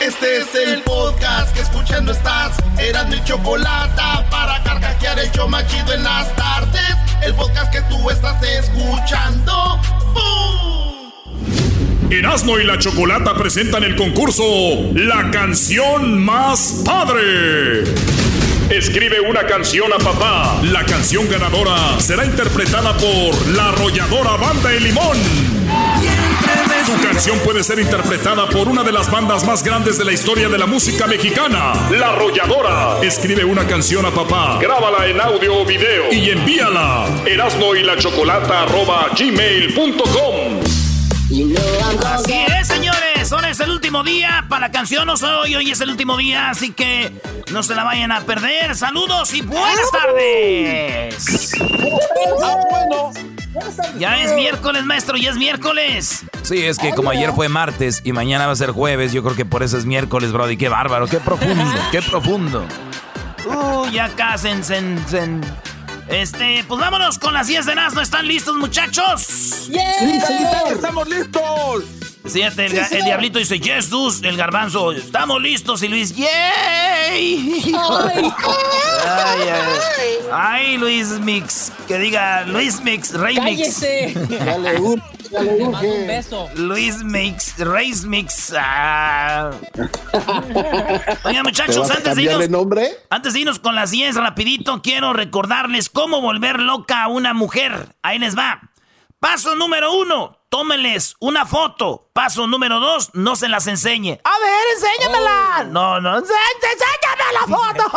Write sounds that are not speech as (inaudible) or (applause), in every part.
Este es el podcast que escuchando estás. Eran mi chocolate para carcajear el show machido en las tardes. El podcast que tú estás escuchando. ¡Bum! Erasmo y la Chocolata presentan el concurso La canción más padre. Escribe una canción a papá. La canción ganadora será interpretada por la arrolladora Banda El Limón. Su canción puede ser interpretada por una de las bandas más grandes de la historia de la música mexicana, La Arrolladora. Escribe una canción a papá, grábala en audio o video y envíala. Erasmo y la Chocolata arroba gmail.com. Así es, señores. Hoy es el último día para la canción. No soy hoy es el último día, así que no se la vayan a perder. Saludos y buenas tardes. Ah, bueno. Ya es miércoles, maestro, ya es miércoles. Sí, es que como ayer fue martes y mañana va a ser jueves, yo creo que por eso es miércoles, Brody. Qué bárbaro, qué profundo, (laughs) qué profundo. Uh, ya cásense. Este, pues vámonos con las 10 de ¿No ¿Están listos, muchachos? ¡Sí, ¡Estamos listos! Fíjate, el, el, diablito dice, yes, dus, el garbanzo, estamos listos, y Luis, yay. Ay, ay, ay. ay Luis Mix, que diga Luis Mix, Rey Mix. Dale un, dale un, un beso. Luis Mix, Rey Mix. Ah. Oigan, muchachos, antes de irnos, nombre? antes de irnos con las 10 rapidito, quiero recordarles cómo volver loca a una mujer. Ahí les va. Paso número uno, tómenles una foto. Paso número dos, no se las enseñe. A ver, enséñamela. No, no, enséñame la (laughs) foto.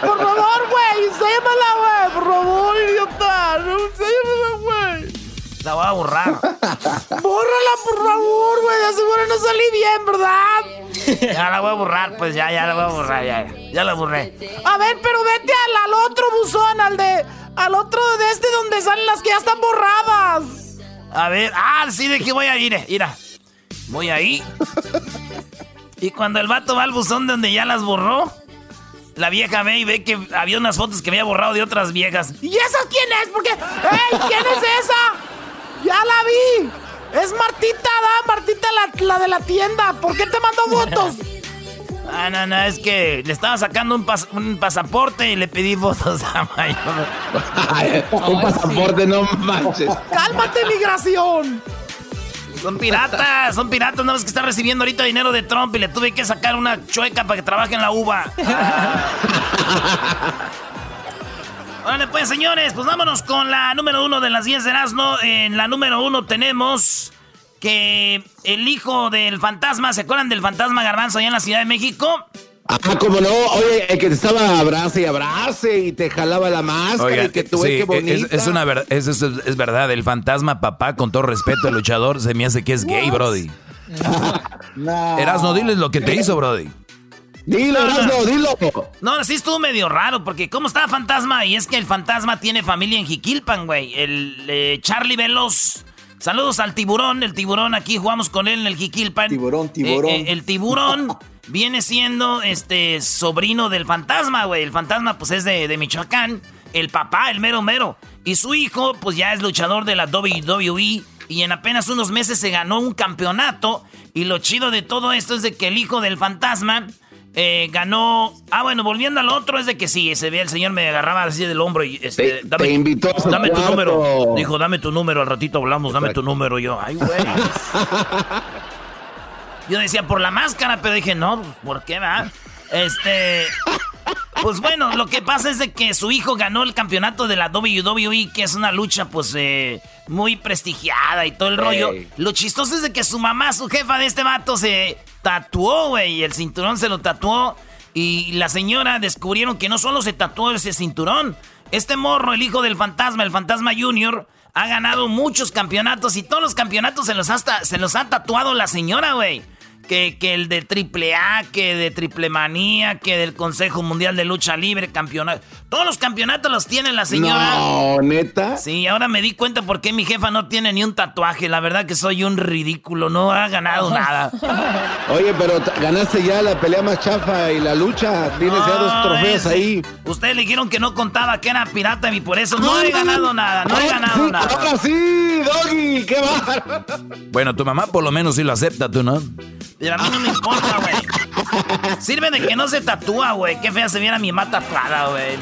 Por favor, güey, enséñamela, güey. Por favor, idiota. Enséñamela, güey. La voy a borrar. (laughs) Bórrala, por favor, güey. De seguro no salí bien, ¿verdad? Ya la voy a borrar, pues ya, ya la voy a borrar, ya. Ya la borré. A ver, pero vete al, al otro buzón, al de. Al otro de este donde salen las que ya están borradas. A ver, ah, sí, de que voy a ir, mira. Voy ahí. Y cuando el vato va al buzón donde ya las borró, la vieja ve y ve que había unas fotos que había borrado de otras viejas. ¿Y esa quién es? Porque, ¡Ey! ¿Quién es esa? ¡Ya la vi! Es Martita, ¿da? Martita la, de la tienda. ¿Por qué te mandó fotos? Ah, no, no, es que le estaba sacando un, pas un pasaporte y le pedí fotos a Mayor. un pasaporte, no manches. ¡Cálmate, migración! Son piratas, son piratas, no ves que está recibiendo ahorita dinero de Trump y le tuve que sacar una chueca para que trabaje en la uva. (laughs) Vale, pues señores, pues vámonos con la número uno de las 10 de Erasmo. En la número uno tenemos que el hijo del fantasma, ¿se acuerdan del fantasma Garbanzo allá en la Ciudad de México? Ah, como no, oye, el que te estaba abrace y abrace y te jalaba la máscara Oigan, y que tú sí, qué bonita. es, es una verdad, es, es- es verdad, el fantasma papá, con todo respeto, el luchador, se me hace que es gay, Brody. (laughs) No. Erasno, diles lo que te hizo, Brody. Dilo, No, no. Erasmo, dilo. No, sí estuvo medio raro, porque ¿cómo está Fantasma? Y es que el Fantasma tiene familia en Jiquilpan, güey. El eh, Charlie Veloz. Saludos al tiburón. El tiburón, aquí jugamos con él en el Jiquilpan. Tiburón, tiburón. Eh, eh, el tiburón (laughs) viene siendo este sobrino del Fantasma, güey. El Fantasma, pues, es de, de Michoacán. El papá, el mero mero. Y su hijo, pues, ya es luchador de la WWE. Y en apenas unos meses se ganó un campeonato. Y lo chido de todo esto es de que el hijo del Fantasma eh, ganó. Ah, bueno, volviendo al otro, es de que sí, se ve el señor me agarraba así del hombro y este, Te- te invitó a su dame tu número. Dijo, dame tu número, al ratito hablamos, dame tu número. Yo, ay, güey. (laughs) Yo decía por la máscara, pero dije, no, pues, ¿por qué va? Este. Pues bueno, lo que pasa es de que su hijo ganó el campeonato de la WWE, que es una lucha, pues, eh, muy prestigiada y todo el rollo. Lo chistoso es de que su mamá, su jefa de este vato, se tatuó, güey, el cinturón se lo tatuó. Y la señora descubrieron que no solo se tatuó ese cinturón, este morro, el hijo del fantasma, el fantasma junior, ha ganado muchos campeonatos y todos los campeonatos se los ha, sta- se los ha tatuado la señora, güey. Que, que el de triple A, que de triple manía, que del Consejo Mundial de Lucha Libre, campeonato. Todos los campeonatos los tiene la señora. No, neta. Sí, ahora me di cuenta por qué mi jefa no tiene ni un tatuaje. La verdad que soy un ridículo, no ha ganado (laughs) nada. Oye, pero ganaste ya la pelea más chafa y la lucha. Tienes ya dos trofeos ahí. Ustedes le dijeron que no contaba que era pirata y por eso no, he ganado nada. No he ganado nada. Ahora sí, Doggy, qué va. Bueno, tu mamá por lo menos sí lo acepta, tú, ¿no? Pero a mí no me importa, güey. Sirve de que no se tatúa, güey. Qué fea se viera mi mamá tatuada, güey.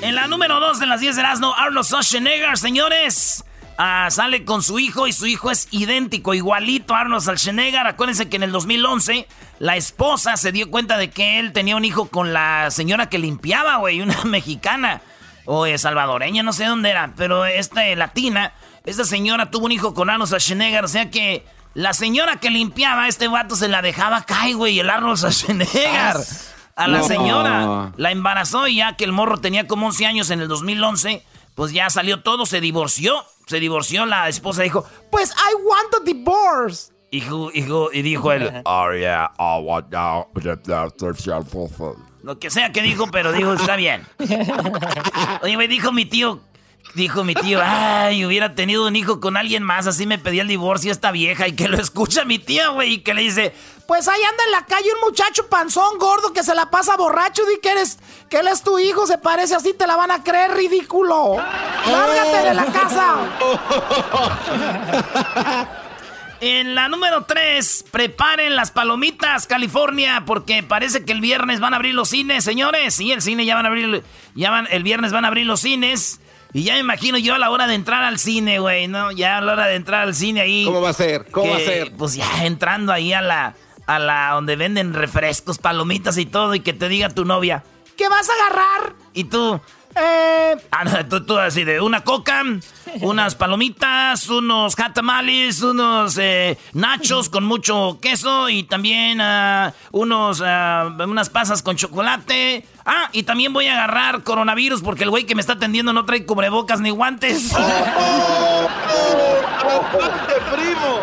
En la número 2 de las 10 de Erasmo, Arnold Schwarzenegger, señores. Ah, sale con su hijo y su hijo es idéntico, igualito a Arnold Schwarzenegger. Acuérdense que en el 2011 la esposa se dio cuenta de que él tenía un hijo con la señora que limpiaba, güey, una (laughs) mexicana o salvadoreña, no sé dónde era, pero esta latina. Esta señora tuvo un hijo con Arnold Schwarzenegger, o sea que la señora que limpiaba, este vato se la dejaba caer, güey, el Arnold Schwarzenegger. A la señora la embarazó y ya que el morro tenía como 11 años en el 2011, pues ya salió todo, se divorció se divorció, la esposa dijo, pues I want a divorce. Hijo, hijo, y dijo él, (laughs) oh yeah, I want now. Lo que sea que dijo, pero dijo, está bien. (laughs) Oye, me dijo mi tío, dijo mi tío, ay, hubiera tenido un hijo con alguien más, así me pedía el divorcio esta vieja, y que lo escucha mi tía, güey, y que le dice, pues ahí anda en la calle un muchacho panzón, gordo, que se la pasa borracho, di que eres, que él es tu hijo, se parece así, te la van a creer ridículo. Lárgate de la casa. En la número 3, preparen las palomitas, California, porque parece que el viernes van a abrir los cines, señores. Y el cine ya van a abrir, ya van, el viernes van a abrir los cines. Y ya me imagino yo a la hora de entrar al cine, güey, ¿no? Ya a la hora de entrar al cine ahí. ¿Cómo va a ser? ¿Cómo va a ser? Pues ya entrando ahí a la, a la donde venden refrescos, palomitas y todo, y que te diga tu novia, ¿qué vas a agarrar? Y tú, eh, ah, no, tú, tú, así de una coca, unas palomitas, unos hatamales, unos eh, nachos con mucho queso y también uh, unos, uh, unas pasas con chocolate. Ah, y también voy a agarrar coronavirus porque el güey que me está atendiendo no trae cubrebocas ni guantes. ¡Oh, primo!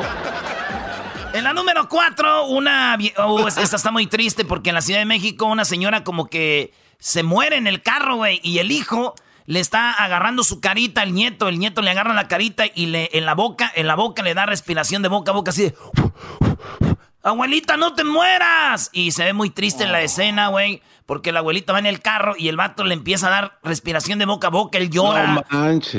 En la número 4, una... Oh, esta está muy triste porque en la Ciudad de México una señora como que se muere en el carro, güey. Y el hijo le está agarrando su carita al nieto. El nieto le agarra la carita y le, en la boca, en la boca le da respiración de boca a boca así de. Abuelita, no te mueras. Y se ve muy triste en la escena, güey. Porque la abuelita va en el carro y el vato le empieza a dar respiración de boca a boca. Él llora.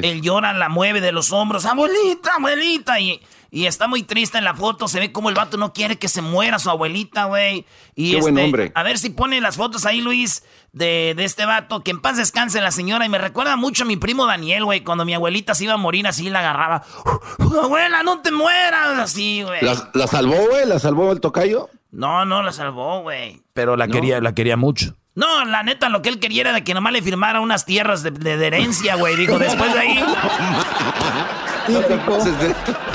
él llora, la mueve de los hombros. Abuelita, abuelita. Y, y está muy triste en la foto. Se ve como el vato no quiere que se muera su abuelita, güey. Y Qué buen este, hombre. A ver si pone las fotos ahí, Luis de, este vato, que en paz descanse la señora, y me recuerda mucho a mi primo Daniel, güey, cuando mi abuelita se iba a morir así, la agarraba. Abuela, no te mueras, así, güey. ¿La, salvó, güey? ¿La salvó el tocayo? No, no la salvó, güey. Pero la, quería, la quería mucho. No, la neta, lo que él quería era de que nomás le firmara unas tierras de, de herencia, güey. Dijo, después de ahí... (laughs) Típico.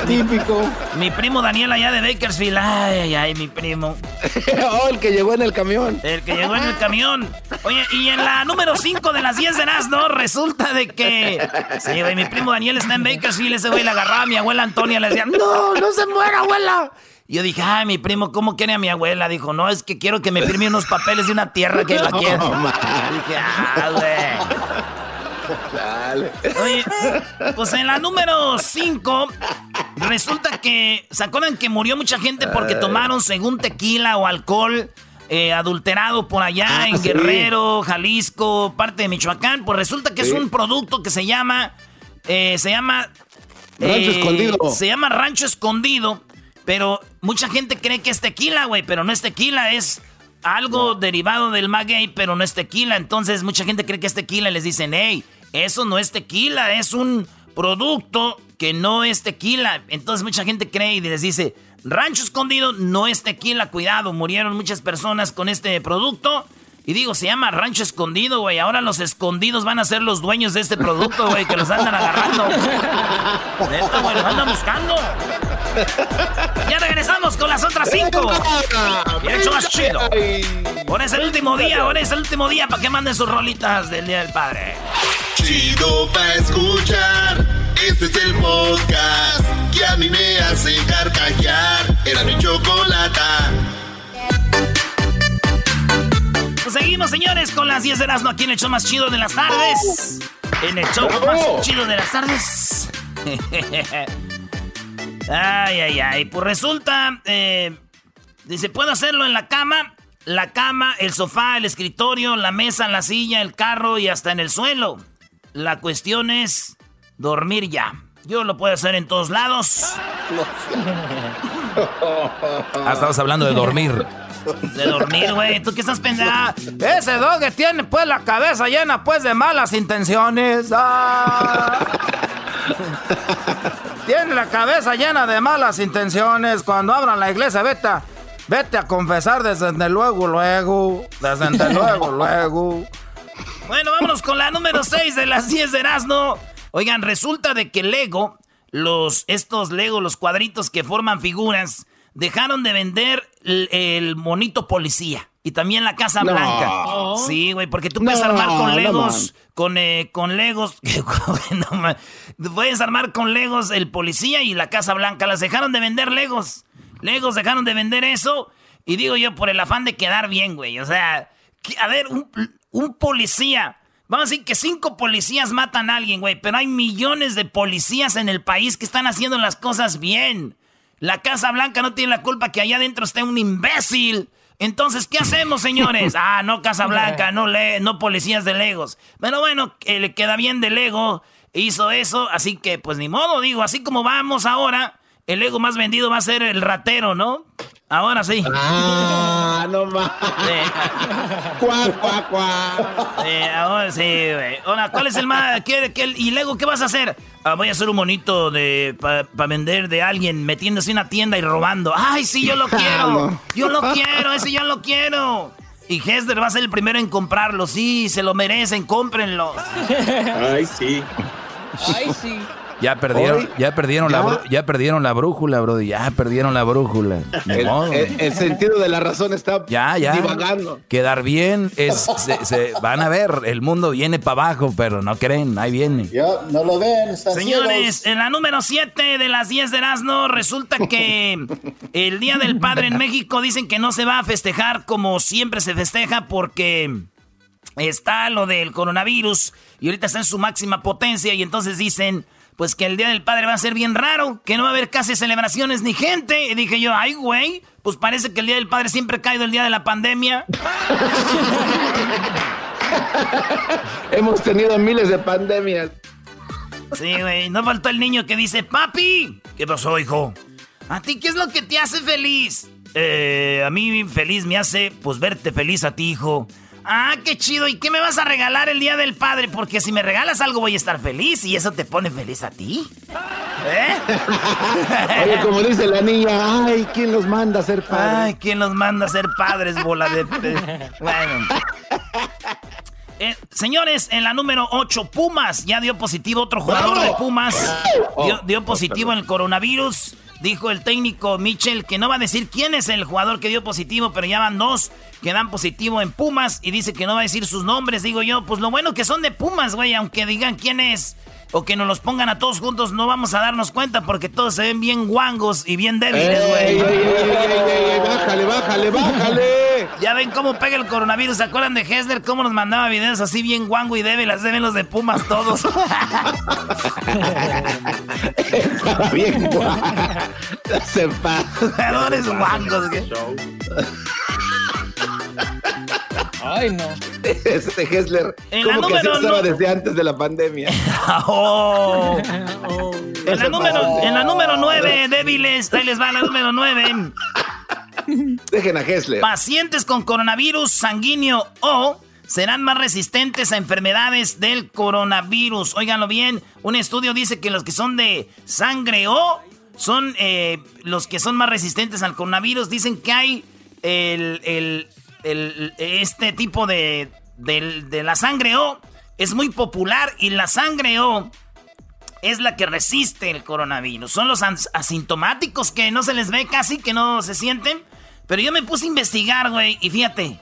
Típico. Mi primo Daniel allá de Bakersfield. Ay, ay, ay, mi primo. (laughs) oh, el que llegó en el camión. El que llegó en el camión. Oye, y en la número 5 de las 10 de ¿no? resulta de que. Sí, güey, mi primo Daniel está en Bakersfield. Ese güey le agarraba a mi abuela Antonia. Le decía, no, no se muera, abuela. Y yo dije, ay, mi primo, ¿cómo quiere a mi abuela? Dijo, no, es que quiero que me firme unos papeles de una tierra que la (laughs) quiero. dije, ah, güey. Oye, pues en la número 5, resulta que. ¿Se acuerdan que murió mucha gente porque tomaron según tequila o alcohol? Eh, adulterado por allá ah, en Guerrero, Jalisco, parte de Michoacán. Pues resulta que es un producto que se llama. Eh, se llama. Rancho eh, escondido. Se llama rancho escondido. Pero mucha gente cree que es tequila, güey. Pero no es tequila, es algo derivado del maguey, pero no es tequila. Entonces mucha gente cree que es tequila y les dicen, hey, eso no es tequila, es un producto que no es tequila. Entonces mucha gente cree y les dice, rancho escondido no es tequila, cuidado, murieron muchas personas con este producto. Y digo, se llama rancho escondido, güey. Ahora los escondidos van a ser los dueños de este producto, güey, que los andan agarrando. (laughs) Neta, güey, los andan buscando. Ya regresamos con las otras cinco. Y hecho más chido. Ahora es el último día, ahora es el último día para que manden sus rolitas del Día del Padre. Chido para escuchar. Este es el podcast que a mí me hace carcajear. Era mi chocolata. Pues seguimos, señores, con las 10 de las no aquí en el show más chido de las tardes. En el show más chido de las tardes. (laughs) Ay, ay, ay. Pues resulta, eh, dice, puedo hacerlo en la cama, la cama, el sofá, el escritorio, la mesa, la silla, el carro y hasta en el suelo. La cuestión es dormir ya. Yo lo puedo hacer en todos lados. (laughs) Ah, estabas hablando de dormir. De dormir, güey. ¿Tú qué estás pensando? Ese dog tiene pues la cabeza llena pues de malas intenciones. Ah. (laughs) tiene la cabeza llena de malas intenciones. Cuando abran la iglesia, vete a, vete a confesar desde luego, luego. Desde (laughs) luego, luego. Bueno, vámonos con la número 6 de las 10 de Erasmo. Oigan, resulta de que Lego, los, estos Lego, los cuadritos que forman figuras, dejaron de vender el, monito policía. Y también la Casa Blanca. Sí, güey, porque tú puedes armar con Legos, con, eh, con Legos, (laughs) puedes armar con Legos el policía y la Casa Blanca. Las dejaron de vender Legos. Legos dejaron de vender eso. Y digo yo, por el afán de quedar bien, güey. O sea, a ver, un, un policía. Vamos a decir que cinco policías matan a alguien, güey. Pero hay millones de policías en el país que están haciendo las cosas bien. La Casa Blanca no tiene la culpa que allá adentro esté un imbécil. Entonces, ¿qué hacemos, señores? (laughs) Ah, no Casa Blanca, no, le, no policías de Legos. Pero bueno, le queda bien de Lego. Hizo eso, así que pues ni modo, digo, así como vamos ahora, el Lego más vendido va a ser el ratero, ¿no? Ahora sí. Ah, no más. Cuá, cuá, cuá. ahora sí, güey. Ahora, ¿cuál es el más? ¿Qué, qué, y luego qué vas a hacer? Ah, voy a hacer un monito de para vender de alguien metiéndose en una tienda y robando. Ay, sí, yo lo (laughs) ah, quiero. Yo lo quiero, ese yo lo quiero. Y Hester va a ser el primero en comprarlo. Sí, se lo merecen, cómprenlo. Ay, sí. Ay, sí. Ya perdieron, ya perdieron la ya perdieron la brújula, bro. Ya perdieron la brújula. El, sentido de la razón está ya, ya. divagando. Quedar bien es se, van a ver, el mundo viene para abajo, pero no creen, ahí viene. Ya, no lo ven, Señores, en la número 7 de las 10 de Erasmo resulta que el Día del Padre en México dicen que no se va a festejar como siempre se festeja porque está lo del coronavirus y ahorita está en su máxima potencia y entonces dicen pues que el Día del Padre va a ser bien raro, que no va a haber casi celebraciones ni gente. Y dije yo, ay, güey, pues parece que el Día del Padre siempre ha caído el día de la pandemia. (laughs) Hemos tenido miles de pandemias. Sí, güey, no faltó el niño que dice, papi, ¿qué pasó, hijo? ¿A ti qué es lo que te hace feliz? Eh, a mí feliz me hace, pues, verte feliz a ti, hijo. Ah, qué chido. ¿Y qué me vas a regalar el Día del Padre? Porque si me regalas algo voy a estar feliz y eso te pone feliz a ti. ¿Eh? (laughs) Oye, como dice la niña, ay, ¿quién los manda a ser padres? Ay, ¿quién los manda a ser padres, bola de... bueno. Eh, señores, en la número 8, Pumas. Ya dio positivo otro jugador de Pumas. Dio, dio positivo en el coronavirus. Dijo el técnico Mitchell que no va a decir quién es el jugador que dio positivo, pero ya van dos que dan positivo en Pumas y dice que no va a decir sus nombres. Digo yo, pues lo bueno que son de Pumas, güey, aunque digan quién es o que nos los pongan a todos juntos, no vamos a darnos cuenta porque todos se ven bien guangos y bien débiles, güey. Bájale, bájale, bájale. Ya ven cómo pega el coronavirus. ¿Se acuerdan de Hessler? Cómo nos mandaba videos así bien guango y débiles. Deben los de Pumas todos. (laughs) bien guango. Jugadores guangos, Ay, no. Ese Hessler. como que se usaba desde antes de la pandemia. (laughs) oh. En, la número, en la número 9, débiles. Ahí les va la número 9. (laughs) Dejen a Hessler. Pacientes con coronavirus sanguíneo o serán más resistentes a enfermedades del coronavirus. Óiganlo bien, un estudio dice que los que son de sangre O son eh, los que son más resistentes al coronavirus. Dicen que hay el este tipo de, de, la sangre O es muy popular y la sangre O es la que resiste el coronavirus. Son los asintomáticos que no se les ve casi, que no se sienten. Pero yo me puse a investigar, güey, y fíjate.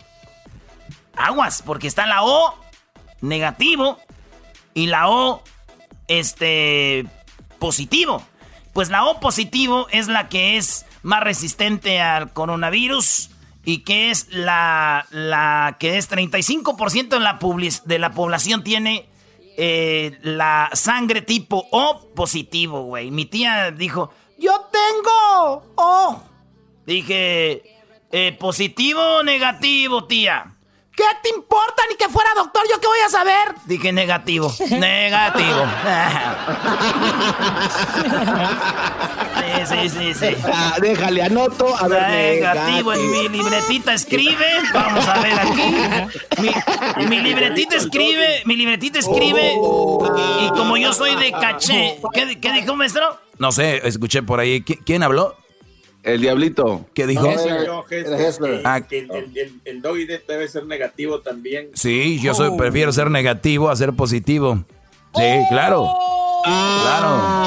Aguas, porque está la O negativo y la O este positivo. Pues la O positivo es la que es más resistente al coronavirus y que es la, la que es 35% de la, de la población tiene eh, la sangre tipo O positivo, güey. Mi tía dijo, yo tengo. Oh. Dije, eh, positivo o negativo, tía. ¿Qué te importa ni que fuera doctor? ¿Yo qué voy a saber? Dije negativo. negativo. (laughs) sí, sí, sí, sí. Ah, déjale, anoto. A ver, negativo. En mi libretita escribe. Vamos a ver aquí. Mi, libretita escribe. Mi libretita escribe. Y como yo soy de caché. ¿Qué, qué dijo, maestro? No sé, escuché por ahí. ¿Quién habló? El diablito. ¿Qué dijo? Ah, el, el, doggy debe ser negativo también. Sí, yo soy, prefiero ser negativo a ser positivo. Sí, claro. Claro.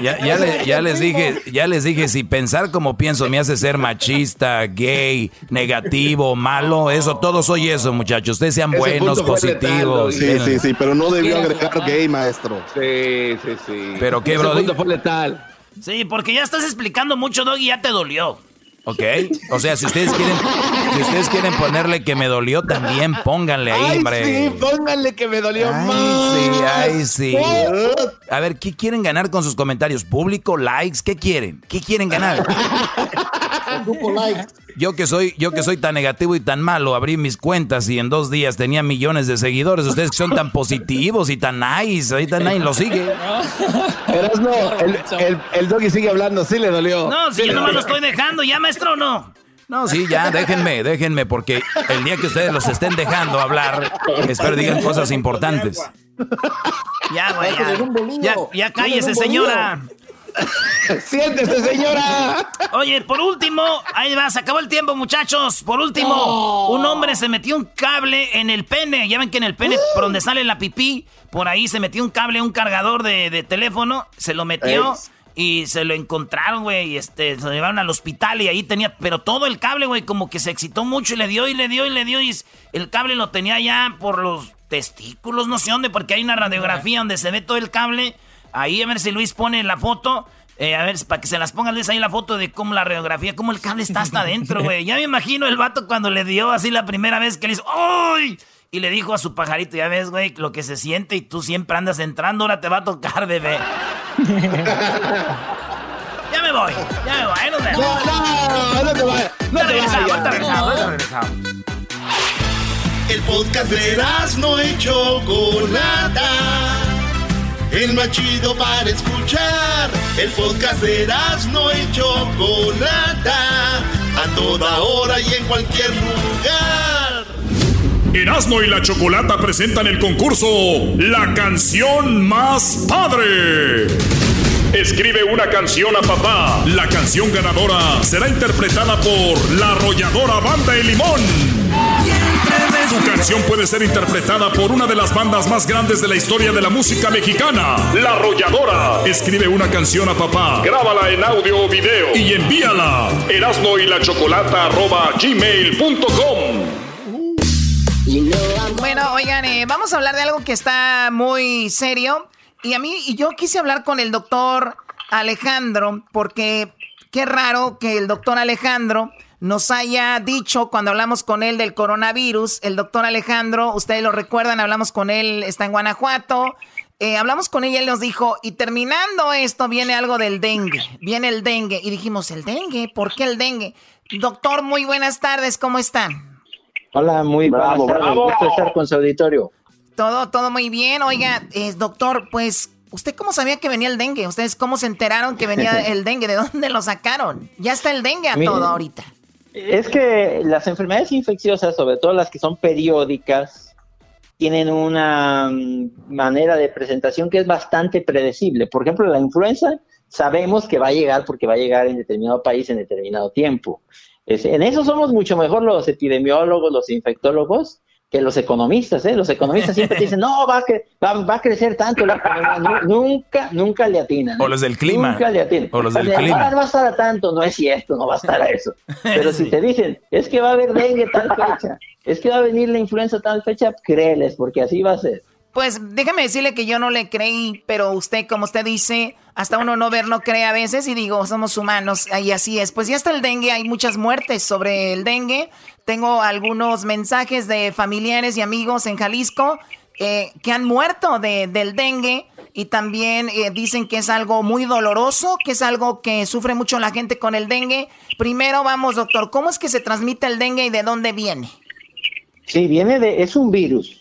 Ya, (laughs) ya, les dije, ya les dije, si pensar como pienso me hace ser machista, gay, negativo, malo, eso, todo soy eso, muchachos. Ustedes sean buenos, positivos. sí, sí, sí, pero no debió agregar gay, maestro. Sí, sí, sí. Pero qué, bro. fue letal. Sí, porque ya estás explicando mucho, Doggy, ya te dolió. Ok, o sea, si ustedes quieren, si ustedes quieren ponerle que me dolió, también pónganle ahí, hombre. Sí, pónganle que me dolió ay, más. Sí, ay, sí. A ver, ¿qué quieren ganar con sus comentarios? ¿Público? ¿Likes? ¿Qué quieren? ¿Qué quieren ganar? (laughs) Yo que soy, yo que soy tan negativo y tan malo, abrí mis cuentas y en dos días tenía millones de seguidores. Ustedes que son tan positivos y tan nice, ahí tan nice lo sigue. no, el, el, el, doggy sigue hablando, sí le dolió. No, si yo nomás lo estoy dejando, ya maestro, no. No, sí, ya, déjenme, déjenme, porque el día que ustedes los estén dejando hablar, espero digan cosas importantes. Ya, güey, ya, ya cállese, señora. (laughs) Siéntese, señora. Oye, por último, ahí va, se acabó el tiempo, muchachos. Por último, un hombre se metió un cable en el pene. Ya ven que en el pene, por donde sale la pipí, por ahí se metió un cable, un cargador de, teléfono, se lo metió. Y se lo encontraron, güey, y este, se lo llevaron al hospital y ahí tenía, pero todo el cable, güey, como que se excitó mucho y le dio y le dio y le dio y el cable lo tenía ya por los testículos, no sé dónde, porque hay una radiografía donde se ve todo el cable Ahí a ver si Luis pone la foto. Eh, a ver, para que se las pongan, Luis, ahí la foto de cómo la radiografía, cómo el cable está hasta adentro, (laughs) güey. Ya me imagino el vato cuando le dio así la primera vez que le hizo ¡Ay! Y le dijo a su pajarito, ya ves, güey, lo que se siente y tú siempre andas entrando, ahora te va a tocar, bebé. (laughs) ya me voy, ya me voy, no, no, no te vayas. No te vayas. El podcast de no hecho Chocolata el más chido para escuchar. El podcast de no y Chocolata, a toda hora y en cualquier lugar. Erasmo y la Chocolata presentan el concurso La canción más padre. Escribe una canción a papá. La canción ganadora será interpretada por la arrolladora Banda El Limón. Su canción puede ser interpretada por una de las bandas más grandes de la historia de la música mexicana, La Arrolladora. Escribe una canción a papá, grábala en audio o video y envíala. Erasno y la chocolata arroba gmail.com. Bueno, oigan, eh, vamos a hablar de algo que está muy serio. Y a mí, y yo quise hablar con el doctor Alejandro, porque qué raro que el doctor Alejandro nos haya dicho cuando hablamos con él del coronavirus, el doctor Alejandro, ustedes lo recuerdan, hablamos con él, está en Guanajuato, eh, hablamos con él y él nos dijo, y terminando esto viene algo del dengue, viene el dengue, y dijimos, ¿el dengue? ¿Por qué el dengue? Doctor, muy buenas tardes, ¿cómo están? Hola, muy bravo, bravo. estar con su auditorio. Todo, todo muy bien. Oiga, eh, doctor, pues, ¿usted cómo sabía que venía el dengue? ¿Ustedes cómo se enteraron que venía (laughs) el dengue? ¿De dónde lo sacaron? Ya está el dengue a todo ahorita. Es que las enfermedades infecciosas, sobre todo las que son periódicas, tienen una mm, manera de presentación que es bastante predecible. Por ejemplo, la influenza sabemos que va a llegar porque va a llegar en determinado país en determinado tiempo. en eso somos mucho mejor los epidemiólogos, los infectólogos, que los economistas, ¿eh? Los economistas siempre dicen, no, va a, va, a crecer tanto la economía. nunca, nunca le atinan. O los del clima. Nunca le atinan. O los del clima. No va a estar a tanto, no es cierto, no va a estar a eso. Pero si (laughs) te dicen, es que va a haber dengue tal fecha, es que va a venir la influenza tal fecha, créeles, porque así va a ser. Pues déjame decirle que yo no le creí, pero usted, como usted dice, hasta uno no ver no cree a veces y digo, somos humanos y así es. Pues ya está el dengue, hay muchas muertes sobre el dengue. Tengo algunos mensajes de familiares y amigos en Jalisco eh, que han muerto de, del dengue. y también eh, dicen que es algo muy doloroso, que es algo que sufre mucho la gente con el dengue. Primero vamos, doctor, ¿cómo es que se transmite el dengue y de dónde viene? Sí, viene de, es un virus.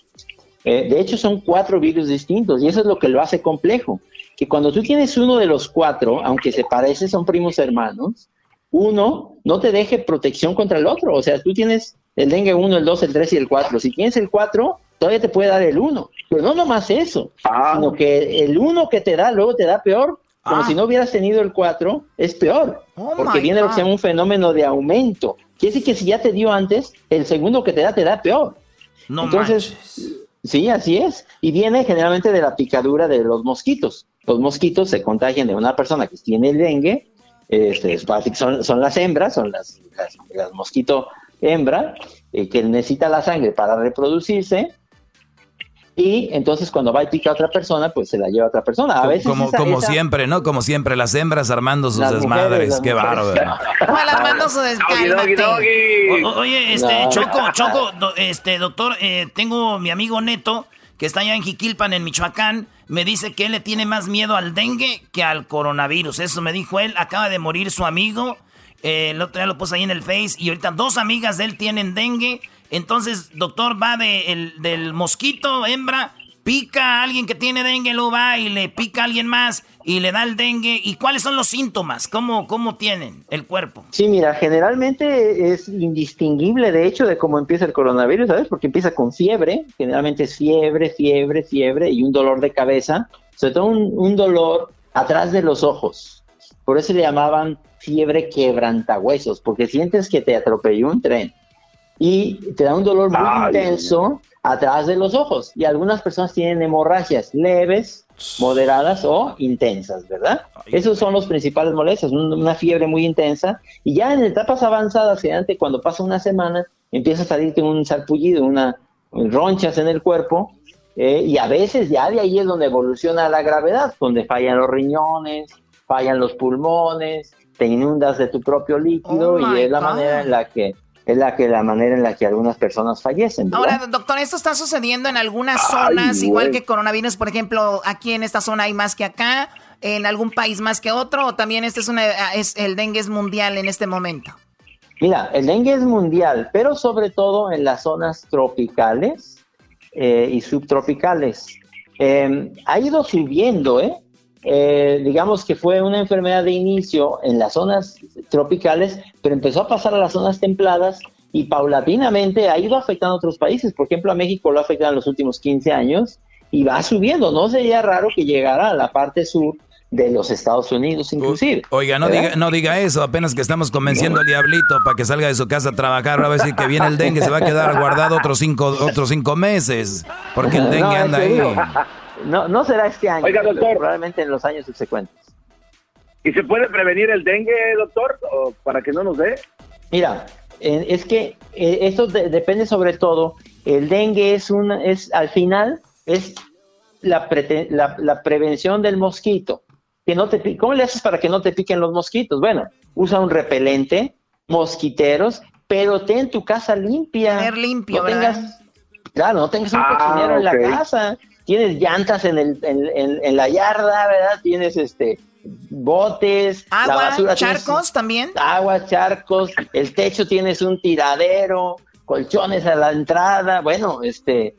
Eh, de hecho, son cuatro virus distintos y eso es lo que lo hace complejo. Que cuando tú tienes uno de los cuatro, aunque se parece, son primos hermanos, uno no te deje protección contra el otro. O sea, tú tienes el dengue 1, el 2, el 3 y el 4. Si tienes el 4, todavía te puede dar el 1. Pero no nomás eso, ah. sino que el 1 que te da luego te da peor. Como ah. si no hubieras tenido el 4, es peor. Oh porque viene lo que se llama un fenómeno de aumento. Quiere decir que si ya te dio antes, el segundo que te da te da peor. No Entonces, sí, así es. Y viene generalmente de la picadura de los mosquitos. Los mosquitos se contagian de una persona que tiene el dengue este, son, son las hembras, son las, las, mosquito hembra, eh, que necesita la sangre para reproducirse. Y entonces cuando va y pica a otra persona, pues se la lleva a otra persona. A veces como, como siempre, ¿no? Como siempre, las hembras armando sus desmadres. Qué bárbaro. armando su desmadres. Oye, este, Choco, Choco, este, doctor, eh, tengo mi amigo Neto, que está allá en Jiquilpan, en Michoacán me dice que él le tiene más miedo al dengue que al coronavirus. Eso me dijo él. Acaba de morir su amigo. Eh, el otro día lo puse ahí en el Face. Y ahorita dos amigas de él tienen dengue. Entonces, doctor, va de, del mosquito, hembra, pica a alguien que tiene dengue, luego va y le pica a alguien más y le da el dengue. ¿Y cuáles son los síntomas? ¿Cómo, cómo tienen el cuerpo? Sí, mira, generalmente es indistinguible, de hecho, de cómo empieza el coronavirus, ¿sabes? Porque empieza con fiebre, generalmente es fiebre, fiebre, fiebre y un dolor de cabeza, sobre todo un, un dolor atrás de los ojos. Por eso le llamaban fiebre quebrantahuesos, porque sientes que te atropelló un tren y te da un dolor muy intenso atrás de los ojos. Y algunas personas tienen hemorragias leves, moderadas o intensas, ¿verdad? Esos son los principales molestias, una fiebre muy intensa. Y ya en etapas avanzadas, generalmente cuando pasa una semana, empieza a salirte un sarpullido, una ronchas en el cuerpo. Eh, y a veces ya de ahí es donde evoluciona la gravedad, donde fallan los riñones, fallan los pulmones, te inundas de tu propio líquido oh y es la manera en la que es la que la manera en la que algunas personas fallecen. Ahora, doctor, esto está sucediendo en algunas zonas, igual que coronavirus, por ejemplo, aquí en esta zona hay más que acá, en algún país más que otro, o también este es una es el dengue es mundial en este momento. Mira, el dengue es mundial, pero sobre todo en las zonas tropicales eh, y subtropicales. Eh, ha ido subiendo, ¿eh? Eh, digamos que fue una enfermedad de inicio en las zonas tropicales, pero empezó a pasar a las zonas templadas y paulatinamente ha ido afectando a otros países. Por ejemplo, a México lo ha afectado en los últimos 15 años y va subiendo. No sería raro que llegara a la parte sur de los Estados Unidos inclusive. Oiga, no diga, no diga eso, apenas que estamos convenciendo al diablito para que salga de su casa a trabajar, va a decir que viene el dengue, se va a quedar guardado otros cinco, otros cinco meses, porque el (laughs) dengue anda ahí. No, no será este año. Oiga, doctor. Probablemente en los años subsecuentes. ¿Y se puede prevenir el dengue, doctor, o para que no nos dé? Mira, es que eh, esto depende sobre todo. El dengue es una, es al final es la, la, prevención del mosquito. Que no te, ¿Cómo le haces para que no te piquen los mosquitos? Bueno, usa un repelente, mosquiteros, pero ten tu casa limpia. Tener limpio, Tengas, claro, no tengas un ah, cochinero en la casa tienes llantas en, el, en, la yarda, ¿verdad? Tienes este botes, agua, charcos también. Agua, charcos, el techo tienes un tiradero, colchones a la entrada, bueno, este,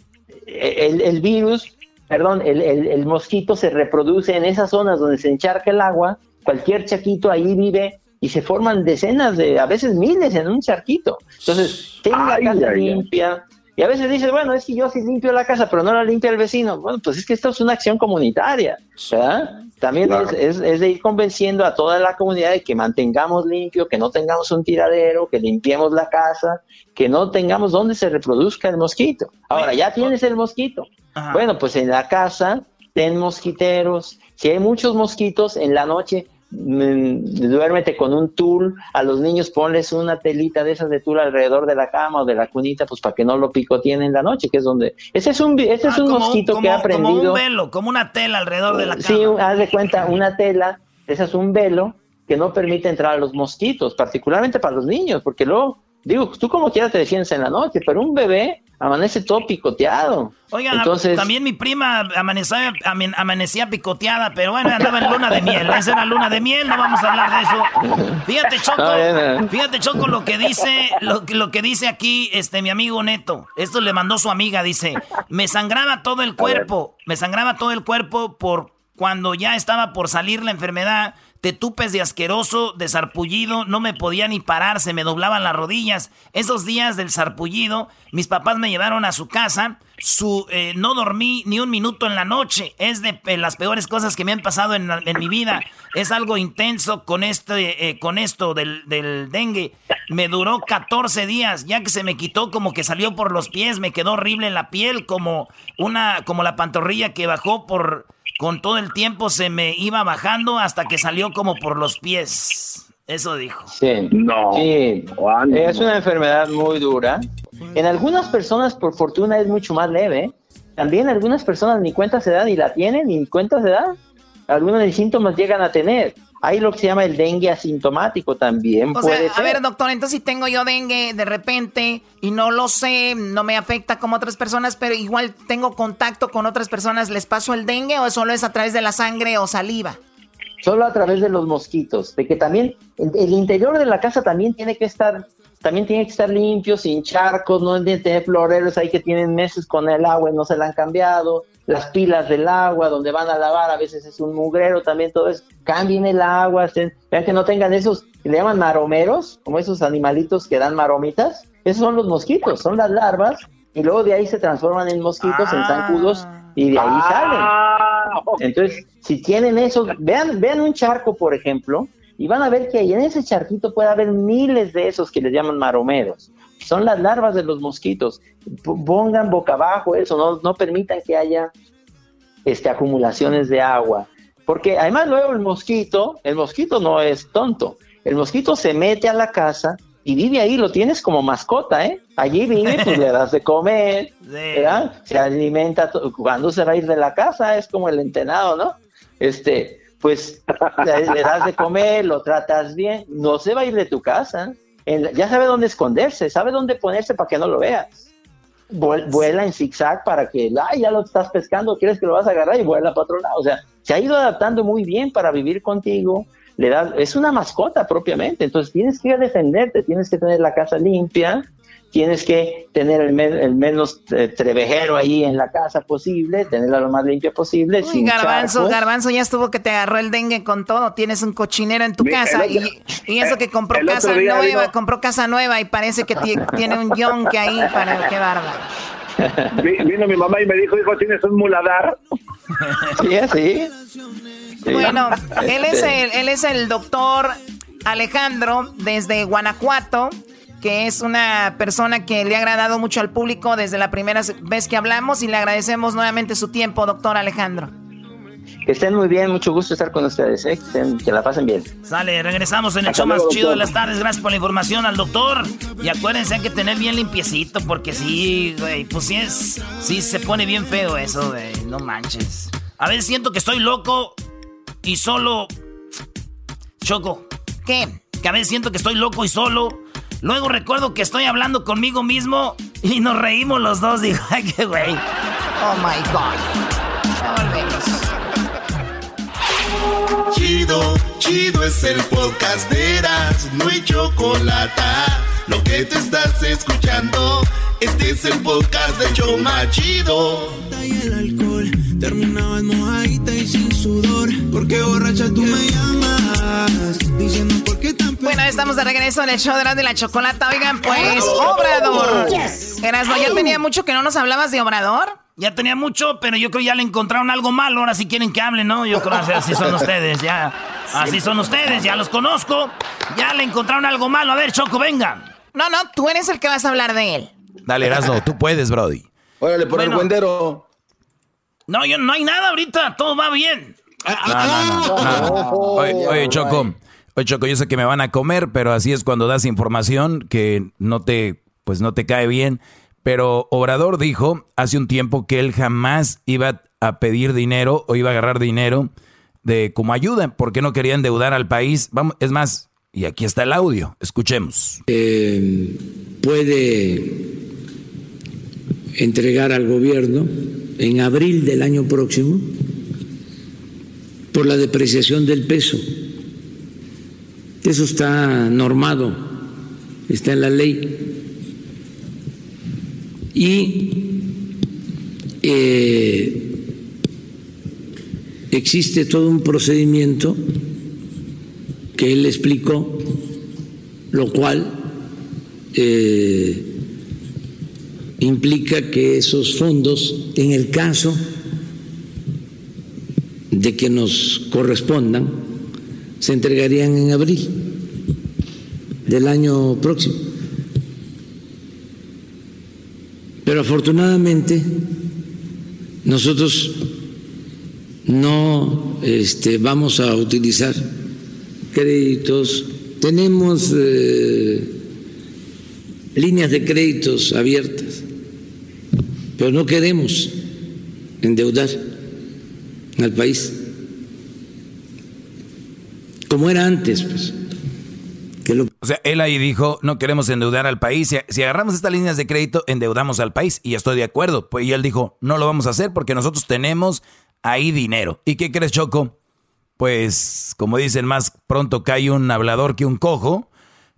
el, virus, perdón, el, el, mosquito se reproduce en esas zonas donde se encharca el agua, cualquier chaquito ahí vive y se forman decenas de, a veces miles en un charquito. Entonces, tenga la casa limpia, y a veces dices, bueno, es que yo sí limpio la casa, pero no la limpia el vecino. Bueno, pues es que esto es una acción comunitaria, ¿verdad? También es, de ir convenciendo a toda la comunidad de que mantengamos limpio, que no tengamos un tiradero, que limpiemos la casa, que no tengamos donde se reproduzca el mosquito. Ahora, ya tienes el mosquito. Bueno, pues en la casa ten mosquiteros. Si hay muchos mosquitos, en la noche duérmete con un tul, a los niños ponles una telita de esas de tul alrededor de la cama o de la cunita, pues para que no lo picoteen en la noche, que es donde... Ese es un, ese es ah, un mosquito que ha aprendido... Como un velo, como una tela alrededor de la cama. Sí, haz de cuenta, una tela, ese es un velo que no permite entrar a los mosquitos, particularmente para los niños, porque luego, digo, tú como quieras te defiendes en la noche, pero un bebé amanece todo picoteado. Oigan, Entonces, también mi prima amanecía, amanecía picoteada, pero bueno, andaba en luna de miel. Esa era luna de miel, no vamos a hablar de eso. Fíjate, Choco, fíjate, Choco, lo que dice, lo, lo que dice aquí este mi amigo Neto. Esto le mandó su amiga, dice, me sangraba todo el cuerpo, me sangraba todo el cuerpo por cuando ya estaba por salir la enfermedad te tupes de asqueroso, de sarpullido, no me podía ni parar, se me doblaban las rodillas. Esos días del sarpullido, mis papás me llevaron a su casa, su, eh, no dormí ni un minuto en la noche. Es de eh, las peores cosas que me han pasado en, mi vida. Es algo intenso con, este, eh, con esto del, del dengue. Me duró 14 días, ya que se me quitó como que salió por los pies, me quedó horrible la piel, como, una, como la pantorrilla que bajó por con todo el tiempo se me iba bajando hasta que salió como por los pies. Eso dijo. Sí. No. Sí. Es una enfermedad muy dura. En algunas personas, por fortuna, es mucho más leve. También algunas personas ni cuenta se dan y la tienen, ni cuenta se dan. Algunos de síntomas llegan a tener. Hay lo que se llama el dengue asintomático también. O puede a ver, doctor, entonces si tengo yo dengue de repente y no lo sé, no me afecta como otras personas, pero igual tengo contacto con otras personas, ¿les paso el dengue o solo es a través de la sangre o saliva? Solo a través de los mosquitos, de que también el interior de la casa también tiene que estar también tiene que estar limpio, sin charcos, no tiene que tener floreros ahí que tienen meses con el agua y no se la han cambiado las pilas del agua donde van a lavar, a veces es un mugrero también, todo eso, cambien el agua, vean que no tengan esos, le llaman maromeros, como esos animalitos que dan maromitas, esos son los mosquitos, son las larvas, y luego de ahí se transforman en mosquitos, en zancudos, y de ahí ah. salen. Entonces, si tienen eso, vean, vean un charco, por ejemplo, y van a ver que ahí en ese charquito puede haber miles de esos que les llaman maromeros son las larvas de los mosquitos. Pongan boca abajo eso, no, no permitan que haya este, acumulaciones de agua. Porque además luego el mosquito, el mosquito no es tonto. El mosquito se mete a la casa y vive ahí, lo tienes como mascota, ¿eh? Allí vive, pues le das de comer, (laughs) Se alimenta, cuando se va a ir de la casa, es como el entenado, ¿no? Este, pues le das de comer, lo tratas bien, no se va a ir de tu casa ya sabe dónde esconderse, sabe dónde ponerse para que no lo veas. Vuela en zigzag para que, ay, ya lo estás pescando, quieres que lo vas a agarrar y vuela para otro lado. O sea, se ha ido adaptando muy bien para vivir contigo. Le da, es una mascota propiamente, entonces tienes que defenderte, tienes que tener la casa limpia, tienes que tener el, menos eh, trevejero ahí en la casa posible, tenerla lo más limpia posible. sin garbanzo, garbanzo ya estuvo que te agarró el dengue con todo. Tienes un cochinero en tu casa y, eso que compró casa nueva, compró casa nueva y parece que tiene un yonque ahí para qué bárbaro. Vino mi mamá y me dijo, hijo, tienes un muladar. (laughs) sí, sí. Bueno, él es el, él es el doctor Alejandro desde Guanajuato que es una persona que le ha agradado mucho al público desde la primera vez que hablamos y le agradecemos nuevamente su tiempo, doctor Alejandro. Que estén muy bien, mucho gusto estar con ustedes, ¿eh? que, la pasen bien. Sale, regresamos en el show más chido de las tardes. Gracias por la información al doctor. Y acuérdense, hay que tener bien limpiecito, porque sí, güey, pues sí es, sí se pone bien feo eso, güey, no manches. A veces siento que estoy loco y solo... Choco. ¿Qué? Que a veces siento que estoy loco y solo Luego recuerdo que estoy hablando conmigo mismo y nos reímos los dos. Digo, ay, qué güey. Oh my God. Chido, chido es el podcast de Eras, no hay chocolate. Lo que te estás escuchando, este es el podcast de Choma Chido. Y el alcohol terminaba en mojadita y sin sudor, porque borracha tú me llamas, Bueno, estamos de regreso en el show de la Chocolata. Oigan, pues, Obrador. Erasmo, ¿ya tenía mucho que no nos hablabas de Obrador? Ya tenía mucho, pero yo creo que ya le encontraron algo malo. Ahora sí quieren que hable, ¿no? Yo creo que así son ustedes, ya. Así son ustedes, ya los conozco. Ya le encontraron algo malo. A ver, Choco, venga. No, no, tú eres el que vas a hablar de él. Dale, Erasmo, tú puedes, Brody. Órale, por el buendero. No, yo, no hay nada ahorita, todo va bien. No, no, no. Oye, Choco, oye, Choco, yo sé que me van a comer, pero así es cuando das información que no te, pues no te cae bien. Pero Obrador dijo hace un tiempo que él jamás iba a pedir dinero o iba a agarrar dinero de como ayuda, porque no quería endeudar al país. Vamos, es más, y aquí está el audio, escuchemos. Eh, puede entregar al gobierno en abril del año próximo por la depreciación del peso. Eso está normado, está en la ley. Y eh, existe todo un procedimiento que él explicó, lo cual eh, implica que esos fondos, en el caso de que nos correspondan, se entregarían en abril del año próximo. Pero afortunadamente nosotros no este, vamos a utilizar créditos, tenemos eh, líneas de créditos abiertas, pero no queremos endeudar al país como era antes, pues. O sea, él ahí dijo, no queremos endeudar al país. Si, agarramos estas líneas de crédito, endeudamos al país. Y estoy de acuerdo. Pues, y él dijo, no lo vamos a hacer porque nosotros tenemos ahí dinero. ¿Y qué crees, Choco? Pues, como dicen, más pronto cae un hablador que un cojo.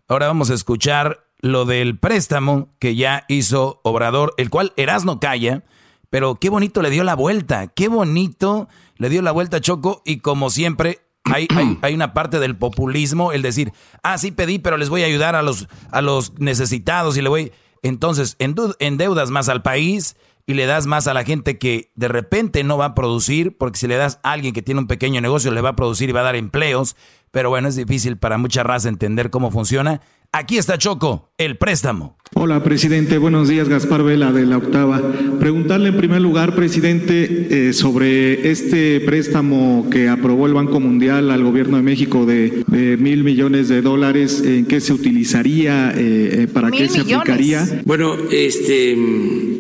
Ahora vamos a escuchar lo del préstamo que ya hizo Obrador, el cual Erasno calla, pero qué bonito le dio la vuelta, qué bonito le dio la vuelta Choco y como siempre hay, hay, una parte del populismo, el decir, ah, sí pedí, pero les voy a ayudar a los, a los necesitados y le voy... Entonces, endeudas más al país y le das más a la gente que de repente no va a producir, porque si le das a alguien que tiene un pequeño negocio, le va a producir y va a dar empleos. Pero bueno, es difícil para mucha raza entender cómo funciona. Aquí está Choco, el préstamo. Hola, presidente. Buenos días, Gaspar Vela de la Octava. Preguntarle en primer lugar, presidente, eh, sobre este préstamo que aprobó el Banco Mundial al Gobierno de México de, mil millones de dólares, ¿en qué se utilizaría? Eh, eh, ¿Para qué se aplicaría? Bueno, este,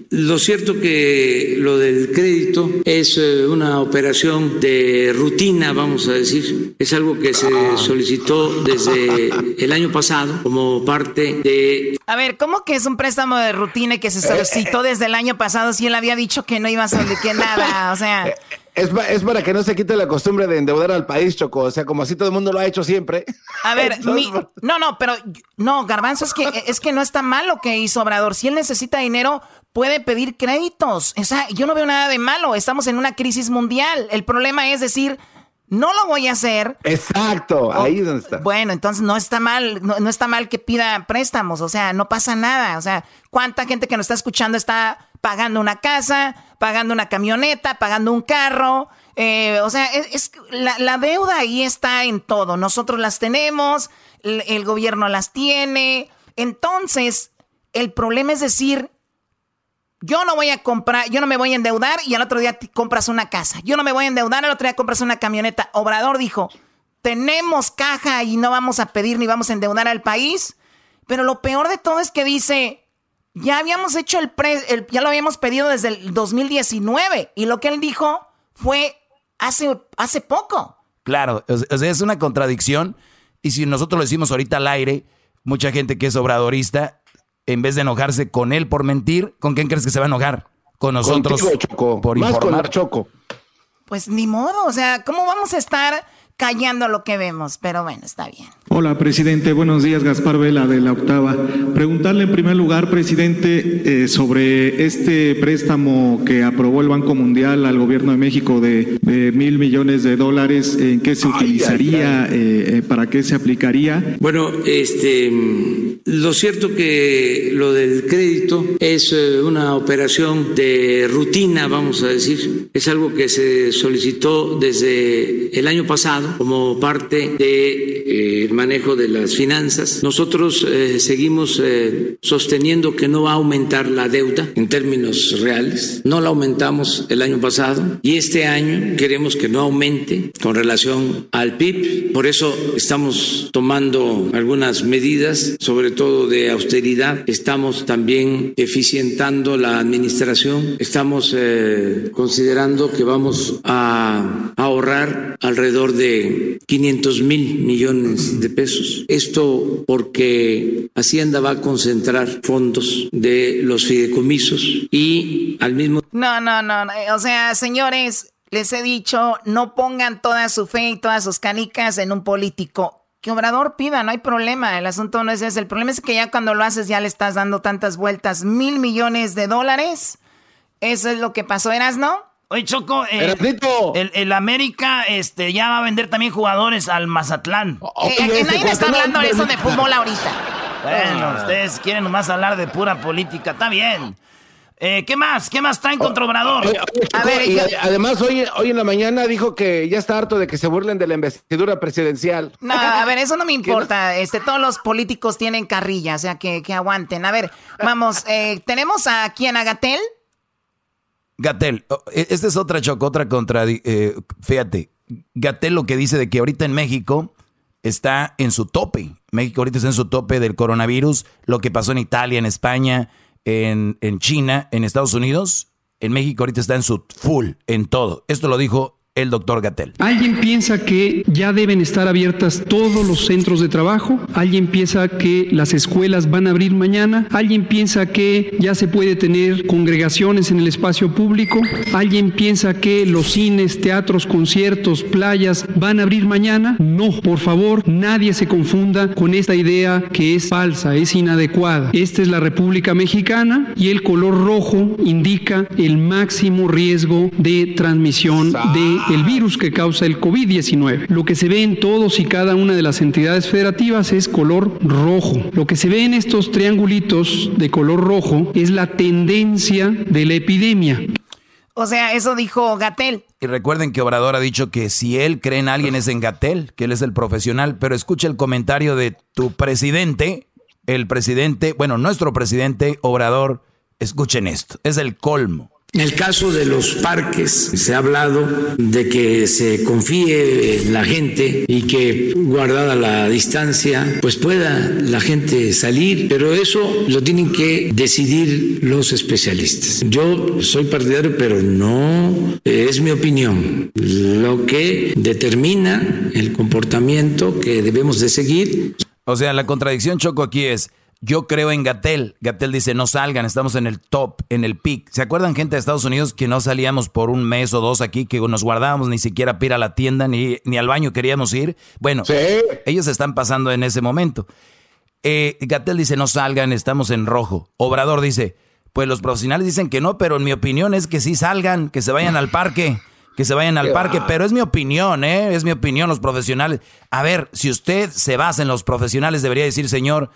lo cierto que lo del crédito es una operación de rutina, vamos a decir. Es algo que se solicitó desde el año pasado como parte de... A ver, ¿cómo que es un préstamo de rutina que se solicitó desde el año pasado si él había dicho que no iba a solicitar nada? O sea... (laughs) Eh, es, es, para que no se quite la costumbre de endeudar al país, Choco. O sea, como así todo el mundo lo ha hecho siempre. A ver, (laughs) no, no, pero no, Garbanzo, es que, es que no está mal lo que hizo Obrador. Si él necesita dinero, puede pedir créditos. O sea, yo no veo nada de malo. Estamos en una crisis mundial. El problema es decir, no lo voy a hacer. Exacto, ahí es donde está. Bueno, entonces no está mal, no, está mal que pida préstamos, o sea, no pasa nada. O sea, ¿cuánta gente que nos está escuchando está pagando una casa, pagando una camioneta, pagando un carro? Eh, o sea, es, la, deuda ahí está en todo. Nosotros las tenemos, el gobierno las tiene. Entonces, el problema es decir, yo no voy a comprar, yo no me voy a endeudar y al otro día compras una casa. Yo no me voy a endeudar, al otro día compras una camioneta. Obrador dijo, tenemos caja y no vamos a pedir ni vamos a endeudar al país. Pero lo peor de todo es que dice, ya habíamos hecho el, pre, ya lo habíamos pedido desde el 2019 y lo que él dijo fue hace, hace poco. Claro, es una contradicción y si nosotros lo decimos ahorita al aire, mucha gente que es obradorista en vez de enojarse con él por mentir, ¿con quién crees que se va a enojar? Con nosotros por informar. Choco. Pues ni modo, o sea, ¿cómo vamos a estar callando lo que vemos? Pero bueno, está bien. Hola, presidente. Buenos días, Gaspar Vela de la Octava. Preguntarle en primer lugar, presidente, eh, sobre este préstamo que aprobó el Banco Mundial al Gobierno de México de, mil millones de dólares, ¿en qué se utilizaría? Eh, eh, ¿Para qué se aplicaría? Bueno, este, lo cierto que lo del crédito es una operación de rutina, vamos a decir. Es algo que se solicitó desde el año pasado como parte de manejo de las finanzas. Nosotros eh, seguimos eh, sosteniendo que no va a aumentar la deuda en términos reales. No la aumentamos el año pasado y este año queremos que no aumente con relación al PIB. Por eso estamos tomando algunas medidas, sobre todo de austeridad. Estamos también eficientando la administración. Estamos eh, considerando que vamos a ahorrar alrededor de de 500 mil millones de pesos. Esto porque Hacienda va a concentrar fondos de los fideicomisos y al mismo... No, no, no, o sea, señores, les he dicho, no pongan toda su fe y todas sus canicas en un político que Obrador pida, no hay problema. El asunto no es ese. El problema es que ya cuando lo haces ya le estás dando tantas vueltas. Mil millones de dólares. Eso es lo que pasó, ¿eras, no? Oye, Choco, eh, el, el, América este, ya va a vender también jugadores al Mazatlán. Eh, nadie está hablando de eso de fútbol (laughs) ahorita. Bueno, ah. ustedes quieren nomás hablar de pura política. Está bien. Eh, ¿Qué más? ¿Qué más traen contra Obrador? a ver, además, hoy, hoy en la mañana dijo que ya está harto de que se burlen de la investidura presidencial. No, a ver, eso no me (laughs) importa. Este, todos los políticos tienen carrilla, o sea, que, que aguanten. A ver, vamos, eh, tenemos a quién, a Gatel. Oh, e, esta es otra choco, otra contra. Eh, fíjate, Gatel lo que dice de que ahorita en México está en su tope. México ahorita está en su tope del coronavirus, lo que pasó en Italia, en España en, en China, en Estados Unidos, en México ahorita está en su full, en todo. Esto lo dijo el doctor Gatel. ¿Alguien piensa que ya deben estar abiertas todos los centros de trabajo? ¿Alguien piensa que las escuelas van a abrir mañana? ¿Alguien piensa que ya se puede tener congregaciones en el espacio público? ¿Alguien piensa que los cines, teatros, conciertos, playas van a abrir mañana? No, por favor, nadie se confunda con esta idea que es falsa, es inadecuada. Esta es la República Mexicana y el color rojo indica el máximo riesgo de transmisión de el virus que causa el COVID-19. Lo que se ve en todos y cada una de las entidades federativas es color rojo. Lo que se ve en estos triangulitos de color rojo es la tendencia de la epidemia. O sea, eso dijo Gatel. Y recuerden que Obrador ha dicho que si él cree en alguien es en Gatel, que él es el profesional, pero escucha el comentario de tu presidente, el presidente, bueno, nuestro presidente Obrador, escuchen esto, es el colmo. En el caso de los parques, se ha hablado de que se confíe en la gente y que guardada la distancia, pues pueda la gente salir, pero eso lo tienen que decidir los especialistas. Yo soy partidario, pero no es mi opinión. Lo que determina el comportamiento que debemos de seguir. O sea, la contradicción, Choco, aquí es yo creo en Gatel. Gatel dice, no salgan, estamos en el top, en el peak. ¿Se acuerdan gente de Estados Unidos que no salíamos por un mes o dos aquí, que nos guardábamos ni siquiera para ir a la tienda, ni, ni al baño queríamos ir? Bueno, ellos están pasando en ese momento. Eh, Gatel dice, no salgan, estamos en rojo. Obrador dice, pues los profesionales dicen que no, pero en mi opinión es que sí salgan, que se vayan al parque que se vayan al parque, pero es mi opinión, ¿eh? Es mi opinión, los profesionales. A ver, si usted se basa en los profesionales, debería decir, señor,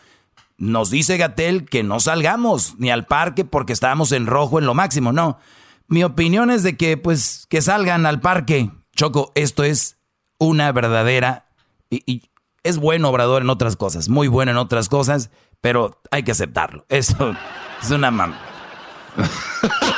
nos dice Gatel que no salgamos ni al parque porque estábamos en rojo en lo máximo. No, mi opinión es de que pues que salgan al parque. Choco, esto es una verdadera y, es bueno Obrador en otras cosas, muy bueno en otras cosas, pero hay que aceptarlo. Eso (laughs) es una mamá.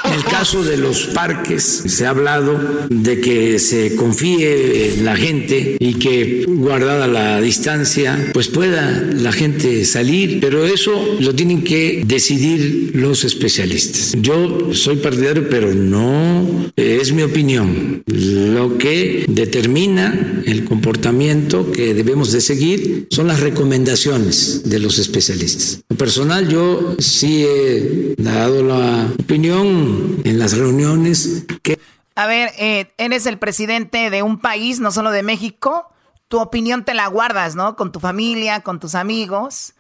En el caso de los parques, se ha hablado de que se confíe en la gente y que guardada la distancia, pues pueda la gente salir, pero eso lo tienen que decidir los especialistas. Yo soy partidario, pero no es mi opinión. Lo que determina el comportamiento que debemos de seguir son las recomendaciones de los especialistas. En personal, yo sí he dado la opinión en las reuniones que... A ver, eh, eres el presidente de un país, no solo de México. Tu opinión te la guardas, ¿no? Con tu familia, con tus amigos,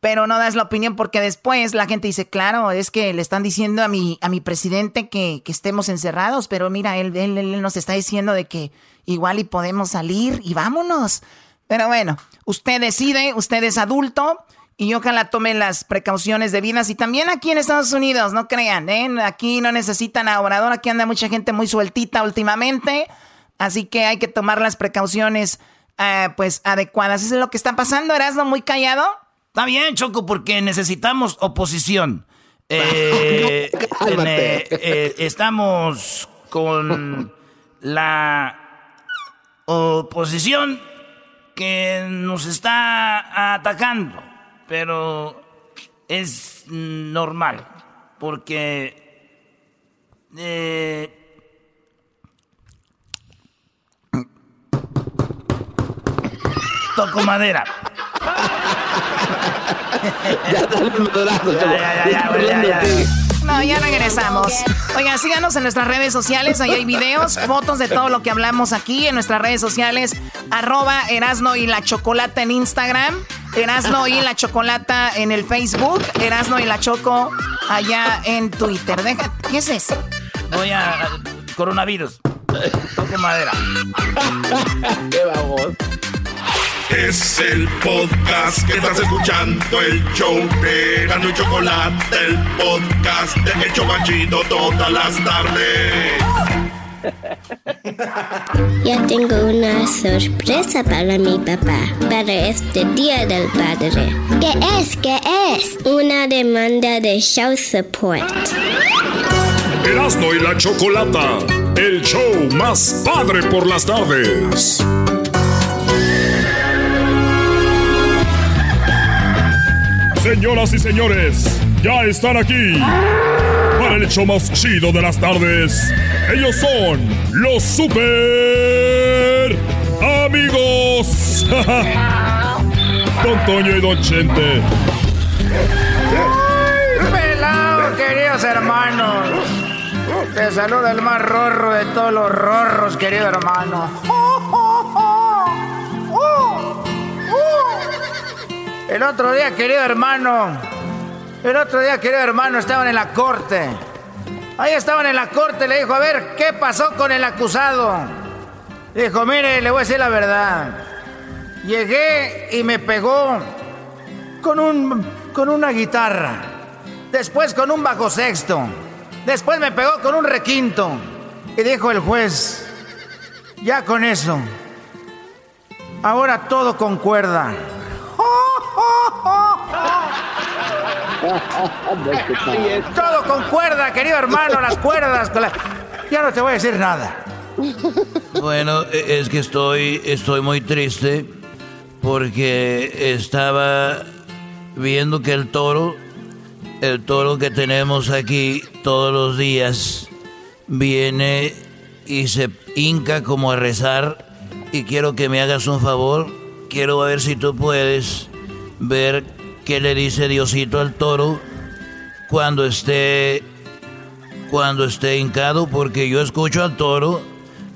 pero no das la opinión porque después la gente dice, claro, es que le están diciendo a mi, a mi presidente que, estemos encerrados, pero mira, él, él nos está diciendo de que igual y podemos salir y vámonos. Pero bueno, usted decide, usted es adulto y ojalá tomen las precauciones debidas. Y también aquí en Estados Unidos, no crean, ¿eh? Aquí no necesitan a Obrador, aquí anda mucha gente muy sueltita últimamente. Así que hay que tomar las precauciones eh, pues adecuadas. ¿Eso es lo que está pasando, Erasmo? ¿Muy callado? Está bien, Choco, porque necesitamos oposición. (laughs) Eh, eh, estamos con la oposición que nos está atacando pero es normal, porque eh, toco madera. (laughs) ya, dale ya, ya, No, ya regresamos. Oigan, síganos en nuestras redes sociales. Ahí hay videos, fotos de todo lo que hablamos aquí en nuestras redes sociales. Arroba Erasno y la Chocolata en Instagram. Erasno y la Chocolata en el Facebook. Erasno y la Choco allá en Twitter. Deja, ¿Qué es eso? Voy a... Coronavirus. Toco madera. Qué vamos. Es el podcast que estás escuchando, el show de Gano y Chocolate, el podcast de El Chocachito todas las tardes. Ya tengo una sorpresa para mi papá, para este Día del Padre. ¿Qué es? ¿Qué es? Una demanda de show support. Erasmo y la Chocolata, el show más padre por las tardes. Señoras y señores, ya están aquí para el hecho más chido de las tardes. Ellos son los super amigos. (laughs) Don Toño y Don Chente. ¡Ay, queridos hermanos! Te saluda el más rorro de todos los rorros, querido hermano. El otro día, querido hermano, el otro día, querido hermano, estaban en la corte. Ahí estaban en la corte, le dijo, a ver, ¿qué pasó con el acusado? Dijo, mire, le voy a decir la verdad. Llegué y me pegó con, un, con una guitarra. Después con un bajo sexto. Después me pegó con un requinto. Y dijo el juez, ya con eso. Ahora todo concuerda. (laughs) Todo con cuerda, querido hermano, las cuerdas. Ya no te voy a decir nada. Bueno, e, es que estoy, estoy muy triste porque estaba viendo que el toro, el toro que tenemos aquí todos los días, viene y se hinca como a rezar y quiero que me hagas un favor. Quiero ver si tú puedes ver qué le dice Diosito al toro cuando esté cuando esté hincado porque yo escucho al toro.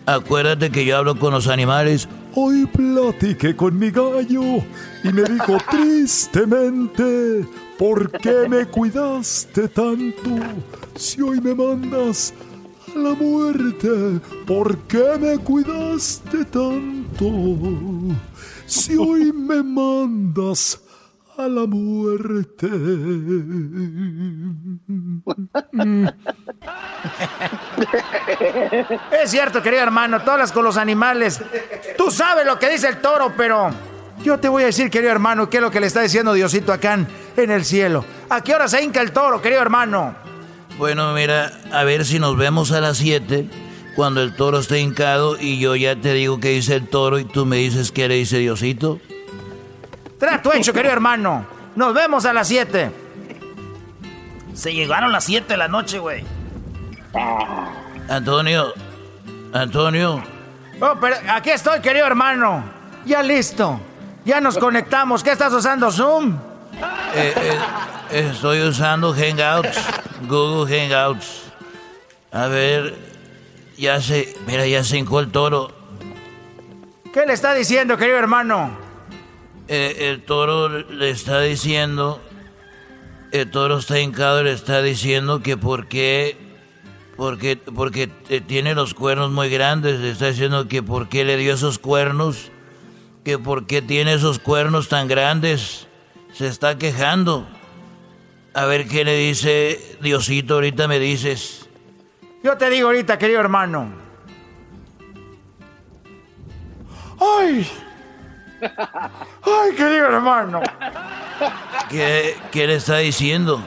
Acuérdate que yo hablo con los animales. Hoy platiqué con mi gallo y me dijo (laughs) tristemente, ¿por qué me cuidaste tanto? Si hoy me mandas a la muerte, ¿por qué me cuidaste tanto? Si hoy me mandas a la muerte. es cierto, querido hermano, todas con los animales. Tú sabes lo que dice el toro, pero yo te voy a decir, querido hermano, qué es lo que le está diciendo Diosito acá en el cielo. ¿A qué hora se hinca el toro, querido hermano? Bueno, mira, a ver si nos vemos a las 7 cuando el toro esté hincado y yo ya te digo qué dice el toro y tú me dices qué le dice Diosito. Trato hecho, querido hermano. Nos vemos a las 7. Se llegaron las 7 de la noche, güey. Antonio. Antonio. Oh, pero aquí estoy, querido hermano. Ya listo. Ya nos conectamos. ¿Qué estás usando, Zoom? Eh, eh, estoy usando Hangouts. Google Hangouts. A ver. Ya se. Mira, ya se hincó el toro. ¿Qué le está diciendo, querido hermano? Eh, el toro le está diciendo, el toro está hincado y le está diciendo que por qué, porque, porque tiene los cuernos muy grandes, le está diciendo que por qué le dio esos cuernos, que por qué tiene esos cuernos tan grandes, se está quejando. A ver qué le dice Diosito, ahorita me dices. Yo te digo ahorita, querido hermano. ¡Ay! Ay, querido hermano. ¿Qué, ¿Qué le está diciendo?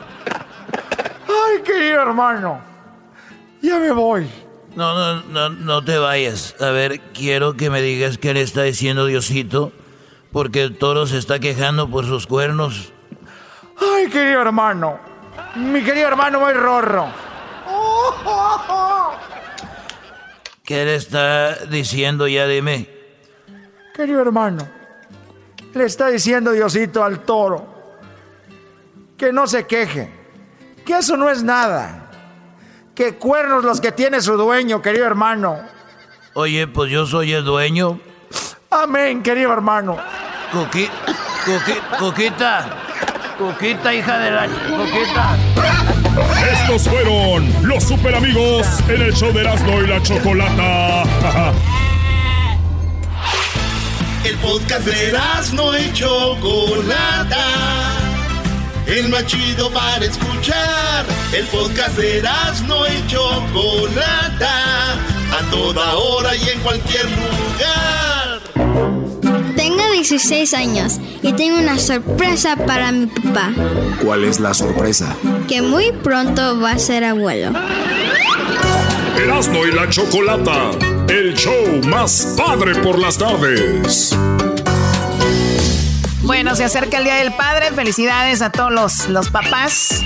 Ay, querido hermano. Ya me voy. No, no, no, no te vayas. A ver, quiero que me digas qué le está diciendo Diosito, porque el toro se está quejando por sus cuernos. Ay, querido hermano. Mi querido hermano muy rorro. ¿Qué le está diciendo ya? Dime. Querido hermano, le está diciendo Diosito al toro que no se queje, que eso no es nada, que cuernos los que tiene su dueño, querido hermano. Oye, pues yo soy el dueño. Amén, querido hermano. Coqui, coquita, coquita, hija de la coquita. Estos fueron los super amigos en el show de Erasmo y la Chocolata. (laughs) El podcast de Erasmo y Chocolata. El más chido para escuchar. El podcast de Erasmo y Chocolata. A toda hora y en cualquier lugar. Tengo 16 años y tengo una sorpresa para mi papá. ¿Cuál es la sorpresa? Que muy pronto va a ser abuelo. Erasmo y la Chocolata, el show más padre por las tardes. Bueno, se acerca el Día del Padre. Felicidades a todos los, los papás.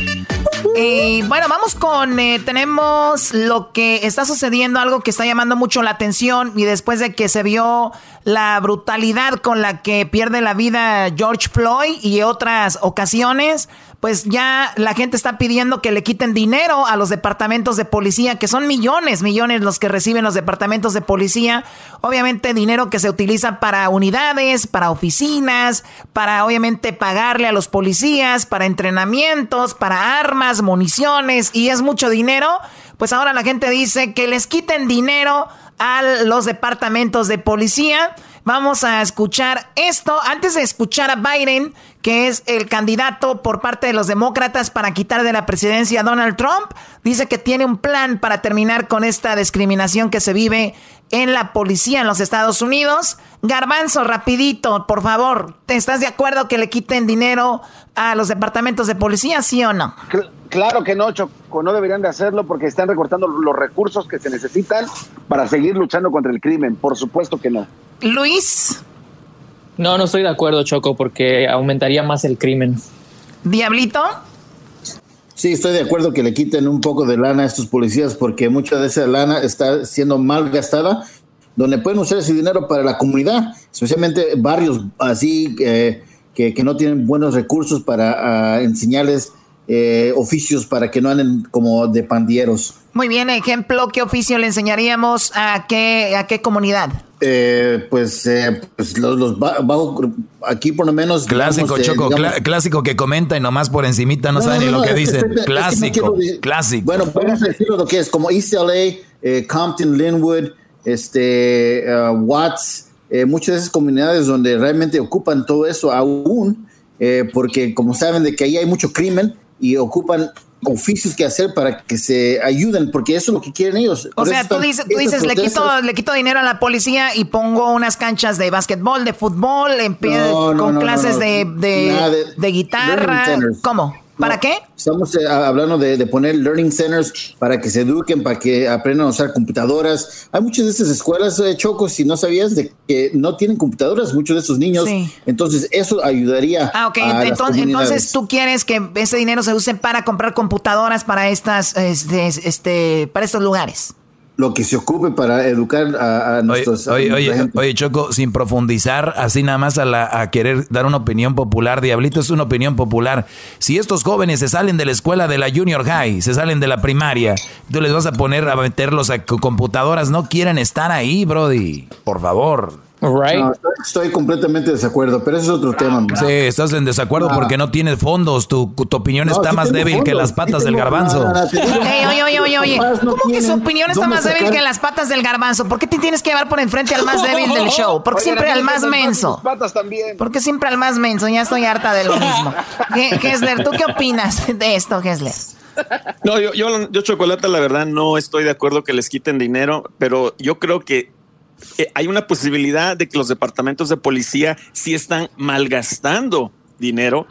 Y bueno, vamos con, eh, tenemos lo que está sucediendo, algo que está llamando mucho la atención y después de que se vio la brutalidad con la que pierde la vida George Floyd y otras ocasiones, pues ya la gente está pidiendo que le quiten dinero a los departamentos de policía, que son millones, millones los que reciben los departamentos de policía. Obviamente dinero que se utiliza para unidades, para oficinas, para obviamente pagarle a los policías, para entrenamientos, para armas, municiones, y es mucho dinero. Pues ahora la gente dice que les quiten dinero a los departamentos de policía. Vamos a escuchar esto. Antes de escuchar a Biden, que es el candidato por parte de los demócratas para quitar de la presidencia a Donald Trump, dice que tiene un plan para terminar con esta discriminación que se vive en la policía en los Estados Unidos. Garbanzo, rapidito, por favor, ¿te estás de acuerdo que le quiten dinero a los departamentos de policía, sí o no? Claro que no, Choco, no deberían de hacerlo porque están recortando los recursos que se necesitan para seguir luchando contra el crimen. Por supuesto que no. Luis. No, no estoy de acuerdo, Choco, porque aumentaría más el crimen. Diablito. Sí, estoy de acuerdo que le quiten un poco de lana a estos policías porque mucha de esa lana está siendo mal gastada, donde pueden usar ese dinero para la comunidad, especialmente barrios así eh, que, que, no tienen buenos recursos para uh, enseñarles eh, oficios para que no anden como de pandilleros. Muy bien, ejemplo, ¿qué oficio le enseñaríamos a qué, a qué comunidad? Eh, pues, eh, pues los, los bajo, aquí por lo menos clásico digamos, choco digamos, cl clásico que comenta y nomás por encimita no, no saben no, ni lo que dicen es, clásico es que clásico bueno vamos a decirlo lo que es como East LA eh, Compton Linwood este uh, Watts eh, muchas de esas comunidades donde realmente ocupan todo eso aún porque como saben de que ahí hay mucho crimen y ocupan oficios que hacer para que se ayuden, porque eso es lo que quieren ellos. O sea, tú dices, tú dices le, quito, le quito dinero a la policía y pongo unas canchas de básquetbol, de fútbol, en pie, no, no, con no, clases de, de, de, de, guitarra. ¿Cómo? ¿Para qué? Estamos eh, hablando de, de, poner learning centers para que se eduquen, para que aprendan a usar computadoras. Hay muchas de estas escuelas, eh, Choco, si no sabías, de que no tienen computadoras, muchos de esos niños. Sí. Entonces, eso ayudaría. Ah, ok. A entonces, entonces, tú quieres que ese dinero se use para comprar computadoras para estas, este, este, para estos lugares lo que se ocupe para educar a, a nuestros oye, oye, oye, oye, Choco, sin profundizar así nada más a, la, a, querer dar una opinión popular, Diablito es una opinión popular. Si estos jóvenes se salen de la escuela de la junior high, se salen de la primaria, tú les vas a poner a meterlos a computadoras, no quieren estar ahí, Brody. Por favor. Right. No, estoy completamente de desacuerdo, pero ese es otro tema. Sí, estás en desacuerdo ah. porque no tienes fondos. Tu, tu opinión no, está sí más débil fondos. que las patas sí del garbanzo. Hey, oye, oye, oye, oye. ¿Cómo no que su opinión está más sacar? débil que las patas del garbanzo? ¿Por qué te tienes que llevar por enfrente al más (laughs) débil del show? Porque Oigan, siempre al más menso. Patas también. Porque siempre al más menso. Ya estoy harta de lo mismo. (laughs) Gessler, ¿tú qué opinas de esto, Gessler? No, yo, yo, yo, Chocolata, la verdad, no estoy de acuerdo que les quiten dinero, pero yo creo que eh, hay una posibilidad de que los departamentos de policía sí están malgastando dinero.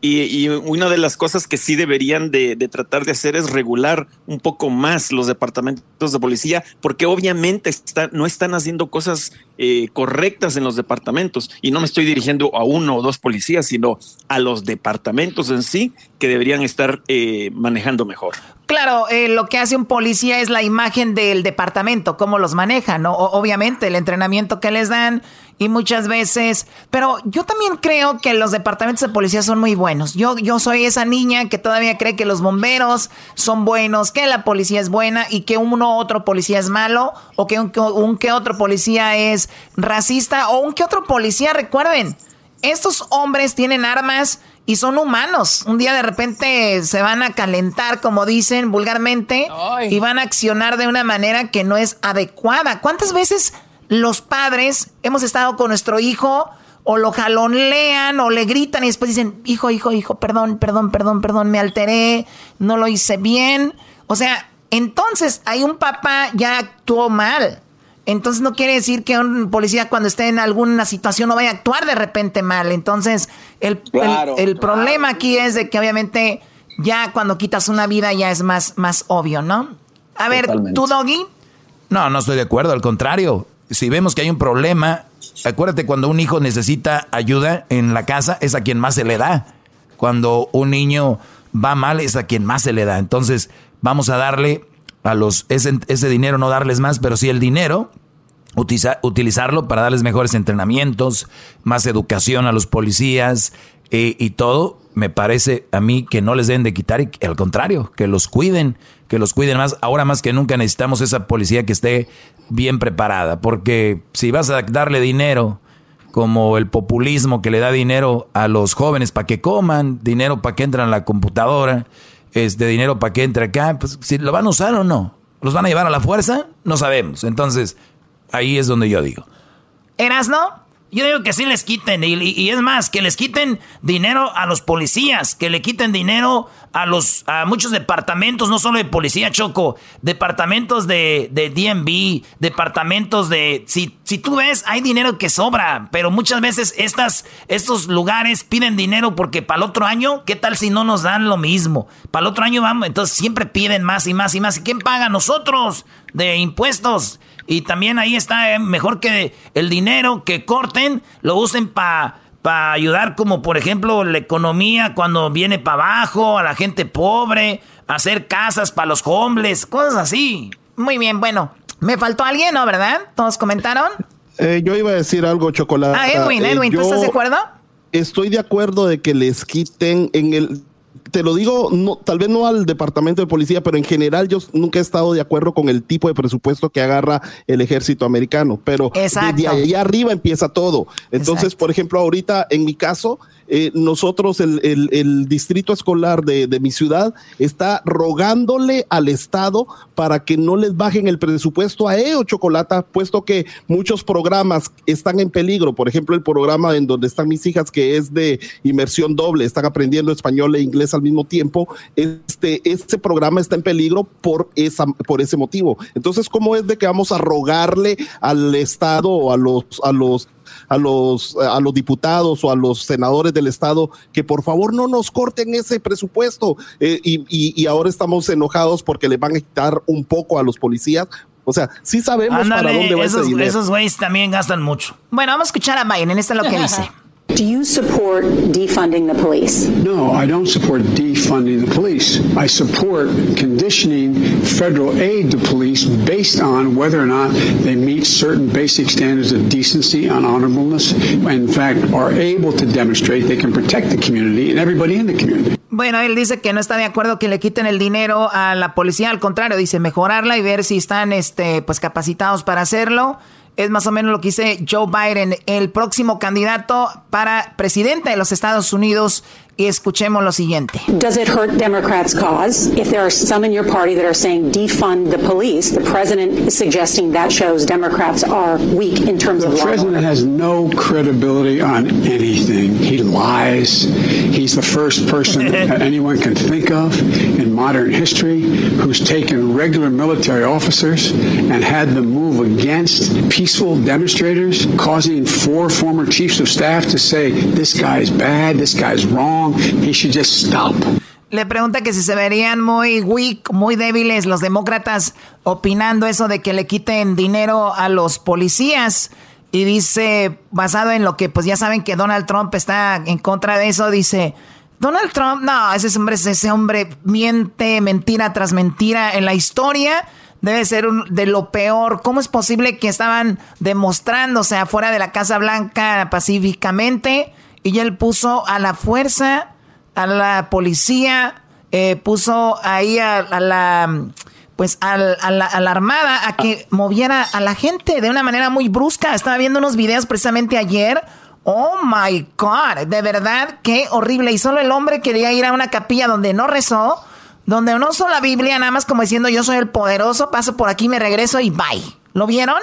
Y, y, una de las cosas que sí deberían de, tratar de hacer es regular un poco más los departamentos de policía, porque obviamente está, no están haciendo cosas eh, correctas en los departamentos. Y no me estoy dirigiendo a uno o dos policías, sino a los departamentos en sí que deberían estar eh, manejando mejor. Claro, eh, lo que hace un policía es la imagen del departamento, cómo los maneja, ¿no? Obviamente, el entrenamiento que les dan y muchas veces, pero yo también creo que los departamentos de policía son muy buenos. Yo, yo soy esa niña que todavía cree que los bomberos son buenos, que la policía es buena y que uno otro policía es malo o que un, un que otro policía es racista o un que otro policía, recuerden, estos hombres tienen armas y son humanos. Un día de repente se van a calentar, como dicen vulgarmente, y van a accionar de una manera que no es adecuada. ¿Cuántas veces los padres hemos estado con nuestro hijo o lo jalonean o le gritan y después dicen, hijo, hijo, hijo, perdón, perdón, perdón, perdón, me alteré, no lo hice bien. O sea, entonces hay un papá ya actuó mal. Entonces no quiere decir que un policía cuando esté en alguna situación no vaya a actuar de repente mal. Entonces el, el, problema aquí es de que obviamente ya cuando quitas una vida ya es más, más obvio, ¿no? A ver, ¿tú, Doggy? No, no estoy de acuerdo, al contrario si vemos que hay un problema, acuérdate cuando un hijo necesita ayuda en la casa, es a quien más se le da. Cuando un niño va mal, es a quien más se le da. Entonces, vamos a darle a los, ese, ese dinero, no darles más, pero sí el dinero, utilizarlo para darles mejores entrenamientos, más educación a los policías eh, y todo. Me parece a mí que no les deben de quitar, y al contrario, que los cuiden, que los cuiden más. Ahora más que nunca necesitamos esa policía que esté bien preparada, porque si vas a darle dinero, como el populismo que le da dinero a los jóvenes para que coman, dinero para que entren a la computadora, este dinero para que entre acá, pues si lo van a usar o no, los van a llevar a la fuerza, no sabemos. Entonces, ahí es donde yo digo. ¿Eras no? Yo digo que sí les quiten, y, es más, que les quiten dinero a los policías, que le quiten dinero a los a muchos departamentos, no solo de policía, Choco, departamentos de, de DMV, departamentos de... Si, si tú ves, hay dinero que sobra, pero muchas veces estas, estos lugares piden dinero porque para el otro año, ¿qué tal si no nos dan lo mismo? Para el otro año vamos, entonces siempre piden más y más y más. ¿Y quién paga? Nosotros, de impuestos. Y también ahí está, eh, mejor que el dinero que corten, lo usen para pa ayudar como por ejemplo la economía cuando viene para abajo, a la gente pobre, hacer casas para los hombres, cosas así. Muy bien, bueno, me faltó alguien, ¿no? ¿Verdad? ¿Todos comentaron? Eh, yo iba a decir algo, Chocolate. Ah, Edwin, eh, Edwin, ¿tú estás de acuerdo? Estoy de acuerdo de que les quiten en el te lo digo, no, tal vez no al departamento de policía, pero en general yo nunca he estado de acuerdo con el tipo de presupuesto que agarra el ejército americano, pero Exacto. desde ahí arriba empieza todo. Entonces, por ejemplo, ahorita en mi caso, eh, nosotros, el, el, distrito escolar de, de, mi ciudad, está rogándole al Estado para que no les bajen el presupuesto a EO Chocolata, puesto que muchos programas están en peligro. Por ejemplo, el programa en donde están mis hijas, que es de inmersión doble, están aprendiendo español e inglés al mismo tiempo. Este, este programa está en peligro por, esa, por ese motivo. Entonces, ¿cómo es de que vamos a rogarle al Estado o a los, a los a los, a los diputados o a los senadores del Estado que por favor no nos corten ese presupuesto. Eh, y, y, ahora estamos enojados porque le van a quitar un poco a los policías. O sea, sí sabemos para dónde va esos, ese dinero. Esos güeyes también gastan mucho. Bueno, vamos a escuchar a Biden. Esto es lo que dice. (laughs) Do you support defunding the police? No, I don't support defunding the police. I support conditioning federal aid to police based on whether or not they meet certain basic standards of decency and honorableness, and in fact are able to demonstrate they can protect the community and everybody in the community. Bueno, él dice que no está de acuerdo que le quiten el dinero a la policía, al contrario, dice mejorarla y ver si están este pues capacitados para hacerlo. Es más o menos lo que dice Joe Biden, el próximo candidato para presidente de los Estados Unidos y escuchemos lo siguiente. Does it hurt Democrats' cause if there are some in your party that are saying defund the police? The president is suggesting that shows Democrats are weak in terms the of law. The president has no credibility on anything. He lies. He's the first person (laughs) that anyone can think of in modern history who's taken regular military officers and had them move against peaceful demonstrators, causing four former chiefs of staff to say, this guy's bad, this guy's wrong. He should just stop. Le pregunta que si se verían muy weak, muy débiles los demócratas opinando eso de que le quiten dinero a los policías. Y dice, basado en lo que pues ya saben que Donald Trump está en contra de eso, dice, Donald Trump, no, ese hombre, ese hombre miente mentira tras mentira en la historia debe ser de lo peor. ¿Cómo es posible que estaban demostrándose afuera de la Casa Blanca pacíficamente y él puso a la fuerza, a la policía, eh, puso ahí a, la pues a, la, a, la, armada a que moviera a la gente de una manera muy brusca. Estaba viendo unos videos precisamente ayer. Oh my God, de verdad, qué horrible. Y solo el hombre quería ir a una capilla donde no rezó donde no usó la Biblia, nada más como diciendo yo soy el poderoso, paso por aquí, me regreso y bye. ¿Lo vieron?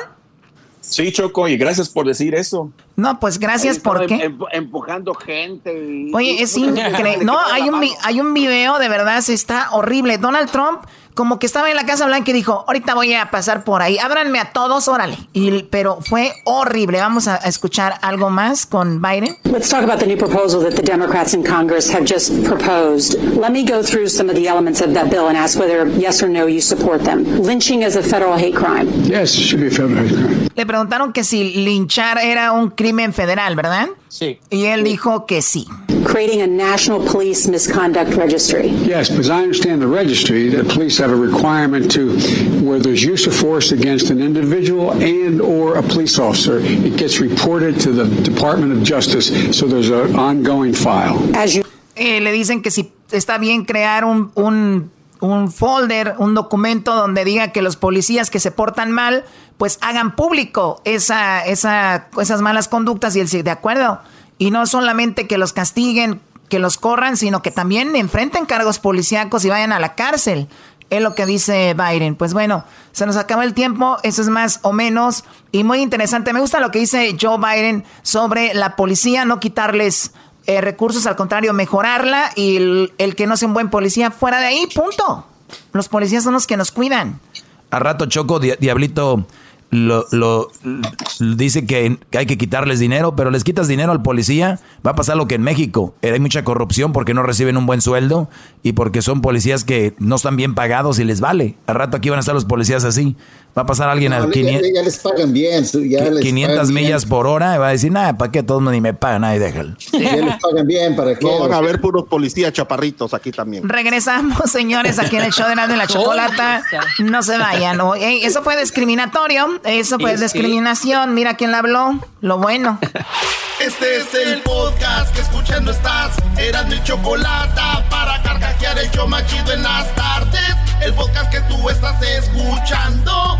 Sí, Choco, y gracias por decir eso. No, pues gracias porque em, empujando gente. Oye, es (laughs) increíble. (laughs) No, hay un, hay un video, de verdad, se está horrible. Donald Trump como que estaba en la Casa Blanca y dijo, ahorita voy a pasar por ahí, ábranme a todos, órale. Y, pero fue horrible. Vamos a, escuchar algo más con Biden. Let's talk about the new proposal that the Democrats in Congress have just proposed. Let me go through some of the elements of that bill and ask whether yes or no you support them. Lynching is a federal hate crime. Yes, it should be a federal hate crime. Le preguntaron que si linchar era un crimen federal, ¿verdad? Sí. Y él dijo que sí. Creating a national police misconduct registry. Yes, because I understand the registry, the police have a requirement to where there's use of force against an individual and or a police officer, it gets reported to the Department of Justice, so there's an ongoing file. As you eh, le dicen que si está bien crear un, un un folder, un documento donde diga que los policías que se portan mal, pues hagan público esa, esa, esas malas conductas y el de acuerdo. Y no solamente que los castiguen, que los corran, sino que también enfrenten cargos policíacos y vayan a la cárcel. Es lo que dice Biden. Pues bueno, se nos acaba el tiempo, eso es más o menos. Y muy interesante, me gusta lo que dice Joe Biden sobre la policía, no quitarles eh, recursos, al contrario, mejorarla y el, que no sea un buen policía fuera de ahí, punto. Los policías son los que nos cuidan. A rato Choco, Diablito lo, lo, dice que hay que quitarles dinero, pero les quitas dinero al policía, va a pasar lo que en México. Hay mucha corrupción porque no reciben un buen sueldo y porque son policías que no están bien pagados y les vale. Al rato aquí van a estar los policías así. Va a pasar alguien a 500, ya, les pagan bien. Ya 500 millas por hora y va a decir, nada, ¿para qué todos ni me pagan? Ahí déjalo. Ya les pagan bien, ¿para qué? No van a haber puros policías chaparritos aquí también. Regresamos, señores, aquí en el show de la, de la (laughs) chocolata. No se vayan. eso fue discriminatorio, eso fue discriminación. Mira quién le habló, lo bueno. (laughs) Este es el podcast que escuchando estás. Eran mi chocolata para carcajear el show machido en las tardes. El podcast que tú estás escuchando.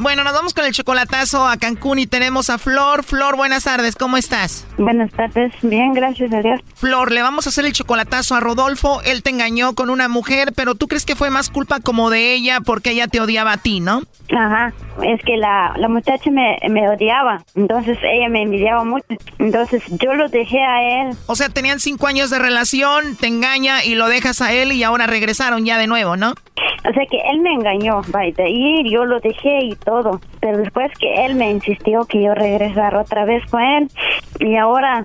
Bueno, nos vamos con el chocolatazo a Cancún y tenemos a Flor. Flor, buenas tardes, ¿cómo estás? Buenas tardes, bien, gracias a Dios. Flor, le vamos a hacer el chocolatazo a Rodolfo. Él te engañó con una mujer, pero tú crees que fue más culpa como de ella porque ella te odiaba a ti, ¿no? Ajá, es que la, la muchacha me, me odiaba, entonces ella me envidiaba mucho, entonces yo lo dejé a él. O sea, tenían cinco años de relación, te engaña y lo dejas a él y ahora regresaron ya de nuevo, ¿no? O sea que él me engañó, vaya, y yo lo dejé y todo. Pero después que él me insistió que yo regresara otra vez con él, y ahora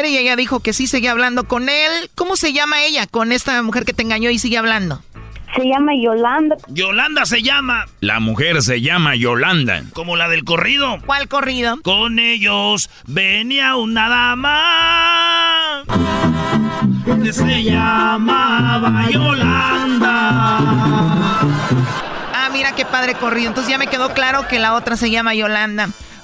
y ella dijo que sí seguía hablando con él. ¿Cómo se llama ella con esta mujer que te engañó y sigue hablando? Se llama Yolanda. Yolanda se llama. La mujer se llama Yolanda. Como la del corrido. ¿Cuál corrido? Con ellos venía una dama. Que se llamaba Yolanda. Ah, mira qué padre corrido. Entonces ya me quedó claro que la otra se llama Yolanda.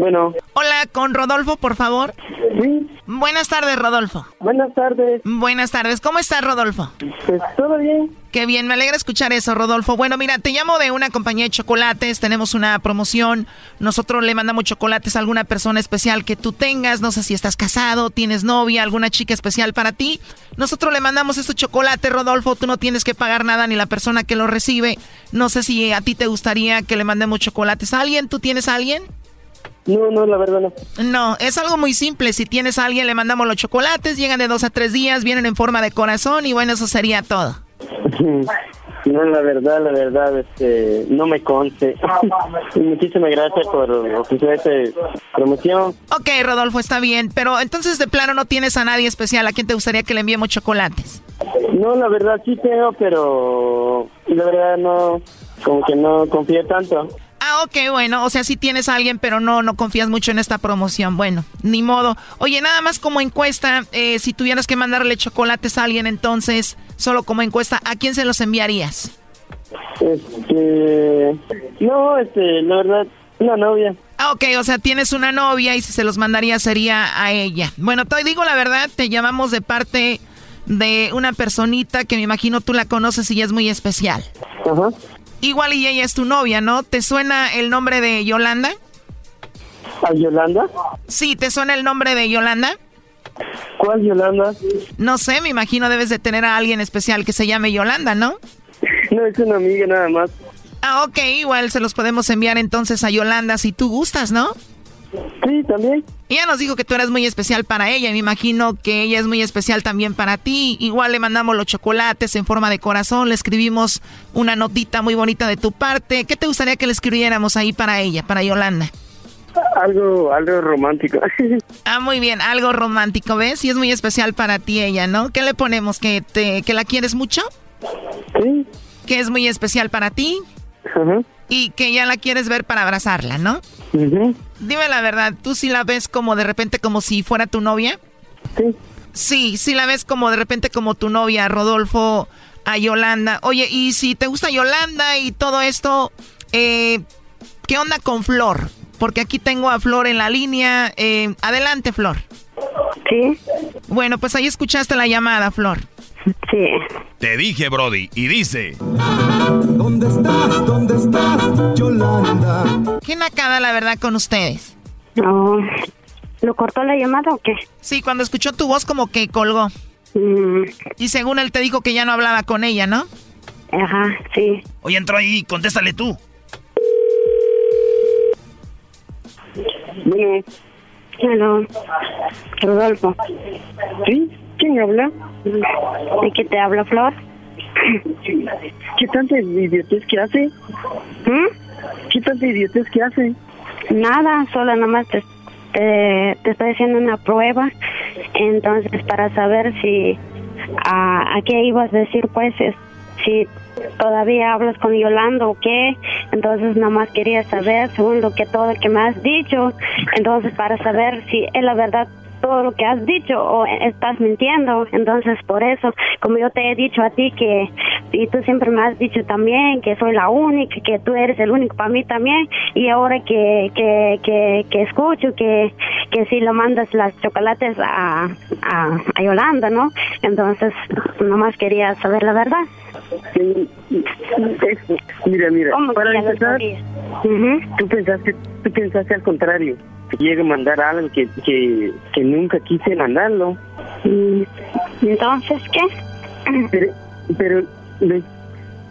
Bueno. Hola, con Rodolfo, por favor. Sí. Buenas tardes, Rodolfo. Buenas tardes. Buenas tardes. ¿Cómo estás, Rodolfo? Pues todo bien. Qué bien, me alegra escuchar eso, Rodolfo. Bueno, mira, te llamo de una compañía de chocolates, tenemos una promoción. Nosotros le mandamos chocolates a alguna persona especial que tú tengas, no sé si estás casado, tienes novia, alguna chica especial para ti. Nosotros le mandamos estos chocolates, Rodolfo, tú no tienes que pagar nada ni la persona que lo recibe. No sé si a ti te gustaría que le mandemos chocolates a alguien, ¿tú tienes a alguien? No, no, la verdad no. No, es algo muy simple. Si tienes a alguien, le mandamos los chocolates, llegan de dos a tres días, vienen en forma de corazón y bueno, eso sería todo. No, la verdad, la verdad, este, no me conste. (laughs) Muchísimas gracias por ofrecer esta promoción. Ok, Rodolfo, está bien, pero entonces de plano no tienes a nadie especial. ¿A quién te gustaría que le enviemos chocolates? No, la verdad sí tengo, pero la verdad no, como que no confío tanto. Ah, ok, bueno, o sea, sí tienes a alguien, pero no, no confías mucho en esta promoción. Bueno, ni modo. Oye, nada más como encuesta, eh, si tuvieras que mandarle chocolates a alguien, entonces, solo como encuesta, ¿a quién se los enviarías? Este, no, este, la verdad, una novia. Ah, ok, o sea, tienes una novia y si se los mandaría sería a ella. Bueno, te digo la verdad, te llamamos de parte de una personita que me imagino tú la conoces y es muy especial. Ajá. Igual y ella es tu novia, ¿no? ¿Te suena el nombre de Yolanda? ¿A Yolanda? Sí, ¿te suena el nombre de Yolanda? ¿Cuál Yolanda? No sé, me imagino debes de tener a alguien especial que se llame Yolanda, ¿no? No, es una amiga nada más. Ah, ok, igual se los podemos enviar entonces a Yolanda si tú gustas, ¿no? Sí, también. Ella nos dijo que tú eres muy especial para ella. Me imagino que ella es muy especial también para ti. Igual le mandamos los chocolates en forma de corazón. Le escribimos una notita muy bonita de tu parte. ¿Qué te gustaría que le escribiéramos ahí para ella, para Yolanda? Algo, algo romántico. (laughs) ah, muy bien, algo romántico, ¿ves? Y es muy especial para ti ella, ¿no? ¿Qué le ponemos? ¿Que, te, que la quieres mucho? Sí. ¿Que es muy especial para ti? Ajá. Y que ya la quieres ver para abrazarla, ¿no? Dime la verdad, ¿tú sí la ves como de repente como si fuera tu novia? Sí. Sí, sí la ves como de repente como tu novia, Rodolfo, a Yolanda. Oye, y si te gusta Yolanda y todo esto, eh, ¿qué onda con Flor? Porque aquí tengo a Flor en la línea. Eh, adelante, Flor. Sí. Bueno, pues ahí escuchaste la llamada, Flor. Sí. Te dije, Brody, y dice... ¿Dónde estás? ¿Dónde estás, Yolanda? Qué nacada, la verdad, con ustedes. No. ¿Lo cortó la llamada o qué? Sí, cuando escuchó tu voz como que colgó. Mm. Y según él te dijo que ya no hablaba con ella, ¿no? Ajá, sí. Oye, entró ahí, contéstale tú. Bueno. Hello. Rodolfo. ¿Sí? ¿Quién habla? ¿De qué te habla, Flor? (laughs) ¿Qué tanta idiotez que hace? ¿Mm? ¿Qué tanta idiotez que hace? Nada, solo nomás te, te, te estoy haciendo una prueba. Entonces, para saber si... a, a qué ibas a decir, pues, es, si todavía hablas con Yolanda o qué. Entonces, nomás quería saber, según lo que todo lo que me has dicho. Entonces, para saber si es la verdad todo lo que has dicho o estás mintiendo. Entonces, por eso, como yo te he dicho a ti que, y tú siempre me has dicho también que soy la única, que tú eres el único para mí también, y ahora que, que, que, que escucho que, que si lo mandas las chocolates a, a, a Yolanda, ¿no? Entonces, nomás quería saber la verdad. Mira, mira, ¿Cómo para empezar, tú pensaste, tú pensaste al contrario, que llegue a mandar algo que, que, que nunca quise mandarlo. Mm, Entonces, ¿qué? Pero, pero,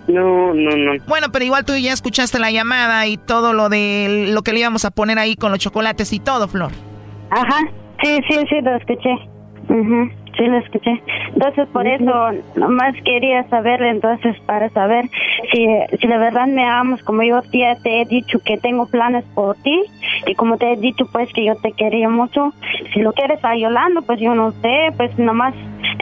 no, no, no. Bueno, pero igual tú ya escuchaste la llamada y todo lo de lo que le íbamos a poner ahí con los chocolates y todo, Flor. Ajá, sí, sí, sí, lo escuché. Ujú. Sí, lo escuché. Entonces, por eso, nomás quería saber, entonces, para saber si, si de verdad me amas, como yo ya te he dicho que tengo planes por ti, y como te he dicho, pues, que yo te quería mucho. Si lo quieres a Yolanda, pues yo no sé, pues nomás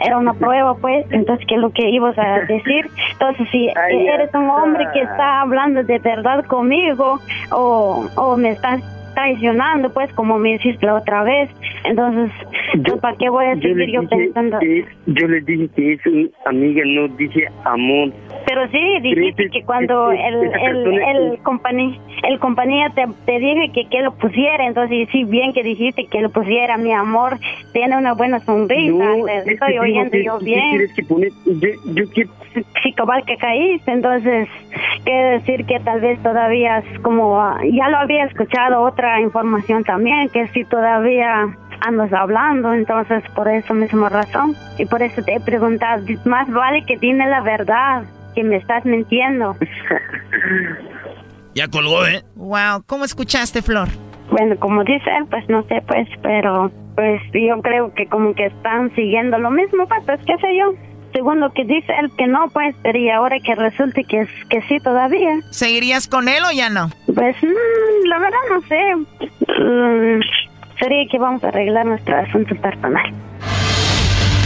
era una prueba, pues, entonces, ¿qué es lo que ibas a decir? Entonces, si eres un hombre que está hablando de verdad conmigo, o, o me estás traicionando, pues, como me hiciste la otra vez. Entonces, yo, ¿para qué voy a seguir yo, pensando? yo le dije que es amiga, no dije amor. Pero sí, dijiste que cuando el, el, el, compañía, el compañía te, te dije que, que lo pusiera, entonces sí, bien que dijiste que lo pusiera, mi amor, tiene una buena sonrisa, no, estoy oyendo yo bien. ¿Quieres que pone? Yo, yo quiero... Sí, cabal que caíste, entonces, quiere decir que tal vez todavía es como, ya lo había escuchado otra información también, que si todavía andas hablando, entonces por eso misma razón. Y por eso te he preguntado, más vale que tiene la verdad, que me estás mintiendo. ya colgó, ¿eh? Wow, ¿cómo escuchaste, Flor? Bueno, como dice él, pues no sé, pues, pero pues yo creo que como que están siguiendo lo mismo, pues qué sé yo. Según lo que dice él que no, pues, pero y ahora que resulte que, que sí todavía. ¿Seguirías con él o ya no? Pues, mm, la verdad no sé. Mm, sería que vamos a arreglar nuestro asunto personal.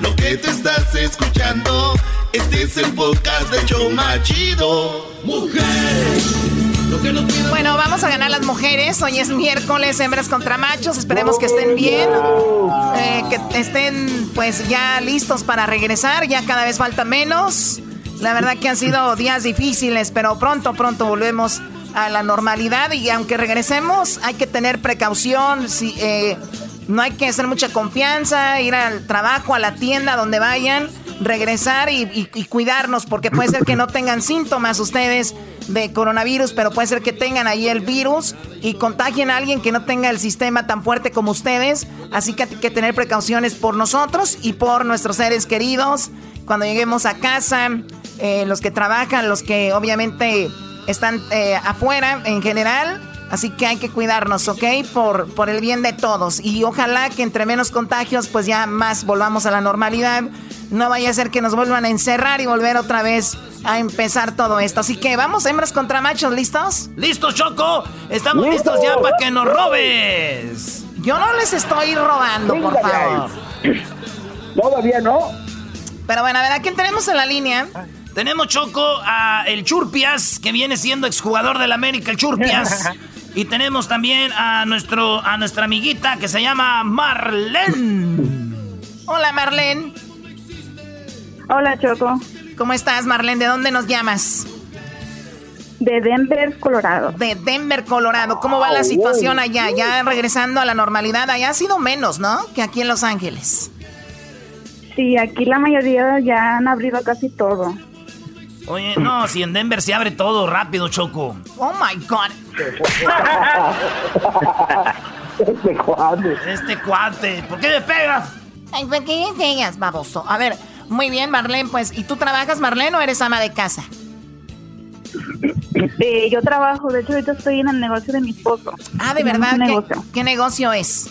lo que te estás escuchando, este es el podcast de Choma Chido. Mujer. Bueno, vamos a ganar las mujeres. Hoy es miércoles, hembras contra machos. Esperemos que estén bien, eh, que estén pues ya listos para regresar. Ya cada vez falta menos. La verdad que han sido días difíciles, pero pronto, pronto volvemos a la normalidad. Y aunque regresemos, hay que tener precaución. Si, eh, no hay que hacer mucha confianza, ir al trabajo, a la tienda, donde vayan, regresar y, cuidarnos, porque puede ser que no tengan síntomas ustedes de coronavirus, pero puede ser que tengan ahí el virus y contagien a alguien que no tenga el sistema tan fuerte como ustedes. Así que hay que tener precauciones por nosotros y por nuestros seres queridos. Cuando lleguemos a casa, eh, los que trabajan, los que obviamente están eh, afuera en general Así que hay que cuidarnos, ¿ok? Por, por el bien de todos. Y ojalá que entre menos contagios, pues ya más volvamos a la normalidad. No vaya a ser que nos vuelvan a encerrar y volver otra vez a empezar todo esto. Así que vamos, hembras contra machos, ¿listos? ¡Listos, Choco! Estamos listos ya para que nos robes. Yo no les estoy robando, por favor. Todavía no. Pero bueno, a ver, ¿a quién tenemos en la línea? Tenemos Choco a el Churpias, que viene siendo exjugador del América, el Churpias. (laughs) Y tenemos también a, nuestro, a nuestra amiguita que se llama Marlene. Hola, Marlene. Hola, Choco. ¿Cómo estás, Marlene? ¿De dónde nos llamas? De Denver, Colorado. De Denver, Colorado. ¿Cómo va la ah, situación allá? Ya regresando a la normalidad. Allá ha sido menos, ¿no? Que aquí en Los Ángeles. Sí, aquí la mayoría ya han abrido casi todo. Oye, no, si en Denver se abre todo rápido, Choco. Oh my God. este cuate. Este cuate. ¿Por qué me pegas? Ay, ¿por qué me pegas, baboso? A ver, muy bien, Marlene, pues, ¿y tú trabajas, Marlene, o eres ama de casa? Eh, yo trabajo, de hecho, ahorita estoy en el negocio de mi esposo. Ah, ¿de verdad? ¿Qué, ¿Qué negocio es?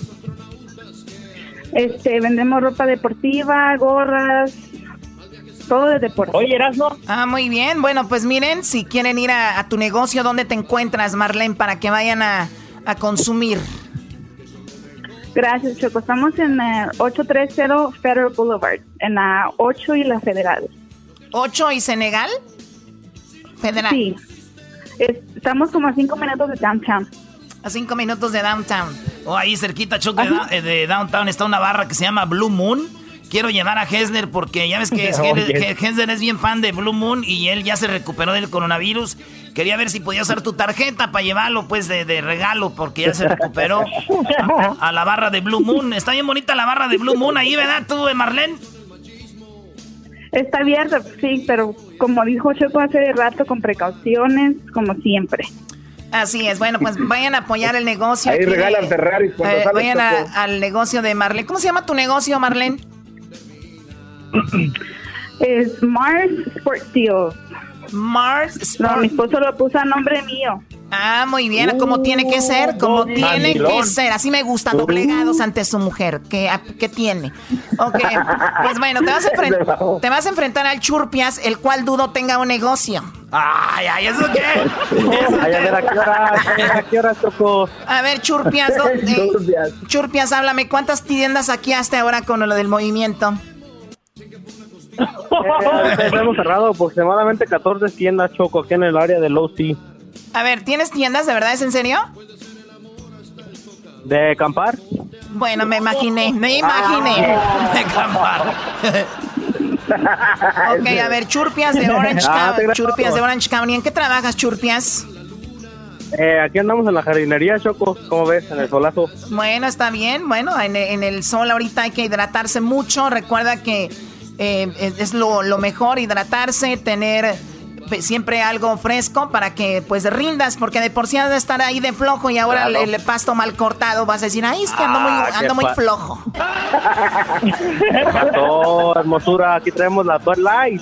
Este, vendemos ropa deportiva, gorras, todo de deporte. Oye, Erasmo. Ah, muy bien. Bueno, pues miren, si quieren ir a, tu negocio, ¿dónde te encuentras, Marlene, para que vayan a, consumir? Gracias, Choco. Estamos en el 830 Federal Boulevard, en la 8 y la Federal. ¿8 y Senegal? Federal. Sí. estamos como a 5 minutos de downtown. A 5 minutos de downtown. O oh, ahí cerquita, Choco, de, de downtown está una barra que se llama Blue Moon quiero llevar a Hesner porque ya ves (laughs) que Hesner es bien fan de Blue Moon y él ya se recuperó del coronavirus. Quería ver si podía usar tu tarjeta para llevarlo pues de, regalo porque ya se recuperó a, la barra de Blue Moon. Está bien bonita la barra de Blue Moon ahí, ¿verdad tú, eh, Marlene? Está abierto, sí, pero como dijo Choco hace rato, con precauciones, como siempre. Así es, bueno, pues vayan a apoyar el negocio. Ahí regalan Ferrari cuando eh, Vayan al negocio de Marlene. ¿Cómo se llama tu negocio, Marlene? (clears throat) Es Mars Sport Deals. Mars Sport. No, mi esposo lo puso a nombre mío. Ah, muy bien, como tiene que ser, como tiene que ser. Así me gusta, doblegados ante su mujer. ¿Qué, qué tiene? Ok, pues bueno, te vas, a (laughs) te vas a enfrentar al Churpias, el cual dudo tenga un negocio. Ay, ay, ¿eso qué? (laughs) Ay, a ver, ¿a qué hora, a qué hora tocó? A ver, Churpias, (laughs) ¿dónde? Churpias, háblame, ¿cuántas tiendas aquí hasta ahora con lo del movimiento? Eh, hemos cerrado aproximadamente 14 tiendas, Choco, aquí en el área de Low Sea. A ver, ¿tienes tiendas de verdad? ¿Es en serio? ¿De acampar? Bueno, me imaginé, me imaginé. Ah. (laughs) De acampar. (laughs) ok, a ver, Churpias de Orange ah, County. Churpias de Orange County. ¿En qué trabajas, Churpias? Eh, aquí andamos en la jardinería, Choco, ¿cómo ves? En el solazo. Bueno, está bien. Bueno, en, el sol ahorita hay que hidratarse mucho. Recuerda que eh, es lo, lo mejor hidratarse, tener siempre algo fresco para que pues rindas, porque de por sí has de estar ahí de flojo y ahora el, pasto mal cortado vas a decir, ay, es que ando muy, ah, ando muy flojo. (laughs) pasó, hermosura? Aquí traemos la Bud Light.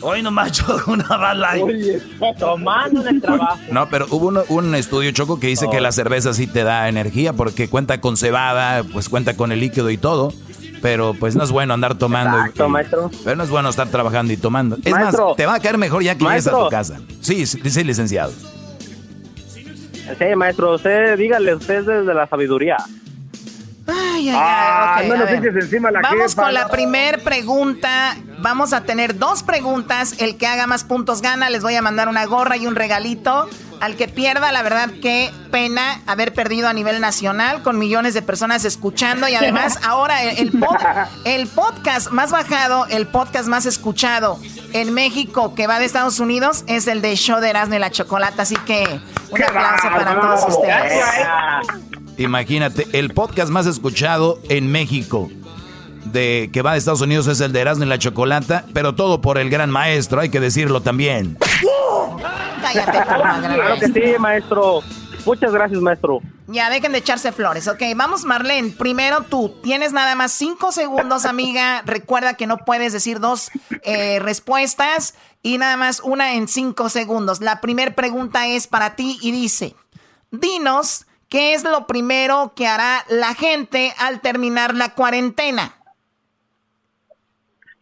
Hoy nomás (laughs) yo una Light. tomando en el trabajo. No, pero hubo un, estudio, Choco, que dice que la cerveza sí te da energía porque cuenta con cebada, pues cuenta con el líquido y todo. Pero pues no es bueno andar tomando. maestro. Pero no es bueno estar trabajando y tomando. Es más, te va a caer mejor ya que llegues a tu casa. Sí, sí, licenciado. Sí, maestro, usted dígale, usted es desde la sabiduría. Ay, ay, ay. Ah, Vamos con la primer pregunta. Vamos a tener dos preguntas. El que haga más puntos gana. Les voy a mandar una gorra y un regalito. Al que pierda, la verdad, qué pena haber perdido a nivel nacional con millones de personas escuchando y además (laughs) ahora el, el podcast más bajado, el podcast más escuchado en México que va de Estados Unidos es el de Show de Erasmo y la Chocolata. Así que un aplauso para todos ustedes. Imagínate, el podcast más escuchado en México de que va de Estados Unidos es el de Erasmo y la Chocolata, pero todo por el gran maestro, hay que decirlo también. Cállate, (laughs) Claro que sí, maestro. Muchas gracias, maestro. Ya, dejen de echarse flores. Ok, vamos, Marlene. Primero tú. Tienes nada más cinco segundos, amiga. Recuerda que no puedes decir dos eh, respuestas y nada más una en cinco segundos. La primera pregunta es para ti y dice: Dinos, ¿qué es lo primero que hará la gente al terminar la cuarentena?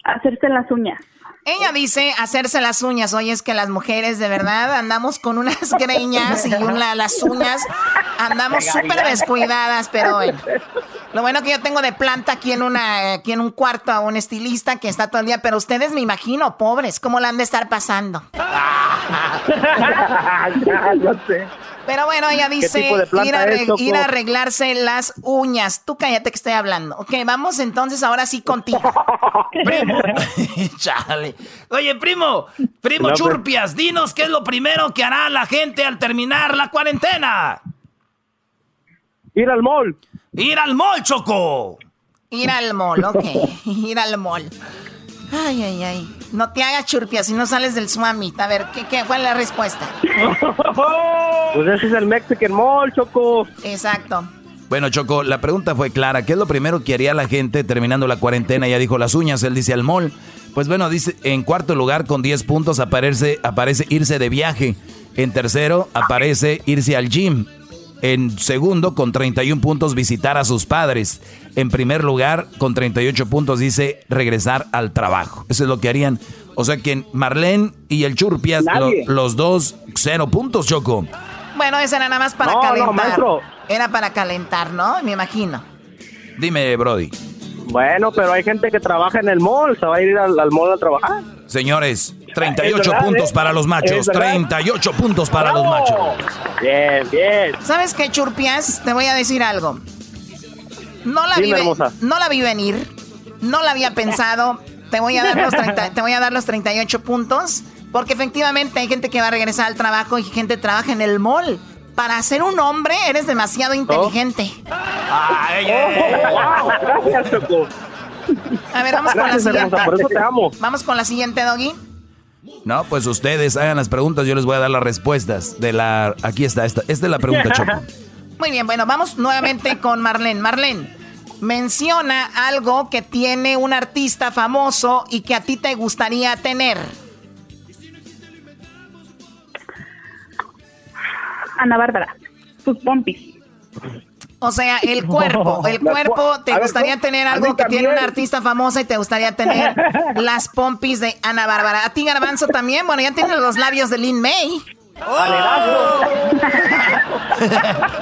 Hacerse las uñas. Ella dice hacerse las uñas. Oye, es que las mujeres de verdad andamos con unas (laughs) greñas y una, las uñas andamos súper descuidadas, pero bueno. Lo bueno que yo tengo de planta aquí en una aquí en un cuarto a un estilista que está todo el día, pero ustedes me imagino, pobres, ¿cómo la han de estar pasando? (laughs) Pero bueno, ella dice ir a, arreglarse las uñas. Tú cállate que estoy hablando. Ok, vamos entonces ahora sí contigo. (laughs) primo. (laughs) Chale. Oye, primo, primo. Churpias, dinos qué es lo primero que hará la gente al terminar la cuarentena. Ir al mall. Ir al mall, Choco. Ir al mall, ok. (laughs) Ir al mall. Ay, ay, ay. No te hagas churpia si no sales del Swamit. A ver, ¿qué, qué, ¿cuál es la respuesta? (laughs) pues ese es el Mexican Mall, Choco. Exacto. Bueno, Choco, la pregunta fue clara. ¿Qué es lo primero que haría la gente terminando la cuarentena? Ya dijo las uñas, él dice al mall. Pues bueno, dice, en cuarto lugar con 10 puntos aparece, aparece irse de viaje. En tercero aparece irse al gym. En segundo, con 31 puntos, visitar a sus padres. En primer lugar, con 38 puntos, dice regresar al trabajo. Eso es lo que harían. O sea que Marlene y el Churpias, los dos, cero puntos, Choco. Bueno, eso era nada más para calentar. era para calentar, ¿no? Me imagino. Dime, Brody. Bueno, pero hay gente que trabaja en el mall, se va a ir al, al mall a trabajar. Señores, 38 puntos para los machos. 38 puntos para los machos. Bien, bien. ¿Sabes qué, Churpias? Te voy a decir algo. No la, vi, no la vi venir. No la había pensado. Te voy, a dar los te voy a dar los 38 puntos. Porque efectivamente hay gente que va a regresar al trabajo y gente que trabaja en el mall. Para ser un hombre eres demasiado inteligente. Ay, oh, Gracias, Choco. A ver, vamos con la siguiente. por eso te amo. Vamos con la siguiente, Doggy. No, pues ustedes hagan las preguntas, yo les voy a dar las respuestas de la... Aquí está, esta, esta es la pregunta, Choco. (laughs) Muy bien, bueno, vamos nuevamente con Marlene. Marlene, menciona algo que tiene un artista famoso y que a ti te gustaría tener. Ana Bárbara, sus pompis. O sea, el cuerpo, (laughs) el cuerpo, te gustaría tener algo que tiene una artista famosa y te gustaría tener (laughs) las pompis de Ana Bárbara. A ti, Garbanzo, también. Bueno, ya tienes los labios de Lin May. (laughs)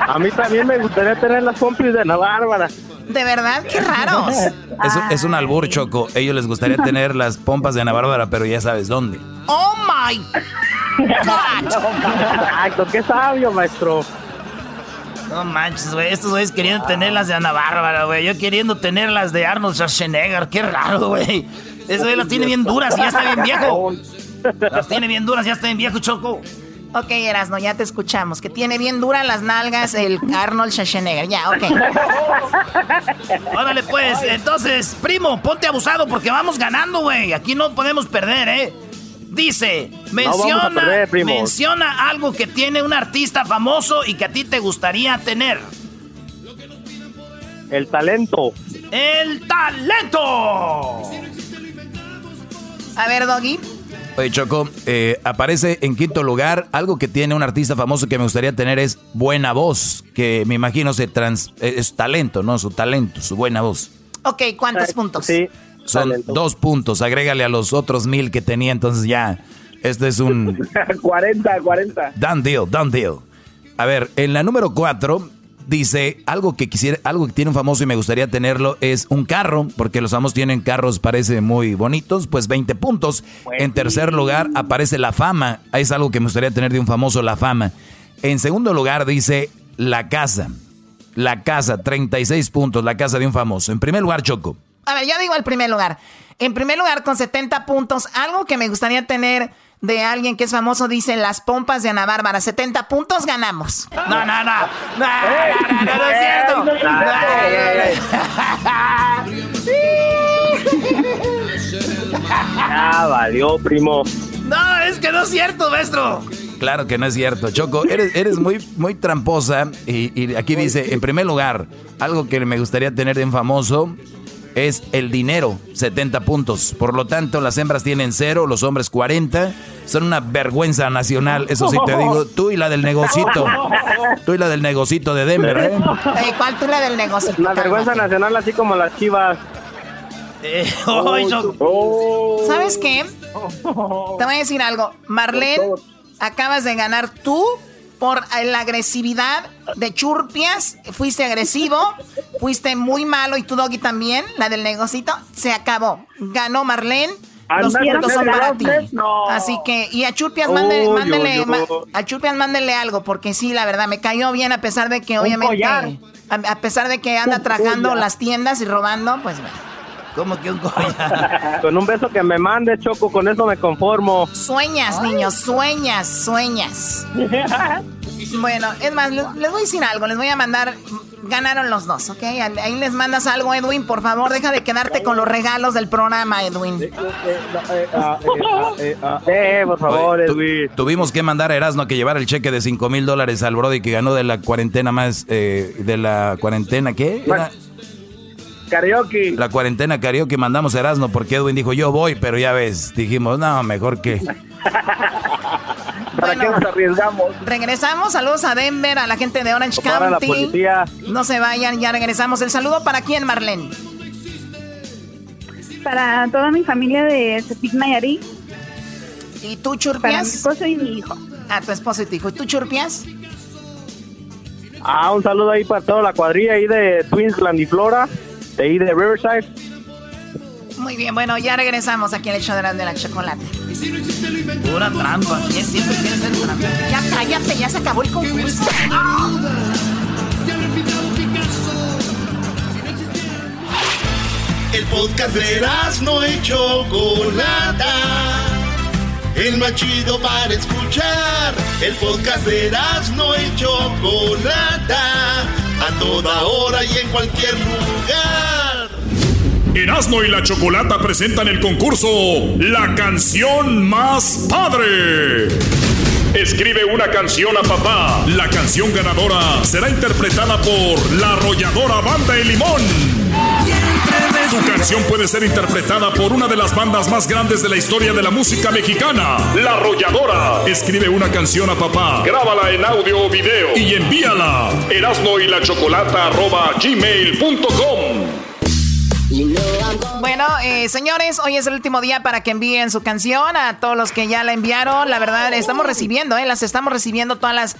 A mí también me gustaría tener las pompis de Ana Bárbara. De verdad, qué raros. Es, un- es un albur, Choco. Ellos les gustaría tener las pompas de Ana Bárbara, pero ya sabes dónde. Oh my God. Exacto, qué sabio, maestro. No manches, güey. Estos güeyes queriendo tener las de Ana Bárbara, güey. Yo queriendo tener las de Arnold Schwarzenegger. Qué raro, güey. Eso güey las tiene bien duras y ya está bien viejo. Las tiene bien duras, ya está bien viejo, Choco. Ok, Erasno, ya te escuchamos. Que tiene bien duras las nalgas el Arnold Schwarzenegger. Ya, ok. (laughs) Órale, pues. Entonces, primo, ponte abusado porque vamos ganando, güey. Aquí no podemos perder, ¿eh? Dice, menciona, perder, menciona algo que tiene un artista famoso y que a ti te gustaría tener. El talento. ¡El talento! A ver, Doggy. Oye, Choco, eh, aparece en quinto lugar algo que tiene un artista famoso que me gustaría tener es buena voz, que me imagino se trans, eh, es talento, ¿no? Su talento, su buena voz. Ok, ¿cuántos puntos? Sí. Son dos puntos, agrégale a los otros mil que tenía, entonces ya, este es un (laughs) 40, 40. done deal, done deal. A ver, en la número cuatro dice algo que quisiera, algo que tiene un famoso y me gustaría tenerlo es un carro, porque los famosos tienen carros, parece muy bonitos, pues 20 puntos. En tercer lugar aparece la fama, es algo que me gustaría tener de un famoso, la fama. En segundo lugar dice la casa, la casa, 36 puntos, la casa de un famoso. En primer lugar, Choco. A ver, yo digo el primer lugar. En primer lugar, con 70 puntos, algo que me gustaría tener de alguien que es famoso, dice las pompas de Ana Bárbara. 70 puntos ganamos. No, no, no. No, no, no, no, es cierto. Ya valió, primo. No, es que no es cierto, maestro. Claro que no es cierto. Choco, eres, eres muy, muy tramposa. Y, y aquí dice, en primer lugar, algo que me gustaría tener de un famoso es el dinero, 70 puntos. Por lo tanto, las hembras tienen cero, los hombres 40. Son una vergüenza nacional, eso sí te (laughs) digo. Tú y la del negocito. Tú y la del negocito de Denver, ¿eh? ¿Cuál tú la del negocio? La vergüenza nacional, así como las chivas. Eh, (laughs) yo- Oh. ¿Sabes qué? Te voy a decir algo. Marlene, acabas de ganar tú por la agresividad de Churpias. Fuiste agresivo, fuiste muy malo y tu doggy también, la del negocito. Se acabó. Ganó Marlene. Los puntos son para ti. no. Así que, y a Churpias mándele, Uy, mándele, ma- uy. a Churpias mándele algo, porque sí, la verdad, me cayó bien a pesar de que obviamente, a, a pesar de que anda trajando las tiendas y robando, pues bueno. ¿Cómo que un collar? (laughs) Con un beso que me mande, Choco, con eso me conformo. Sueñas, niños, sueñas, sueñas. (laughs) Bueno, es más, les, voy a decir algo, les voy a mandar, ganaron los dos, ¿ok? Ahí les mandas algo, Edwin, por favor, deja de quedarte con los regalos del programa, Edwin. Eh, por favor, Oye, tu- Edwin. tuvimos que mandar a Erasmo que llevara el cheque de 5 mil dólares al Brody que ganó de la cuarentena más, eh, de la cuarentena, ¿qué? Era Karaoke. la cuarentena karaoke mandamos a Erasmo porque Edwin dijo yo voy, pero ya ves, dijimos, no, mejor que... (laughs) ¿Para qué nos arriesgamos? Regresamos, saludos a Denver, a la gente de Orange Para la County. policía. No se vayan, ya regresamos. ¿El saludo para quién, Marlene? Para toda mi familia de Tepic Nayarit, ¿Y tú, para mi Churpias? esposo y mi hijo. A tu esposo y tu hijo. ¿Y tú, Churpias? Ah, un saludo ahí para toda la cuadrilla ahí de Twinsland y Flora, de ahí de Riverside. Muy bien, bueno, ya regresamos aquí en el show de la, de la chocolate. Pura trampa. ¿Quién siempre quiere ser trampa? Ya cállate, ya se acabó el concurso. El podcast de no y Chocolata. El más chido para escuchar. El podcast de no y Chocolata. A toda hora y en cualquier lugar. Erasmo y la Chocolata presentan el concurso La canción más padre. Escribe una canción a papá. La canción ganadora será interpretada por la arrolladora Banda El Limón. Su canción puede ser interpretada por una de las bandas más grandes de la historia de la música mexicana, La Arrolladora. Escribe una canción a papá, grábala en audio o video y envíala. Erasmo y la chocolata gmail.com. Bueno, eh, señores, hoy es el último día para que envíen su canción a todos los que ya la enviaron. La verdad, estamos recibiendo, eh, las estamos recibiendo todas las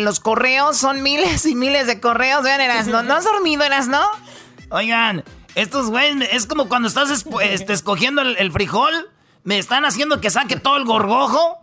los correos. Son miles y miles de correos. Vean, Eras, ¿no, ¿no has dormido, Eras, no? Oigan, estos güeyes, es como cuando estás (laughs) este, escogiendo el, frijol. Me están haciendo que saque todo el gorgojo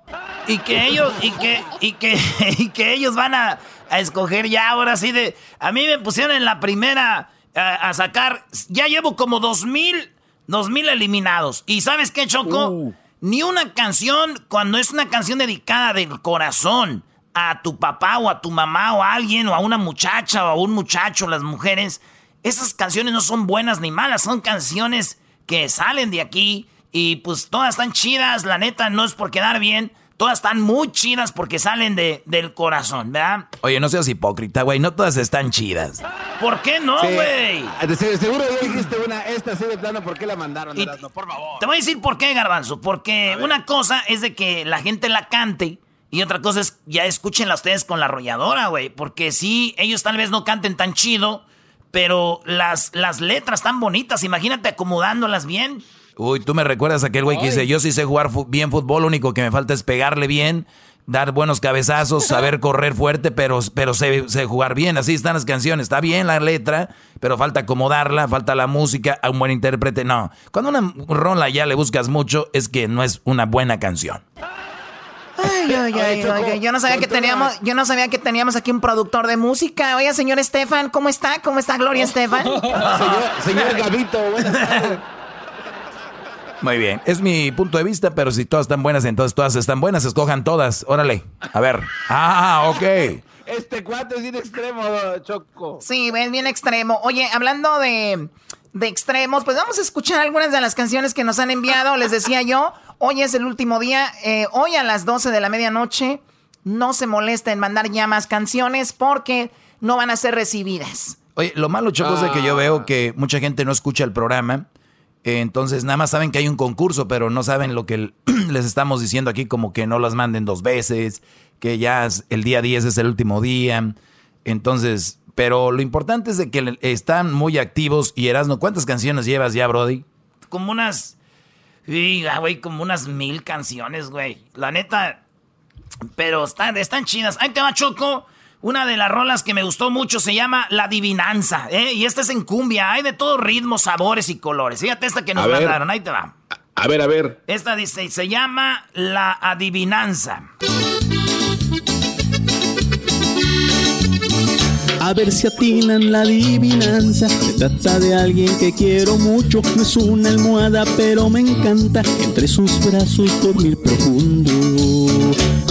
y que ellos y que y que (laughs) y que ellos van a, a escoger ya ahora sí de a mí me pusieron en la primera a, sacar. Ya llevo como dos mil, dos mil eliminados. ¿Y sabes qué, Choco? Uh. Ni una canción, cuando es una canción dedicada del corazón a tu papá o a tu mamá o a alguien o a una muchacha o a un muchacho, las mujeres, esas canciones no son buenas ni malas, son canciones que salen de aquí y pues todas están chidas, la neta no es por quedar bien, Todas están muy chidas porque salen de, del corazón, ¿verdad? Oye, no seas hipócrita, güey. No todas están chidas. ¿Por qué no, güey? Seguro ya dijiste una, esta así de plano, ¿por qué la mandaron? por favor. Te voy a decir por qué, Garbanzo. Porque una cosa es de que la gente la cante y otra cosa es ya escúchenla ustedes con la arrolladora, güey. Porque sí, ellos tal vez no canten tan chido, pero las, las letras tan bonitas, imagínate acomodándolas bien. Uy, tú me recuerdas a aquel güey que dice, yo sí sé jugar bien fútbol, lo único que me falta es pegarle bien, dar buenos cabezazos, saber (laughs) correr fuerte, pero, pero sé, jugar bien. Así están las canciones. Está bien la letra, pero falta acomodarla, falta la música, a un buen intérprete. No, cuando una rola ya le buscas mucho, es que no es una buena canción. Ay, (laughs) ay, ay, yo no sabía que teníamos, yo no sabía que teníamos aquí un productor de música. Oiga, señor Estefan, ¿cómo está? ¿Cómo está Gloria (laughs) Estefan? señor, señor Gavito, muy bien, es mi punto de vista, pero si todas están buenas, entonces todas están buenas, escojan todas. Órale, a ver. Ah, ok. Este cuate es bien extremo, Choco. Sí, es bien extremo. Oye, hablando de, de extremos, pues vamos a escuchar algunas de las canciones que nos han enviado. Les decía yo, hoy es el último día, eh, hoy a las 12 de la medianoche, no se molesta en mandar ya más canciones porque no van a ser recibidas. Oye, lo malo, Choco, es de que yo veo que mucha gente no escucha el programa entonces nada más saben que hay un concurso, pero no saben lo que (clears throat) les estamos diciendo aquí, como que no las manden dos veces, que ya el día 10 es el último día. Entonces, pero lo importante es de que están muy activos. Y Erasno, ¿cuántas canciones llevas ya, Brody? Como unas, güey, como unas mil canciones, güey. La neta, pero están, están chidas. Ahí te va, Choco. Una de las rolas que me gustó mucho se llama La Adivinanza, ¿eh? Y esta es en cumbia, hay de todos ritmos, sabores y colores. Fíjate esta que nos mandaron, ahí te va. A ver, a ver. Esta dice, se llama La Adivinanza. A ver si atinan la adivinanza. Se trata de alguien que quiero mucho. No es una almohada, pero me encanta. Entre sus brazos dormir profundo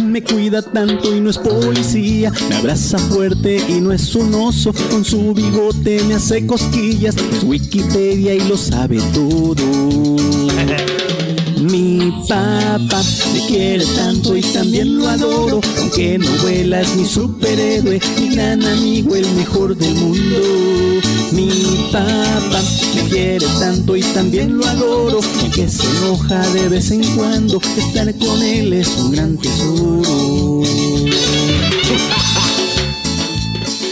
me cuida tanto y no es policía. Me abraza fuerte y no es un oso. Con su bigote me hace cosquillas. Es Wikipedia y lo sabe todo. (laughs) Mi papá me quiere tanto y también lo adoro. Aunque no vuela es mi superhéroe, mi gran amigo, el mejor del mundo. Mi papá me quiere tanto y también lo adoro. Aunque se enoja de vez en cuando, estar con él es un gran tesoro.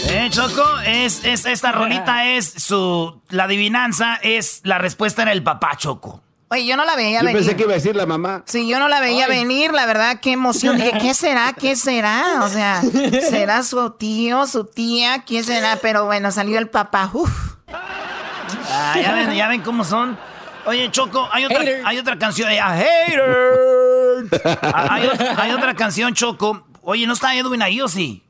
Eh, Choco, es, es, esta rolita es su. La adivinanza es. La respuesta en el papá, Choco. Oye, yo no la veía venir. Yo pensé que iba a decir la mamá. Sí, yo no la veía venir, la verdad, qué emoción. Dije, ¿qué será? ¿Qué será? O sea, (laughs) ¿será su tío, su tía? ¿ Qué será? Pero bueno, salió el papá. Uf. Ah, ya ven, ya ven cómo son. Oye, Choco, hay otra, hay otra canción. Ah, hater. (laughs) Ah, hay, hay, otra canción, Choco. Oye, ¿no está Edwin ahí o sí?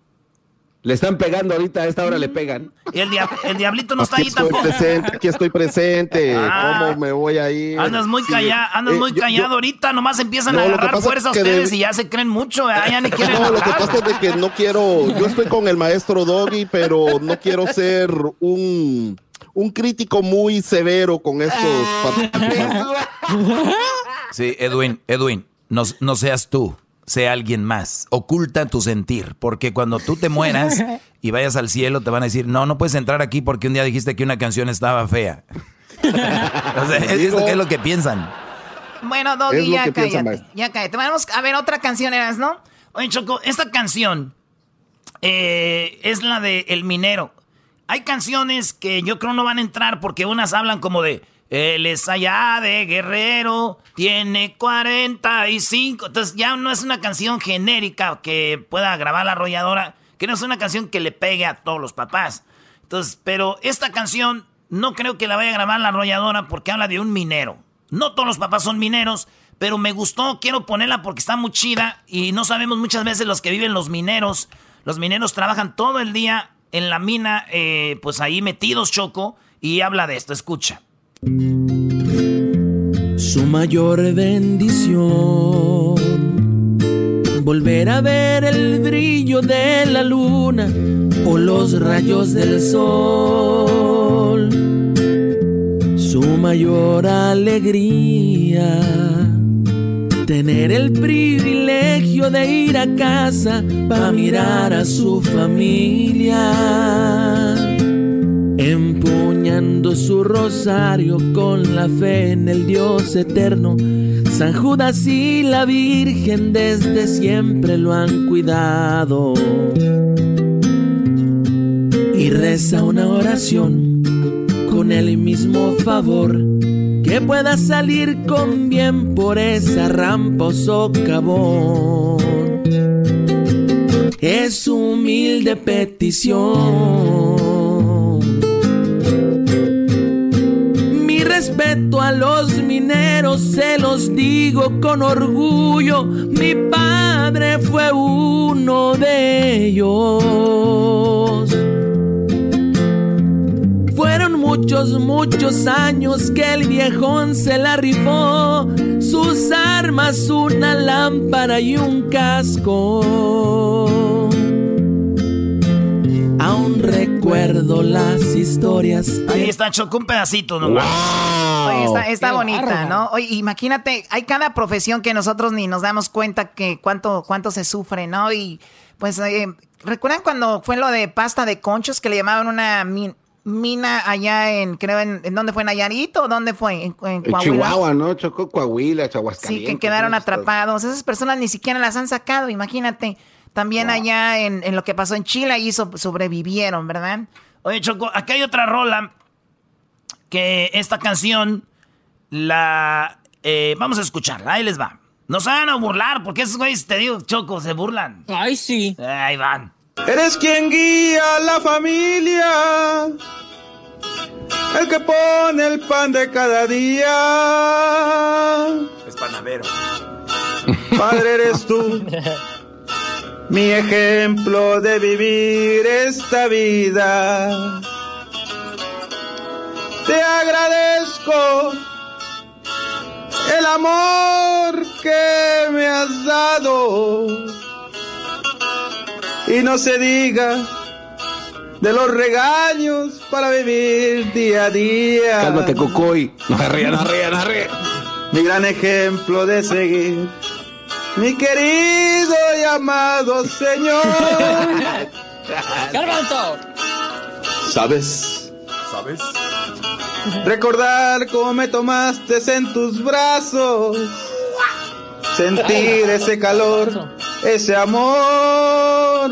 Le están pegando ahorita, a esta hora le pegan. el, el diablito no está ahí tampoco. Presente, aquí estoy presente. (laughs) Ah. ¿Cómo me voy a ir? Andas muy callado, andas eh, muy callado ahorita, nomás empiezan a agarrar fuerza ustedes y ya se creen mucho, ya ni (laughs) quieren No, lo que pasa es de que no quiero, yo estoy con el maestro Doggy, pero no quiero ser un un crítico muy severo con estos. (laughs) sí, Edwin, Edwin, no, no seas tú, sea alguien más. Oculta tu sentir, porque cuando tú te mueras (laughs) y vayas al cielo, te van a decir, no, no puedes entrar aquí porque un día dijiste que una canción estaba fea. (laughs) o sea, es, es lo que piensan. Bueno, Doggy, ya cállate. Ya cállate. Vamos a ver otra canción, eras, ¿no? Oye, Choco, esta canción eh, es la de El Minero. Hay canciones que yo creo no van a entrar porque unas hablan como de él es allá de Guerrero, tiene 45. Entonces ya no es una canción genérica que pueda grabar la arrolladora, que no es una canción que le pegue a todos los papás. Entonces, pero esta canción no creo que la vaya a grabar la arrolladora porque habla de un minero. No todos los papás son mineros, pero me gustó, quiero ponerla porque está muy chida y no sabemos muchas veces los que viven los mineros. Los mineros trabajan todo el día en la mina, eh, pues ahí metidos, Choco, y habla de esto, escucha. Su mayor bendición, volver a ver el brillo de la luna o los rayos del sol. Su mayor alegría tener el privilegio de ir a casa para mirar a su familia, empuñando su rosario con la fe en el Dios eterno. San Judas y la Virgen desde siempre lo han cuidado. Y reza una oración con el mismo favor que pueda salir con bien por esa rampa o socavón. Es humilde petición. A los mineros se los digo con orgullo. Mi padre fue uno de ellos. Fueron muchos, muchos años que el viejón se la rifó. Sus armas, una lámpara y un casco. Recuerdo las historias. Ahí está, chocó un pedacito nomás. Oye, está, está bonita, ¿no? Oye, imagínate, hay cada profesión que nosotros ni nos damos cuenta que cuánto, cuánto se sufre, ¿no? Y pues, eh, ¿recuerdan cuando fue lo de pasta de conchos que le llamaban una mina allá en, creo, en, ¿en dónde fue? ¿En Nayarit o dónde fue? En, en En Chihuahua, ¿no? Chocó Coahuila, Chihuahua. Sí, que quedaron atrapados. Esas personas ni siquiera las han sacado, imagínate. También allá en, en lo que pasó en Chile, ahí so- sobrevivieron, ¿verdad? Oye, Choco, acá hay otra rola que esta canción la... eh, vamos a escucharla, ahí les va. No se van a burlar, porque esos güeyes, te digo, Choco, se burlan. Ay, sí. Ahí van. Eres quien guía a la familia, el que pone el pan de cada día. Es panadero. Padre eres tú, (laughs) mi ejemplo de vivir esta vida. Te agradezco el amor que me has dado. Y no se diga de los regaños para vivir día a día. Cálmate, Cocoy. No (laughs) se ría, no se ría, no se ría. Mi gran ejemplo de seguir. Mi querido y amado Señor. (laughs) ¡Garbanzo! ¿Sabes? ¿Sabes? Recordar cómo me tomaste en tus brazos. Sentir ese calor, ese amor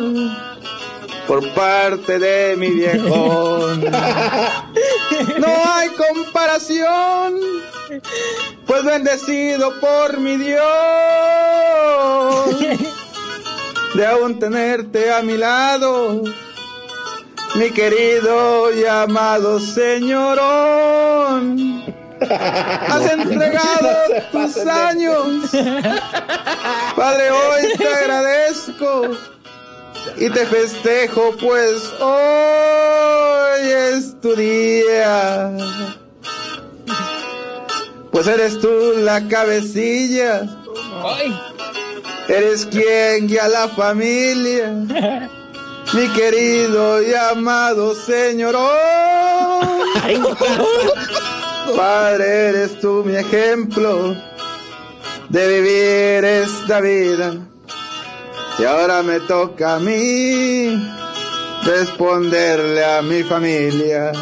por parte de mi viejón. (laughs) No hay comparación, pues bendecido por mi Dios de aún tenerte a mi lado, mi querido y amado señorón. Has entregado tus años, Padre, hoy te agradezco y te festejo, pues hoy es tu día. Pues eres tú la cabecilla, Ay. eres quien guía a la familia. mi querido y amado Señor. Padre, eres tú mi ejemplo de vivir esta vida. Y ahora me toca a mí responderle a mi familia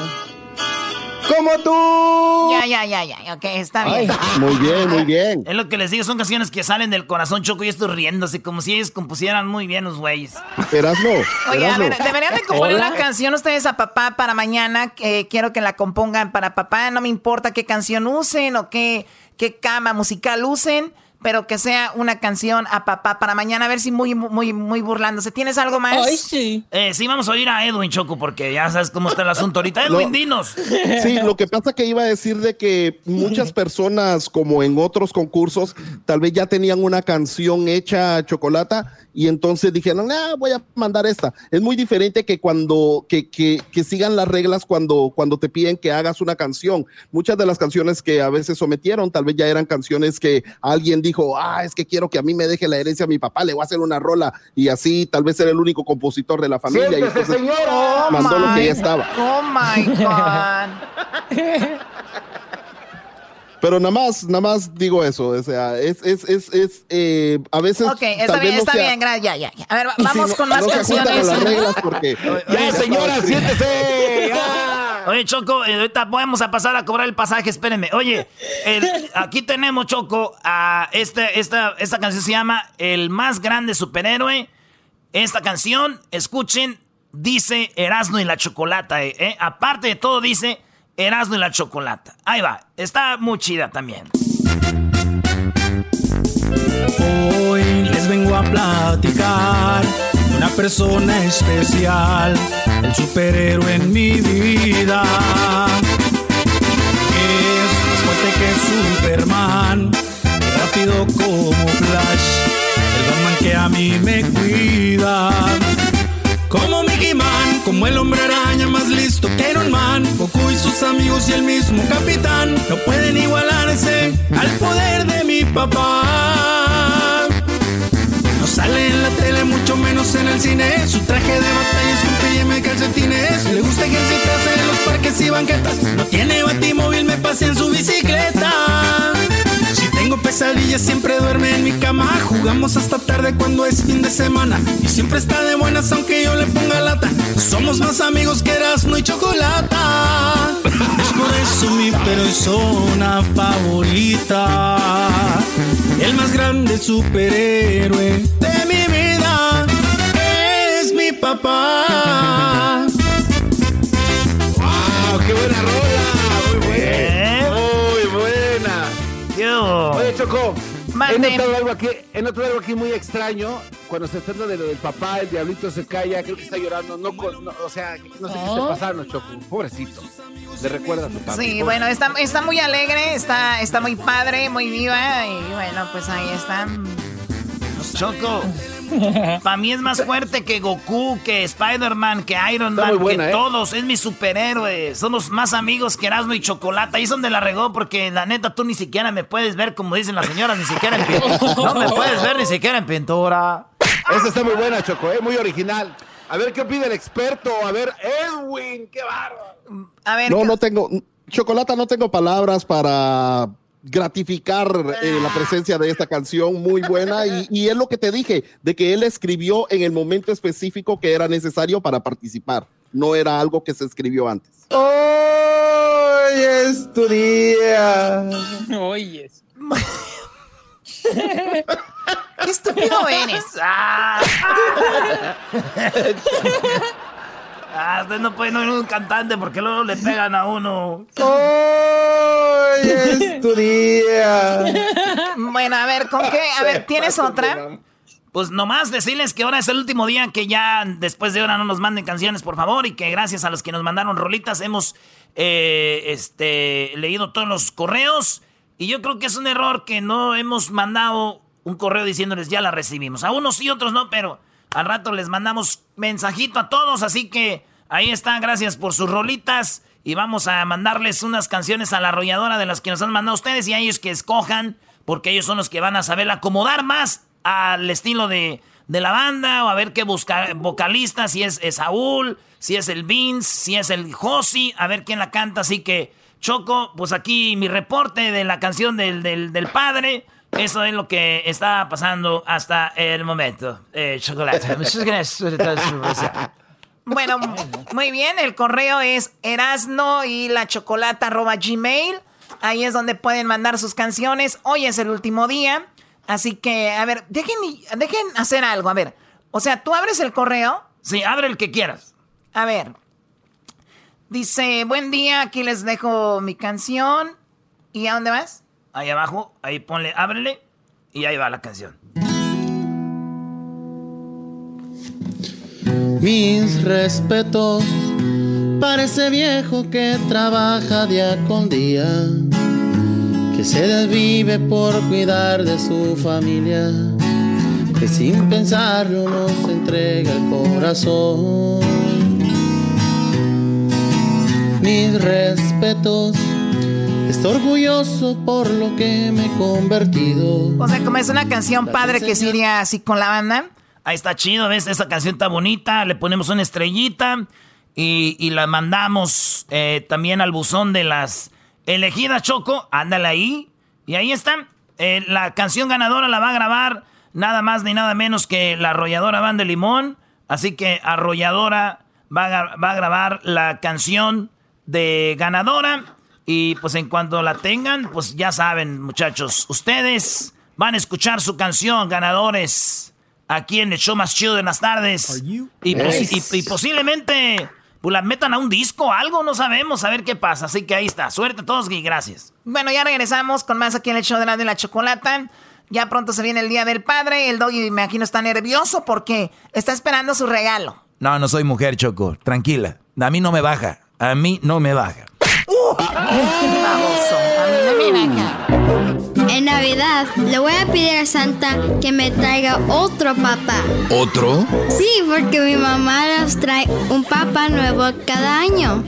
como tú. Ya, ya, ya, ya, ok, está bien. muy bien, muy bien. Es lo que les digo, son canciones que salen del corazón, Choco, y estoy riéndose, como si ellos compusieran muy bien los güeyes. Erasmo. Oye, a ver, deberían de componer una canción ustedes a papá para mañana. quiero que la compongan para papá, no me importa qué canción usen o qué, qué cama musical usen pero que sea una canción a papá para mañana, a ver si muy, muy, muy burlándose. ¿Tienes algo más? Ay, sí. Eh, sí, vamos a oír a Edwin Choco, porque ya sabes cómo está el asunto ahorita. (laughs) Edwin, dinos. Sí, lo que pasa que iba a decir de que muchas personas, como en otros concursos, tal vez ya tenían una canción hecha chocolata y entonces dijeron, ah, voy a mandar esta. Es muy diferente que cuando, que, que, que sigan las reglas cuando, cuando te piden que hagas una canción. Muchas de las canciones que a veces sometieron, tal vez ya eran canciones que alguien dijo, dijo, ah, es que quiero que a mí me deje la herencia a mi papá, le voy a hacer una rola y así tal vez era el único compositor de la familia. y entonces señor. mandó lo que ya estaba. Oh my God. (laughs) Pero nada más, nada más digo eso, o sea, es, es, es, es eh, a veces. Ok, está bien, está bien, gracias, ya, ya, ya. A ver, (laughs) vamos con más canciones. Las reglas porque... ya, señora, siéntese. (laughs) Oye, Choco, eh, ahorita vamos a pasar a cobrar el pasaje, espérenme. Oye, aquí tenemos, Choco, a este, esta, esta canción se llama El más grande superhéroe. Esta canción, escuchen, dice Erasmo y la Chocolata. Eh, eh. Aparte de todo, dice Erasmo y la Chocolata. Ahí va, está muy chida también. Hoy les vengo a platicar una persona especial, el superhéroe en mi vida. Es más fuerte que Superman, rápido como Flash, el Batman que a mí me cuida. Como Mickey Man, como el hombre araña más listo que Iron Man, Goku y sus amigos y el mismo capitán no pueden igualarse al poder de mi papá. Sale en la tele, mucho menos en el cine. Su traje de batalla es con pijama y calcetines. Le gusta ejercitarse en los parques y banquetas. No tiene batimóvil, me pase en su bicicleta. Si tengo pesadillas, siempre duerme en mi cama. Jugamos hasta tarde cuando es fin de semana. Y siempre está de buenas, aunque yo le ponga lata. Somos más amigos que Erasmo y Chocolata. Es por eso mi persona favorita. El más grande superhéroe de mi vida es mi papá. ¡Wow! ¡Qué buena rola! Muy buena. Muy buena. Yo. Oye, Choco. He notado, algo aquí, he notado algo aquí muy extraño. Cuando se trata de lo del papá, el diablito se calla, creo que está llorando. No, o sea, no sé qué se pasaron, Choco. Pobrecito. Le recuerda a su papá. Sí, bueno, está, está muy alegre, está, está muy padre, muy viva. Y bueno, pues ahí están. Choco. Para mí es más fuerte que Goku, que Spider-Man, que Iron Man, que ¿eh? todos. Es mi superhéroe. Somos más amigos que Erasmo y Chocolata. Ahí es donde la regó, porque la neta tú ni siquiera me puedes ver, como dicen las señoras, ni siquiera en pintura. No me puedes ver ni siquiera en pintura. Esa está muy buena, Choco, ¿eh? muy original. A ver qué pide el experto. A ver, Edwin, qué bárbaro. A ver. No, no tengo. Chocolata, no tengo palabras para gratificar eh, la presencia de esta canción muy buena y, y, es lo que te dije, de que él escribió en el momento específico que era necesario para participar, no era algo que se escribió antes. Hoy es tu día. Hoy es. (laughs) ¡Qué estúpido eres! Ah, (laughs) ah usted no puede no ir un cantante porque luego le pegan a uno. Hoy es tu día. Bueno, a ver, ¿con qué? A ver, ¿tienes otra? Pues nomás decirles que ahora es el último día que ya después de ahora no nos manden canciones, por favor, y que gracias a los que nos mandaron rolitas hemos eh, este, leído todos los correos. Y yo creo que es un error que no hemos mandado un correo diciéndoles ya la recibimos. A unos sí, otros no, pero al rato les mandamos mensajito a todos. Así que ahí está, gracias por sus rolitas. Y vamos a mandarles unas canciones a la arrolladora de las que nos han mandado ustedes y a ellos que escojan, porque ellos son los que van a saber acomodar más al estilo de, de la banda o a ver qué busca vocalista, si es, Saúl, si es el Vince, si es el Josi, a ver quién la canta. Así que, Choco, pues aquí mi reporte de la canción del, del, padre. Eso es lo que está pasando hasta el momento. Eh, chocolate. bueno, muy bien. El correo es erasno y la chocolata arroba gmail. Ahí es donde pueden mandar sus canciones. Hoy es el último día. Así que, a ver, dejen, dejen hacer algo. A ver, o sea, tú abres el correo. Sí, abre el que quieras. A ver. Dice, buen día, aquí les dejo mi canción. ¿Y a dónde vas? Ahí abajo, ahí ponle, ábrele. Y ahí va la canción. Mis respetos para ese viejo que trabaja día con día que se desvive por cuidar de su familia, que sin pensarlo nos entrega el corazón. Mis respetos, estoy orgulloso por lo que me he convertido. O sea, como es una canción padre que se iría así con la banda. Ahí está chido, ¿ves? Esa canción está bonita, le ponemos una estrellita y, la mandamos eh, también al buzón de las Elegida Choco, ándale ahí. Y ahí está. Eh, la canción ganadora la va a grabar nada más ni nada menos que la arrolladora Van de Limón. Así que arrolladora va a, va a grabar la canción de ganadora. Y pues en cuanto la tengan, pues ya saben, muchachos, ustedes van a escuchar su canción, ganadores, aquí en el show más chido de las tardes. y, y posiblemente pues la metan a un disco, algo, no sabemos, a ver qué pasa. Así que ahí está. Suerte a todos y gracias. Bueno, ya regresamos con más aquí en el show de la de la chocolata. Ya pronto se viene el Día del Padre. El doggy, me imagino, está nervioso porque está esperando su regalo. No, no soy mujer, Choco. Tranquila. A mí no me baja. A mí no me baja. A mí no me baja. En Navidad le voy a pedir a Santa que me traiga otro papá. ¿Otro? Sí, porque mi mamá nos trae un papá nuevo cada año.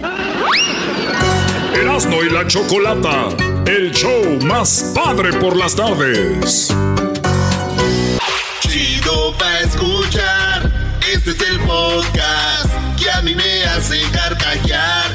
Erasmo y la Chocolata, el show más padre por las tardes. Chido pa' escuchar, este es el podcast que a mí me hace carcajear.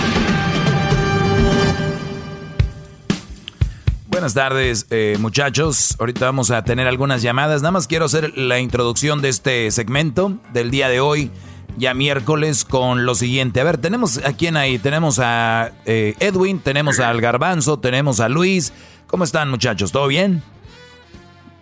Buenas tardes, eh, muchachos. Ahorita vamos a tener algunas llamadas. Nada más quiero hacer la introducción de este segmento del día de hoy, ya miércoles, con lo siguiente. A ver, tenemos a quién ahí. Tenemos a eh, Edwin, tenemos al Garbanzo, tenemos a Luis. ¿Cómo están, muchachos? ¿Todo bien?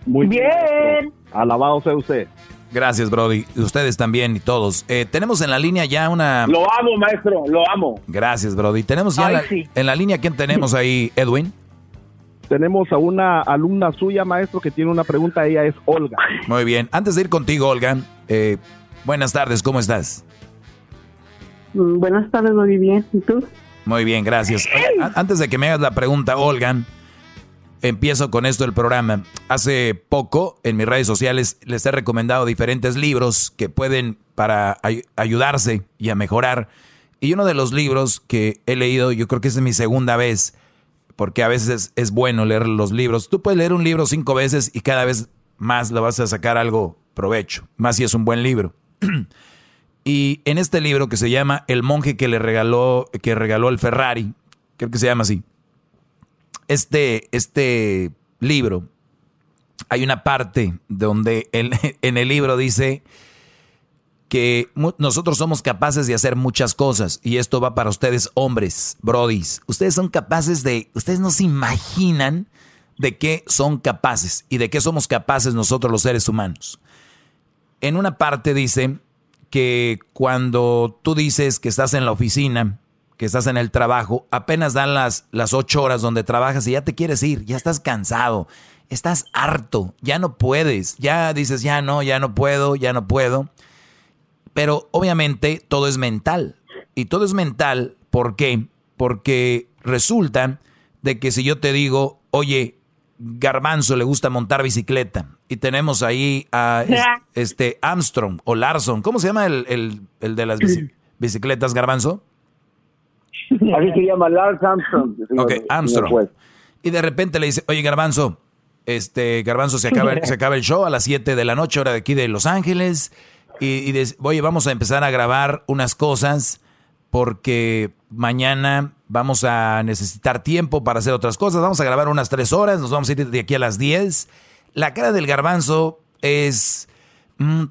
Muy bien. Alabado sea usted. Gracias, Brody. Ustedes también y todos. Eh, tenemos en la línea ya una. Lo amo, maestro, lo amo. Gracias, Brody. Tenemos ya en la línea, ¿quién tenemos ahí, Edwin? Tenemos a una alumna suya, maestro, que tiene una pregunta. Ella es Olga. Muy bien. Antes de ir contigo, Olga, eh, buenas tardes, ¿cómo estás? Mm, buenas tardes, muy bien. ¿Y tú? Muy bien, gracias. Antes de que me hagas la pregunta, Olga, empiezo con esto del programa. Hace poco en mis redes sociales les he recomendado diferentes libros que pueden para ayudarse y a mejorar. Y uno de los libros que he leído, yo creo que es mi segunda vez, porque a veces es, bueno leer los libros. Tú puedes leer un libro cinco veces y cada vez más le vas a sacar algo provecho, más si es un buen libro. (clears throat) y en este libro que se llama El monje que le regaló, que regaló el Ferrari, creo que se llama así. Este, este libro, hay una parte donde (laughs) en el libro dice que nosotros somos capaces de hacer muchas cosas y esto va para ustedes hombres, brodis. Ustedes son capaces de, ustedes no se imaginan de qué son capaces y de qué somos capaces nosotros los seres humanos. En una parte dice que cuando tú dices que estás en la oficina, que estás en el trabajo, apenas dan las, las ocho horas donde trabajas y ya te quieres ir, ya estás cansado, estás harto, ya no puedes, ya dices, ya no, ya no puedo, ya no puedo. Pero obviamente todo es mental. Y todo es mental. ¿Por qué? Porque resulta de que si yo te digo, oye, Garbanzo le gusta montar bicicleta y tenemos ahí a este Armstrong o Larson, ¿cómo se llama el, de las bicicletas, Garbanzo? (laughs) Así se llama Lars Armstrong. Ok, Armstrong. Y de repente le dice, oye Garbanzo, este Garbanzo se acaba, se acaba el show a las 7 de la noche, hora de aquí de Los Ángeles, y, y oye, vamos a empezar a grabar unas cosas porque mañana vamos a necesitar tiempo para hacer otras cosas. Vamos a grabar unas tres horas, nos vamos a ir de aquí a las 10. La cara del garbanzo es... Mm,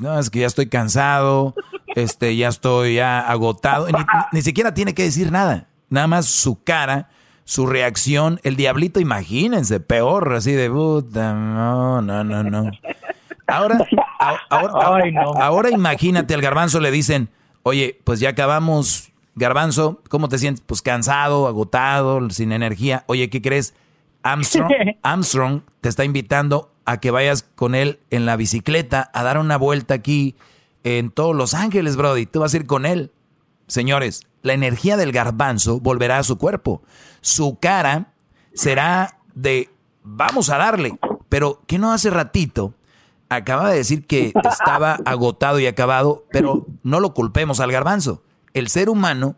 no, es que ya estoy cansado, este, ya estoy agotado. Ni, siquiera tiene que decir nada. Nada más su cara, su reacción. El diablito, imagínense, peor, así de puta, no, no, no, no. Ahora, (laughs) ahora, ahora imagínate al garbanzo le dicen, oye, pues ya acabamos, Garbanzo, ¿cómo te sientes? Pues cansado, agotado, sin energía. Oye, ¿qué crees? Armstrong, (laughs) Armstrong te está invitando a que vayas con él en la bicicleta a dar una vuelta aquí en todos Los Ángeles, Brody. Tú vas a ir con él. Señores, la energía del garbanzo volverá a su cuerpo. Su cara será de vamos a darle. Pero ¿qué no hace ratito acaba de decir que (laughs) estaba agotado y acabado, pero no lo culpemos al garbanzo. El ser humano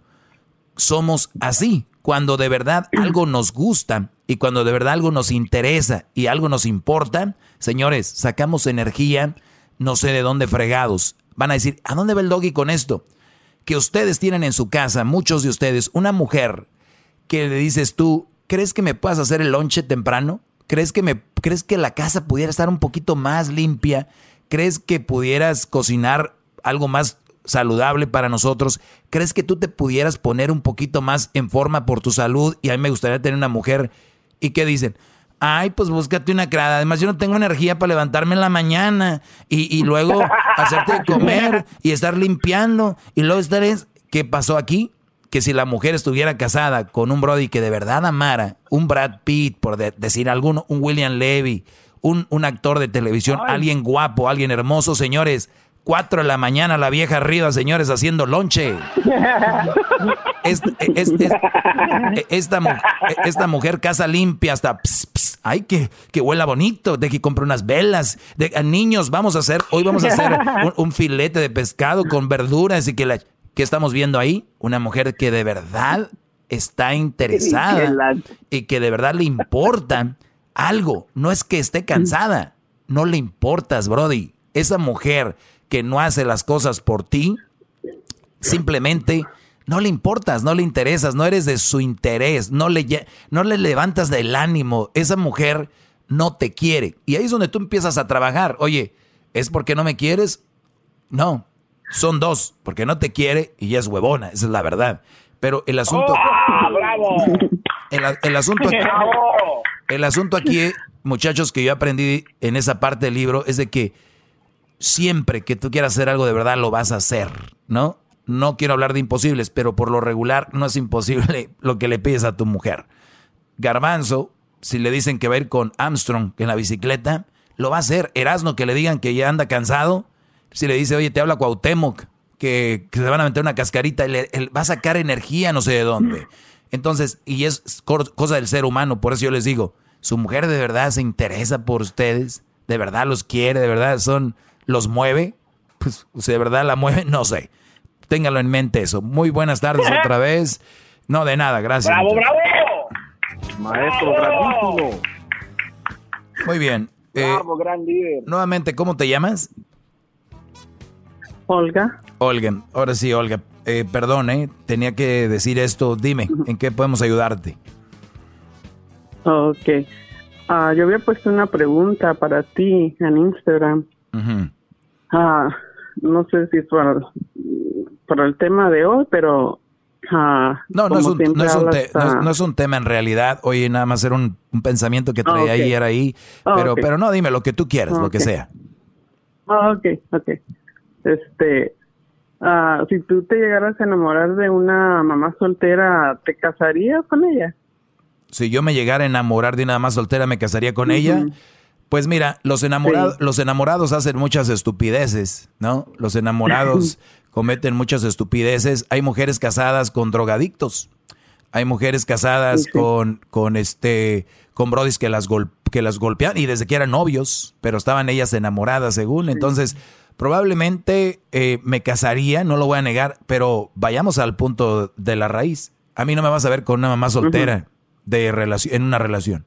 somos así. Cuando de verdad algo nos gusta y cuando de verdad algo nos interesa y algo nos importa, señores, sacamos energía, no sé de dónde fregados. Van a decir, ¿a dónde va el doggy con esto? Que ustedes tienen en su casa, muchos de ustedes, una mujer que le dices tú, ¿crees que me puedas hacer el lonche temprano? ¿Crees que, me, ¿Crees que la casa pudiera estar un poquito más limpia? ¿Crees que pudieras cocinar algo más saludable para nosotros? ¿Crees que tú te pudieras poner un poquito más en forma por tu salud? Y a mí me gustaría tener una mujer. ¿Y qué dicen? Ay, pues búscate una crada. Además, yo no tengo energía para levantarme en la mañana y, y luego (laughs) hacerte comer y estar limpiando. Y luego estar... ¿Qué pasó aquí? Que si la mujer estuviera casada con un Brody que de verdad amara, un Brad Pitt, por decir alguno, un William Levy, un, un actor de televisión, alguien guapo, alguien hermoso, señores, cuatro de la mañana la vieja arriba, señores, haciendo lonche. (laughs) esta, esta, mujer casa limpia hasta... ay, que, que huela bonito, de que compre unas velas. De, niños, vamos a hacer, hoy vamos a hacer (laughs) un filete de pescado con verduras y que la... ¿Qué estamos viendo ahí? Una mujer que de verdad está (laughs) interesada y que de verdad le importa algo. No es que esté cansada, no le importas, Brody. Esa mujer que no hace las cosas por ti, simplemente no le importas, no le interesas, no eres de su interés, no le, no le levantas del ánimo. Esa mujer no te quiere. Y ahí es donde tú empiezas a trabajar. Oye, ¿es porque no me quieres? No, son dos, porque no te quiere y ya es huevona, esa es la verdad. Pero el asunto... ¡Oh, bravo! El, asunto aquí, el asunto aquí, muchachos, que yo aprendí en esa parte del libro es de que siempre que tú quieras hacer algo de verdad lo vas a hacer, ¿no? No quiero hablar de imposibles, pero por lo regular no es imposible (laughs) lo que le pides a tu mujer. Garbanzo, si le dicen que va a ir con Armstrong en la bicicleta, lo va a hacer. Erasno, que le digan que ya anda cansado, si le dice, oye, te habla Cuauhtémoc, que, se van a meter una cascarita, él, va a sacar energía no sé de dónde. Entonces, y es cosa del ser humano, por eso yo les digo, su mujer de verdad se interesa por ustedes, de verdad los quiere, de verdad son, los mueve, pues si de verdad la mueve, (laughs) no sé. Téngalo en mente eso. Muy buenas tardes (laughs) otra vez. No, de nada, gracias. ¡Bravo, bravo! Maestro, bravísimo. Muy bien. Eh, gran líder. Nuevamente, ¿cómo te llamas? Olga. Olga, ahora sí, Olga. Eh, perdón, eh, tenía que decir esto. Dime, ¿en qué podemos ayudarte? Ok. Ah, yo había puesto una pregunta para ti en Instagram. Ah, no sé si es para, el tema de hoy, pero... Ah, no, no es, un, no, es un tema en realidad. Oye, nada más era un, pensamiento que traía ahí, era ahí. Pero, pero no, dime lo que tú quieras, lo que sea. ok, ok. Este, uh, si tú te llegaras a enamorar de una mamá soltera, ¿te casarías con ella? Si yo me llegara a enamorar de una mamá soltera, ¿me casaría con ella? Pues mira, los enamorados, los enamorados hacen muchas estupideces, ¿no? Los enamorados (laughs) cometen muchas estupideces. Hay mujeres casadas con drogadictos. Hay mujeres casadas con, con este, con brodis que las, que las golpean y desde que eran novios, pero estaban ellas enamoradas según. Entonces, probablemente eh, me casaría, no lo voy a negar, pero vayamos al punto de la raíz. A mí no me vas a ver con una mamá soltera de relación, en una relación.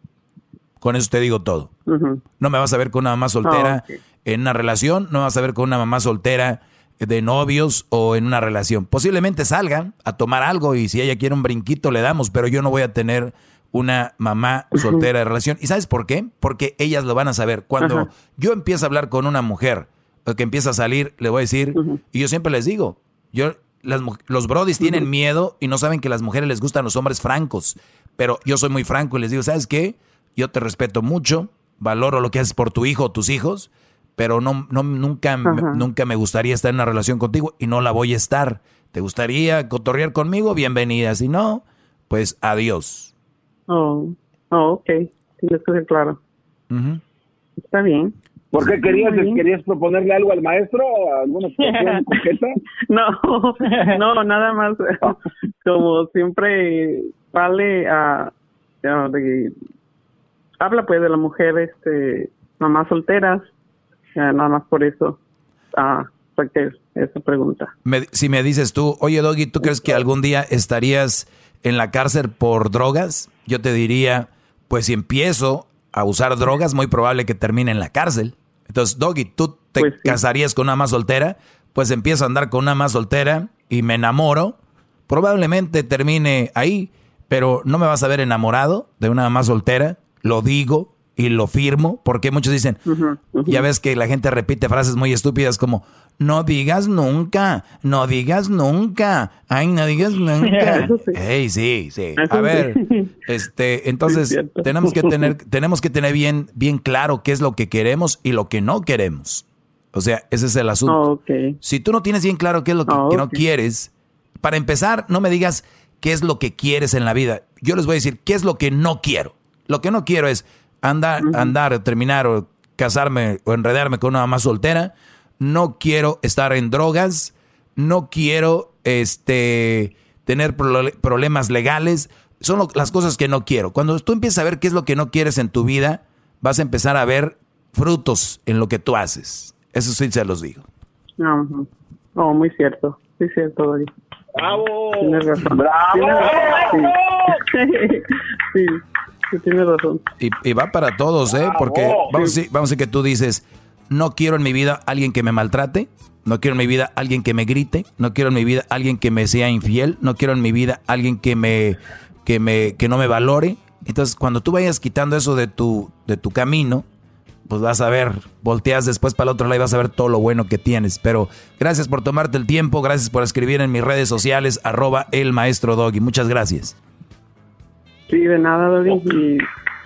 Con eso te digo todo. No me vas a ver con una mamá soltera ah, en una relación, no me vas a ver con una mamá soltera de novios o en una relación. Posiblemente salgan a tomar algo y si ella quiere un brinquito le damos, pero yo no voy a tener una mamá soltera de relación. ¿Y sabes por qué? Porque ellas lo van a saber. Cuando yo empiezo a hablar con una mujer que empieza a salir, le voy a decir, y yo siempre les digo, yo los brodis tienen miedo y no saben que las mujeres les gustan los hombres francos, pero yo soy muy franco y les digo, ¿sabes qué? Yo te respeto mucho, valoro lo que haces por tu hijo o tus hijos, pero no, no nunca, nunca me gustaría estar en una relación contigo y no la voy a estar. ¿Te gustaría cotorrear conmigo? Bienvenida. Si no, pues adiós. Oh, oh ok. Tienes que ser claro. Está bien. ¿Por qué querías, querías proponerle algo al maestro? ¿Alguna (laughs) no, no, nada más. Como siempre vale a, habla pues de la mujer, este, mamás solteras nada más por eso ah, esa pregunta. si me dices tú, oye Doggy, ¿tú crees que algún día estarías en la cárcel por drogas? Yo te diría, pues si empiezo a usar drogas, muy probable que termine en la cárcel. Entonces, Doggy, ¿tú te pues casarías con una más soltera? Pues empiezo a andar con una más soltera y me enamoro. Probablemente termine ahí, pero no me vas a ver enamorado de una más soltera. Lo digo, y lo firmo, porque muchos dicen, ya ves que la gente repite frases muy estúpidas como, no digas nunca, no digas nunca, ay, no digas (laughs) nunca. sí. sí, sí. A ver, (laughs) este, entonces tenemos que tener, (laughs) tenemos que tener bien, bien claro qué es lo que queremos y lo que no queremos. O sea, ese es el asunto. Si tú no tienes bien claro qué es lo que, que no quieres, para empezar, no me digas qué es lo que quieres en la vida. Yo les voy a decir qué es lo que no quiero. Lo que no quiero es andar, andar, terminar o casarme o enredarme con una mamá soltera. No quiero estar en drogas. No quiero este, tener problemas legales. Son las cosas que no quiero. Cuando tú empiezas a ver qué es lo que no quieres en tu vida, vas a empezar a ver frutos en lo que tú haces. Eso sí se los digo. Oh, muy cierto. Muy cierto, ¡Bravo! ¡Bravo! sí (laughs) tiene razón. Y, va para todos, ¿eh? Porque vamos, a decir, vamos a decir que tú dices, no quiero en mi vida alguien que me maltrate, no quiero en mi vida alguien que me grite, no quiero en mi vida alguien que me sea infiel, no quiero en mi vida alguien que me, que me, que no me valore. Entonces, cuando tú vayas quitando eso de tu, de tu camino, pues vas a ver, volteas después para el otro lado y vas a ver todo lo bueno que tienes. Pero gracias por tomarte el tiempo, gracias por escribir en mis redes sociales, arroba el maestro Doggy. Muchas gracias. Sí, de nada, Doggy. Y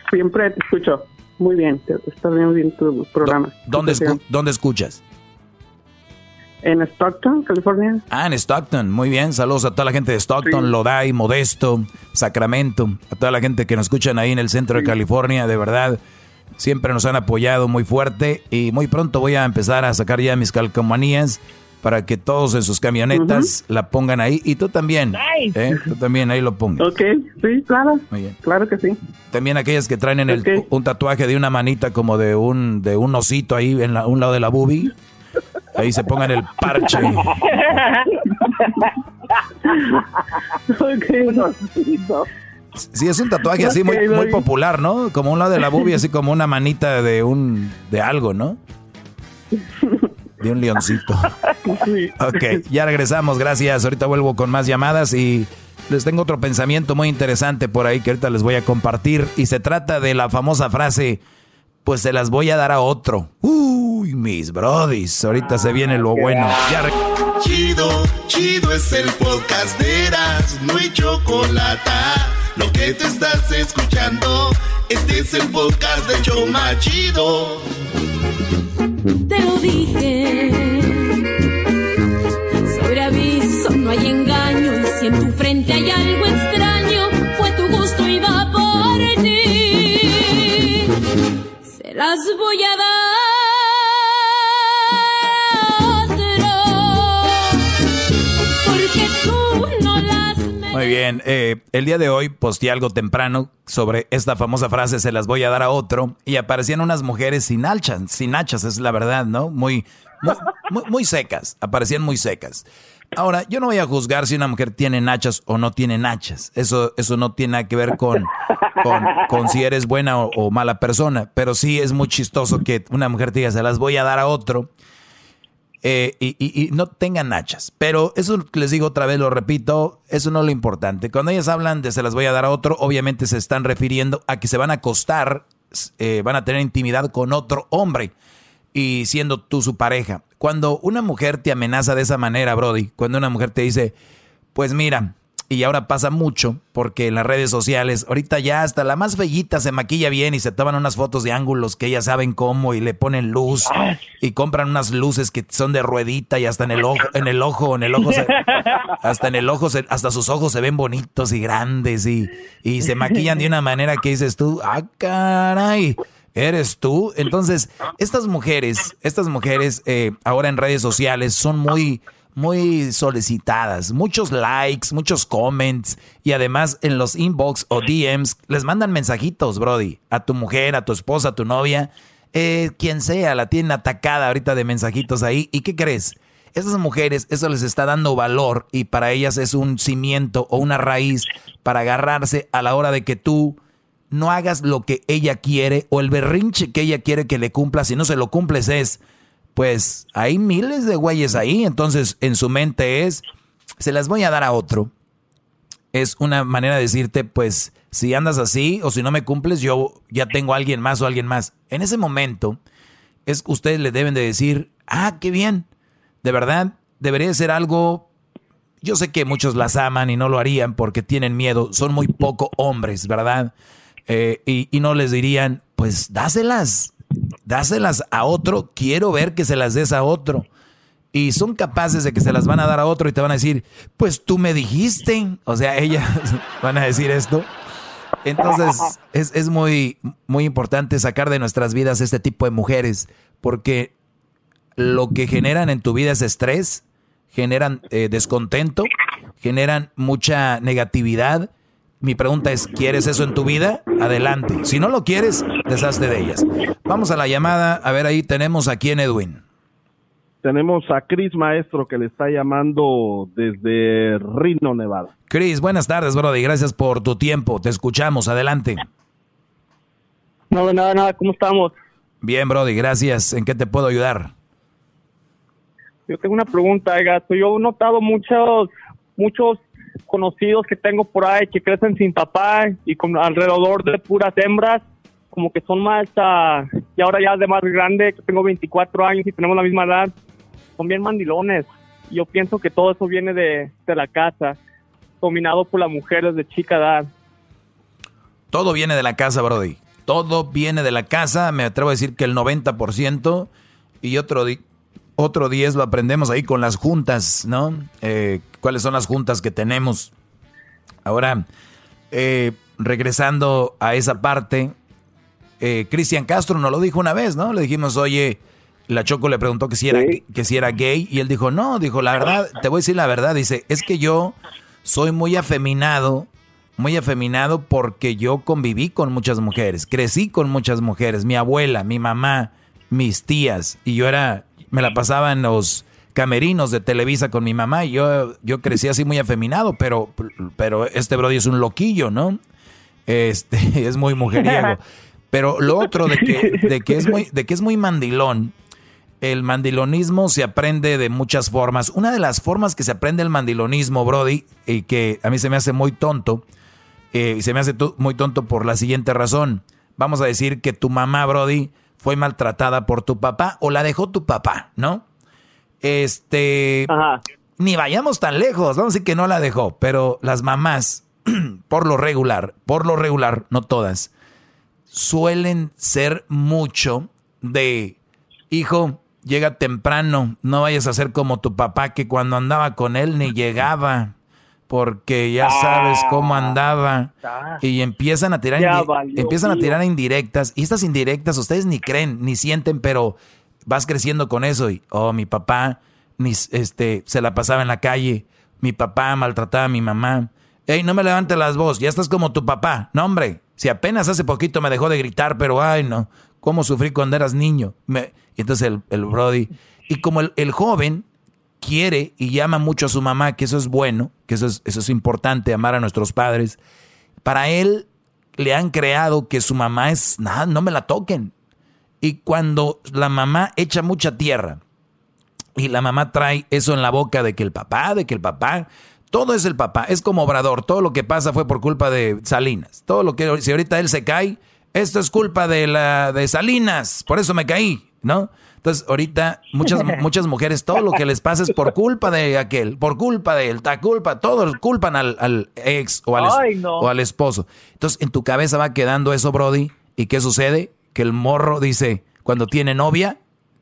siempre te escucho. Muy bien, está bien, bien tu programa. ¿Dónde, ¿Dónde escuchas? En Stockton, California. Ah, en Stockton. Muy bien. Saludos a toda la gente de Stockton, Lodai, Modesto, Sacramento. A toda la gente que nos escuchan ahí en el centro de California. De verdad, siempre nos han apoyado muy fuerte. Y muy pronto voy a empezar a sacar ya mis calcomanías para que todos en sus camionetas la pongan ahí y tú también. ¿eh? Tú también ahí lo pongas. Ok, sí, claro. Claro que sí. También aquellas que traen en el, un tatuaje de una manita como de un de un osito ahí en un lado de la boobie. Ahí se pongan el parche. Sí, es un tatuaje así muy, muy popular, ¿no? Como un lado de la boobie, así como una manita de un de algo, ¿no? (laughs) De un leoncito. (laughs) Ok, ya regresamos, gracias. Ahorita vuelvo con más llamadas y les tengo otro pensamiento muy interesante por ahí que ahorita les voy a compartir. Y se trata de la famosa frase, pues se las voy a dar a otro. Uy, mis brodis, ahorita se viene lo bueno. Chido, chido es el podcast de Eras, no hay chocolate. Lo que te estás escuchando, este es el podcast de Choma Chido te lo dije. Sobre aviso no hay engaño y si en tu frente hay algo extraño, fue tu gusto y va por ti. Se las voy a dar. Bien. Eh, el día de hoy posté algo temprano sobre esta famosa frase, se las voy a dar a otro, y aparecían unas mujeres sin hachas, sin hachas, es la verdad, ¿no? Muy, muy, secas, aparecían muy secas. Ahora, yo no voy a juzgar si una mujer tiene nachas o no tiene nachas. Eso, eso no tiene nada que ver con, con, si eres buena o, o, mala persona. Pero sí es muy chistoso que una mujer te diga, se las voy a dar a otro eh, y, no tengan nachas. Pero eso les digo otra vez, lo repito, eso no es lo importante. Cuando ellas hablan de se las voy a dar a otro, obviamente se están refiriendo a que se van a acostar, eh, van a tener intimidad con otro hombre y siendo tú su pareja. Cuando una mujer te amenaza de esa manera, Brody, cuando una mujer te dice, pues mira, y ahora pasa mucho porque en las redes sociales, ahorita ya hasta la más bellita se maquilla bien y se toman unas fotos de ángulos que ellas saben cómo y le ponen luz y compran unas luces que son de ruedita y hasta en el ojo, en el ojo, en el ojo, hasta en el ojo, hasta sus ojos se ven bonitos y grandes y, y se maquillan de una manera que dices tú, ah, caray. ¿Eres tú? Entonces, estas mujeres, estas mujeres eh, ahora en redes sociales son muy, muy solicitadas, muchos likes, muchos comments y además en los inbox o DMs les mandan mensajitos, Brody, a tu mujer, a tu esposa, a tu novia, eh, quien sea, la tienen atacada ahorita de mensajitos ahí. ¿Y qué crees? Esas mujeres, eso les está dando valor y para ellas es un cimiento o una raíz para agarrarse a la hora de que tú no hagas lo que ella quiere o el berrinche que ella quiere que le cumpla, si no se lo cumples es pues hay miles de güeyes ahí, entonces en su mente es, se las voy a dar a otro. Es una manera de decirte, pues si andas así o si no me cumples, yo ya tengo a alguien más o alguien más. En ese momento, es ustedes le deben de decir, ah, qué bien, de verdad, debería ser algo... Yo sé que muchos las aman y no lo harían porque tienen miedo, son muy poco hombres, ¿verdad? Eh, y, y no les dirían, pues dáselas, dáselas a otro, quiero ver que se las des a otro. Y son capaces de que se las van a dar a otro y te van a decir, pues tú me dijiste. O sea, ellas (laughs) van a decir esto. Entonces, es, muy, muy importante sacar de nuestras vidas este tipo de mujeres, porque lo que generan en tu vida es estrés, generan eh, descontento, generan mucha negatividad mi pregunta es, ¿quieres eso en tu vida? Adelante. Si no lo quieres, deshazte de ellas. Vamos a la llamada. A ver, ahí tenemos aquí en Edwin. Tenemos a Chris Maestro que le está llamando desde Reno, Nevada. Chris, buenas tardes, Brody. Gracias por tu tiempo. Te escuchamos. Adelante. No, nada, nada. ¿Cómo estamos? Bien, Brody. Gracias. ¿En qué te puedo ayudar? Yo tengo una pregunta, gato. Yo he notado muchos, muchos conocidos que tengo por ahí que crecen sin papá y con alrededor de puras hembras, como que son más, uh, y ahora ya de más grande, que tengo 24 años y tenemos la misma edad, son bien mandilones. Yo pienso que todo eso viene de, de la casa, dominado por las mujeres de chica edad. Todo viene de la casa, Brody. Todo viene de la casa, me atrevo a decir que el 90% y otro, otro 10 lo aprendemos ahí con las juntas, ¿no? Eh, ¿Cuáles son las juntas que tenemos? Ahora, eh, regresando a esa parte, eh, Cristian Castro nos lo dijo una vez, ¿no? Le dijimos, oye, la Choco le preguntó que si, era, que si era gay y él dijo, no, dijo, la verdad, te voy a decir la verdad, dice, es que yo soy muy afeminado, muy afeminado porque yo conviví con muchas mujeres, crecí con muchas mujeres, mi abuela, mi mamá, mis tías, y yo era me la pasaba en los camerinos de Televisa con mi mamá y yo, yo crecí así muy afeminado, pero, pero este Brody es un loquillo, ¿no? Este, (laughs) es muy mujeriego. (laughs) Pero lo otro de que, de que, es, muy, de que es muy mandilón, el mandilonismo se aprende de muchas formas. Una de las formas que se aprende el mandilonismo, Brody, y que a mí se me hace muy tonto, eh, y se me hace muy tonto por la siguiente razón. Vamos a decir que tu mamá, Brody, fue maltratada por tu papá o la dejó tu papá, ¿no? Este, ni vayamos tan lejos, vamos a decir que no la dejó, pero las mamás, (clears throat) por lo regular, por lo regular, no todas, suelen ser mucho de, hijo, llega temprano, no vayas a ser como tu papá que cuando andaba con él ni llegaba porque ya sabes cómo ah, andaba y empiezan a tirar empiezan a tirar indirectas y estas indirectas ustedes ni creen ni sienten pero vas creciendo con eso y oh mi papá este se la pasaba en la calle mi papá maltrataba a mi mamá Ey, no me levantes las voz, ya estás como tu papá. No, hombre, si apenas hace poquito me dejó de gritar, pero ay, no, cómo sufrí cuando eras niño. Me, y entonces el, el Brody, y como el, el, joven quiere y llama mucho a su mamá, que eso es bueno, que eso es, eso es importante, amar a nuestros padres, para él le han creado que su mamá es, nada, no me la toquen. Y cuando la mamá echa mucha tierra y la mamá trae eso en la boca de que el papá, de que el papá, todo es el papá, es como Obrador, todo lo que pasa fue por culpa de Salinas, todo lo que, si ahorita él se cae, esto es culpa de, la, de Salinas, por eso me caí, ¿no? Entonces, ahorita muchas, (laughs) muchas mujeres, todo lo que les pasa es por culpa de aquel, por culpa de él, ta culpa, todos culpan al, al ex o al, o al esposo. Entonces, en tu cabeza va quedando eso, Brody, ¿y qué sucede? Que el morro dice, cuando tiene novia,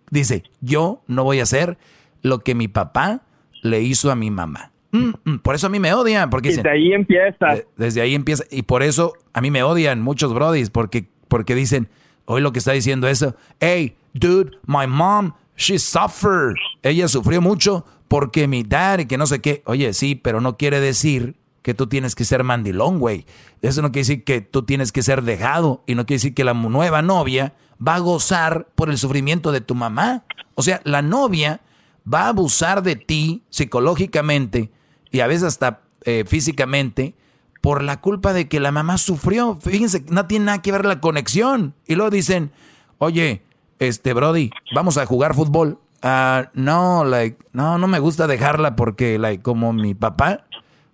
dice, yo no voy a hacer lo que mi papá le hizo a mi mamá. Mm, mm, por eso a mí me odian. Porque desde ahí empieza. desde ahí empieza. Y por eso a mí me odian muchos brodis. Porque, porque dicen, hoy lo que está diciendo eso. Hey, dude, my mom, she suffered. Ella sufrió mucho porque mi dad y que no sé qué. Oye, sí, pero no quiere decir que tú tienes que ser mandilón, güey. Eso no quiere decir que tú tienes que ser dejado. Y no quiere decir que la nueva novia va a gozar por el sufrimiento de tu mamá. O sea, la novia va a abusar de ti psicológicamente y a veces hasta eh, físicamente por la culpa de que la mamá sufrió. Fíjense, no tiene nada que ver la conexión. Y luego dicen, oye, este Brody, vamos a jugar fútbol. Ah, no, like, no, no me gusta dejarla porque, like, como mi papá,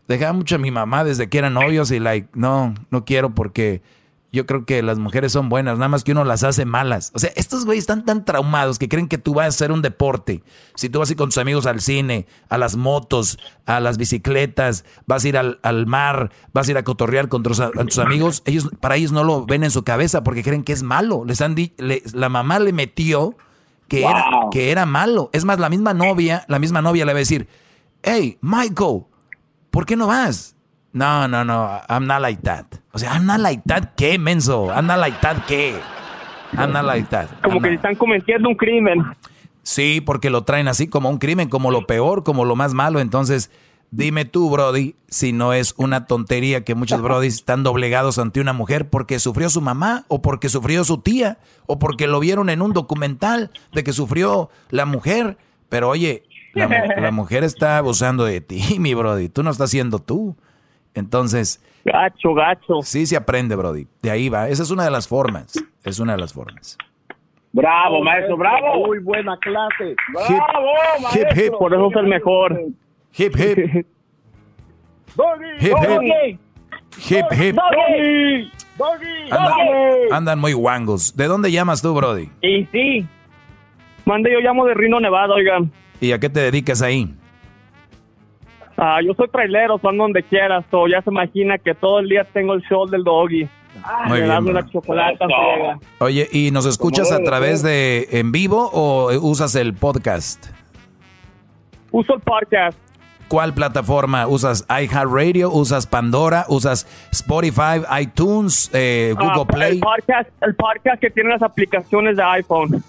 dejaba mucho a mi mamá desde que eran novios y, like, no, no quiero porque yo creo que las mujeres son buenas, nada más que uno las hace malas. O sea, estos güeyes están tan traumados que creen que tú vas a hacer un deporte. Si tú vas a ir con tus amigos al cine, a las motos, a las bicicletas, vas a ir al, mar, vas a ir a cotorrear con tus, amigos, ellos para ellos no lo ven en su cabeza porque creen que es malo. Les han la mamá le metió que, era, que era malo. Es más, la misma novia, la misma novia le va a decir, hey, Michael, ¿por qué no vas? No, no, no, I'm not like that. O sea, I'm not like that, ¿qué, menso? I'm not like that, ¿qué? I'm not like that. Como que están cometiendo un crimen. Sí, porque lo traen así como un crimen, como lo peor, como lo más malo. Entonces, dime tú, Brody, si no es una tontería que muchos Brody están doblegados ante una mujer porque sufrió su mamá, o porque sufrió su tía, o porque lo vieron en un documental de que sufrió la mujer. Pero oye, la, la (laughs) mujer está abusando de ti, (laughs) mi Brody. Tú no estás siendo tú. Entonces. Gacho, gacho. Sí se aprende, Brody. De ahí va. Esa es una de las formas. Es una de las formas. Bravo, maestro, bravo. Muy buena clase. Bravo, maestro. Hip, hip. Por eso es el mejor. Hip, hip. Doggy, hip, hip. Hip, hip. Doggy. Doggy. Andan, andan muy guangos. ¿De dónde llamas tú, Brody? Y sí. Mande, yo llamo de Rino, Nevada, oigan. ¿Y a qué te dedicas ahí? Ah, yo soy trailero, son donde quieras, o ya se imagina que todo el día tengo el show del doggy. Muy bien, una chocolate Oye, ¿y nos escuchas a través de en vivo o usas el podcast? Uso el podcast. ¿Cuál plataforma usas? iHeartRadio, usas Pandora, usas Spotify, iTunes, eh, Google Ah, Play. El podcast, el podcast que tiene las aplicaciones de iPhone.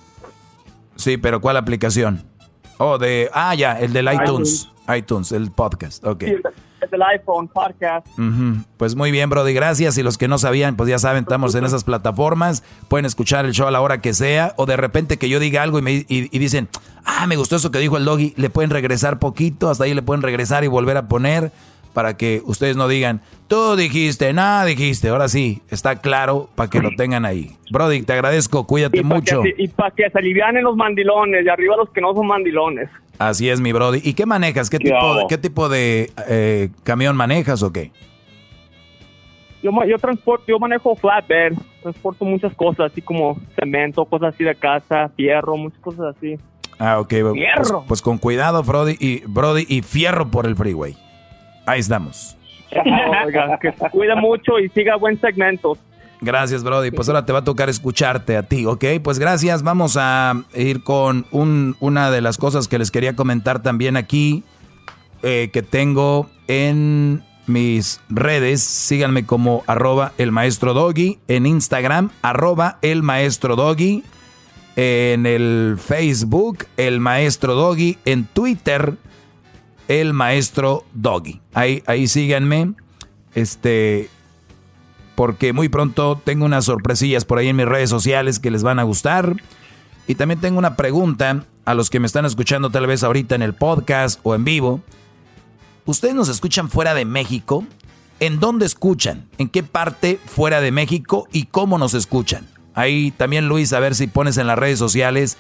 Sí, pero ¿cuál aplicación? Oh, de ah ya, el del iTunes. iTunes. iTunes, el podcast. Ok. Sí, el- el del iPhone podcast. Ujú. Pues muy bien, Brody, gracias. Y los que no sabían, pues ya saben, estamos en esas plataformas. Pueden escuchar el show a la hora que sea. O de repente que yo diga algo y, me, y, y dicen, ah, me gustó eso que dijo el doggy. Le pueden regresar poquito, hasta ahí le pueden regresar y volver a poner para que ustedes no digan, tú dijiste, nada dijiste. Ahora sí, está claro para que lo tengan ahí. Brody, te agradezco, cuídate mucho. Que- y para que se alivianen los mandilones y arriba los que no son mandilones. Así es, mi Brody. ¿Y qué manejas? ¿Qué ¿Qué tipo, hago? ¿qué tipo de eh, camión manejas o qué? Yo, yo transporto, yo manejo flatbed, transporto muchas cosas, así como cemento, cosas así de casa, fierro, muchas cosas así. Ah, ok. Pues, Fierro. pues con cuidado, Brody y, Brody, y fierro por el freeway. Ahí estamos. Oiga, que se cuida mucho y siga buen segmento. Gracias, Brody. Pues ahora te va a tocar escucharte a ti, ¿ok? Pues gracias. Vamos a ir con un- una de las cosas que les quería comentar también aquí, eh, que tengo en mis redes. Síganme como arroba el maestro doggy en Instagram, arroba el maestro doggy. En el Facebook, el maestro doggy. En Twitter, el maestro doggy. Ahí, ahí síganme. Este, porque muy pronto tengo unas sorpresillas por ahí en mis redes sociales que les van a gustar. Y también tengo una pregunta a los que me están escuchando tal vez ahorita en el podcast o en vivo. ¿Ustedes nos escuchan fuera de México? ¿En dónde escuchan? ¿En qué parte fuera de México? ¿Y cómo nos escuchan? Ahí también Luis, a ver si pones en las redes sociales.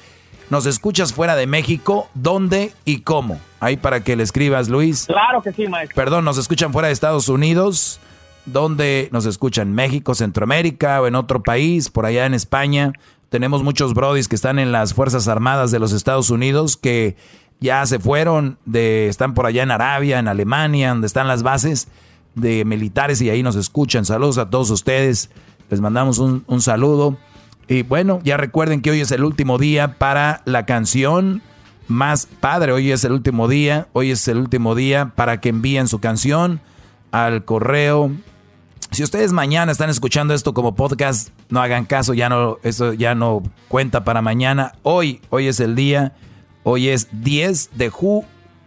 ¿Nos escuchas fuera de México? ¿Dónde y cómo? Ahí para que le escribas, Luis. Claro que sí, maestro. Perdón, ¿nos escuchan fuera de Estados Unidos? ¿Dónde nos escuchan? ¿México, Centroamérica o en otro país? ¿Por allá en España? Tenemos muchos brodis que están en las Fuerzas Armadas de los Estados Unidos que ya se fueron, de, están por allá en Arabia, en Alemania, donde están las bases de militares y ahí nos escuchan. Saludos a todos ustedes. Les mandamos un, un saludo. Y bueno, ya recuerden que hoy es el último día para la canción más padre. Hoy es el último día. Hoy es el último día para que envíen su canción al correo si ustedes mañana están escuchando esto como podcast, no hagan caso, ya no, eso ya no cuenta para mañana. Hoy, hoy es el día, hoy es 10 de, ju,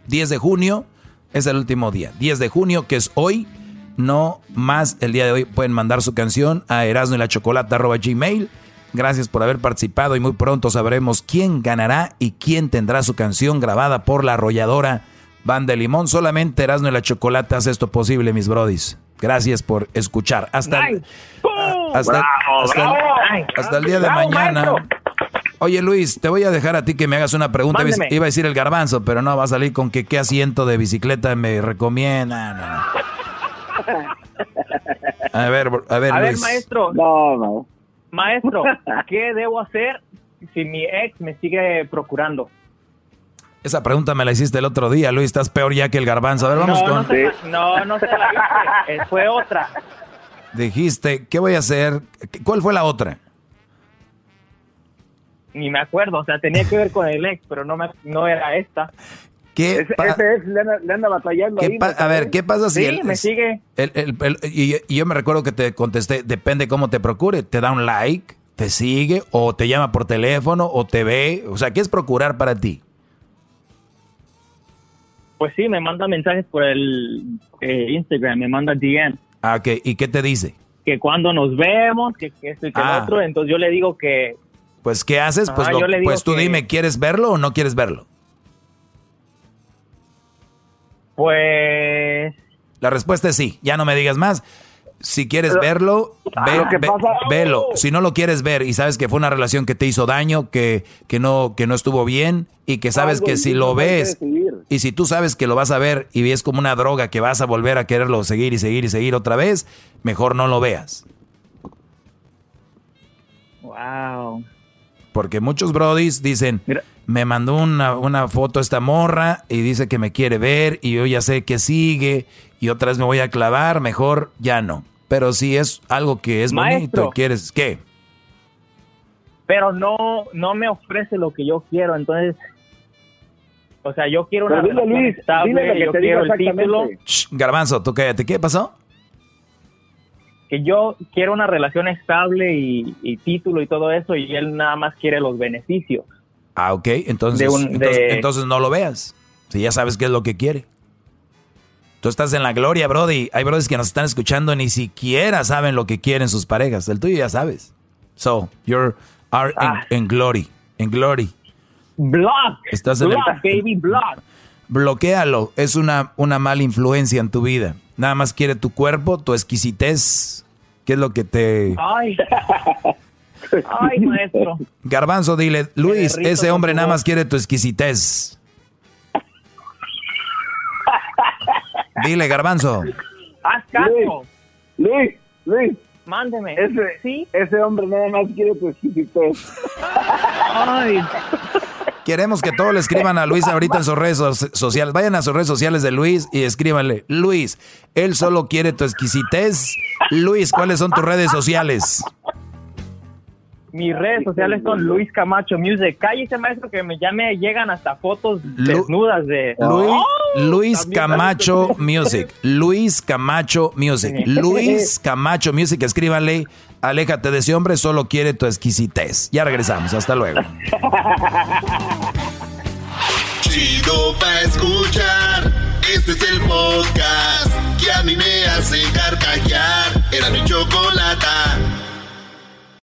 10 de junio, es el último día. 10 de junio, que es hoy, no más el día de hoy. Pueden mandar su canción a erasno y la gmail. Gracias por haber participado y muy pronto sabremos quién ganará y quién tendrá su canción grabada por la arrolladora Banda de Limón. Solamente Erasmo y la Chocolata hace esto posible, mis brodis. Gracias por escuchar. Hasta, hasta, hasta, el día de mañana. Oye Luis, te voy a dejar a ti que me hagas una pregunta. Iba a decir el garbanzo, pero no va a salir con que qué asiento de bicicleta me recomienda. (laughs) A ver, a ver, a ver maestro. No, no. Maestro, (laughs) ¿qué debo hacer si mi ex me sigue procurando? Esa pregunta me la hiciste el otro día, Luis. Estás peor ya que el garbanzo. A ver, vamos no, con. No, se, no, no se la hice. (laughs) Fue otra. Dijiste, ¿qué voy a hacer? ¿Cuál fue la otra? Ni me acuerdo. O sea, tenía que ver con el ex, pero no, me, no era esta. ¿Qué ese, ese ex le anda, batallando ahí. a ver, ¿qué pasa si sí, me sigue? Y, y yo me recuerdo que te contesté, depende cómo te procure. ¿Te da un like? ¿Te sigue? ¿O te llama por teléfono? ¿O te ve? O sea, ¿qué es procurar para ti? Pues sí, me manda mensajes por el eh, Instagram, me manda DM. Ah, ok. ¿Y qué te dice? Que cuando nos vemos, que, esto y que ah. otro. Entonces yo le digo que... Pues, ¿qué haces? Pues, lo, pues tú dime, ¿quieres verlo o no quieres verlo? Pues... La respuesta es sí. Ya no me digas más. Si quieres verlo, ve, velo. Si no lo quieres ver y sabes que fue una relación que te hizo daño, que, que, no, que no estuvo bien y que sabes que si lo ves y si tú sabes que lo vas a ver y ves como una droga que vas a volver a quererlo seguir y seguir y seguir otra vez, mejor no lo veas. Wow. Porque muchos brodis dicen, me mandó una, una foto esta morra y dice que me quiere ver y yo ya sé que sigue y otra vez me voy a clavar, mejor ya no. Pero si es algo que es bonito, quieres, ¿qué? Pero no, no me ofrece lo que yo quiero, entonces, o sea, yo quiero una dile, Luis, estable, yo quiero el título. garbanzo, tú cállate, ¿qué pasó? Que yo quiero una relación estable y, título y todo eso, y él nada más quiere los beneficios. Ah, ok, entonces, entonces no lo veas, si ya sabes qué es lo que quiere. Tú estás en la gloria, Brody. Hay brothers que nos están escuchando ni siquiera saben lo que quieren sus parejas. El tuyo ya sabes. So, you're are en, ah. glory. En glory. Block. Estás en baby, block. Bloquéalo. Es una, una mala influencia en tu vida. Nada más quiere tu cuerpo, tu exquisitez. ¿Qué es lo que te... Ay. (laughs) Ay, maestro. Garbanzo, dile, Luis, ese hombre nada más quiere tu exquisitez. (laughs) Dile, garbanzo. Haz caso. Luis, Luis. Mándeme. Ese, ¿Sí? ese hombre nada más quiere tu Ay. Queremos que todos le escriban a Luis ahorita en sus redes sociales. Vayan a sus redes sociales de Luis y escríbanle. Luis, él solo quiere tu exquisitez. Luis, ¿cuáles son tus redes sociales? Mis redes sociales son Luis Camacho Music. Cállese, maestro, que me, ya me llegan hasta fotos desnudas de... Luis, Camacho Music. Luis Camacho Music. Luis (laughs) Camacho Music. Escríbanle, aléjate de ese hombre, solo quiere tu exquisitez. Ya regresamos, hasta luego. Chido pa escuchar. Este es el podcast que a mí me hace carcajear. Era mi chocolata.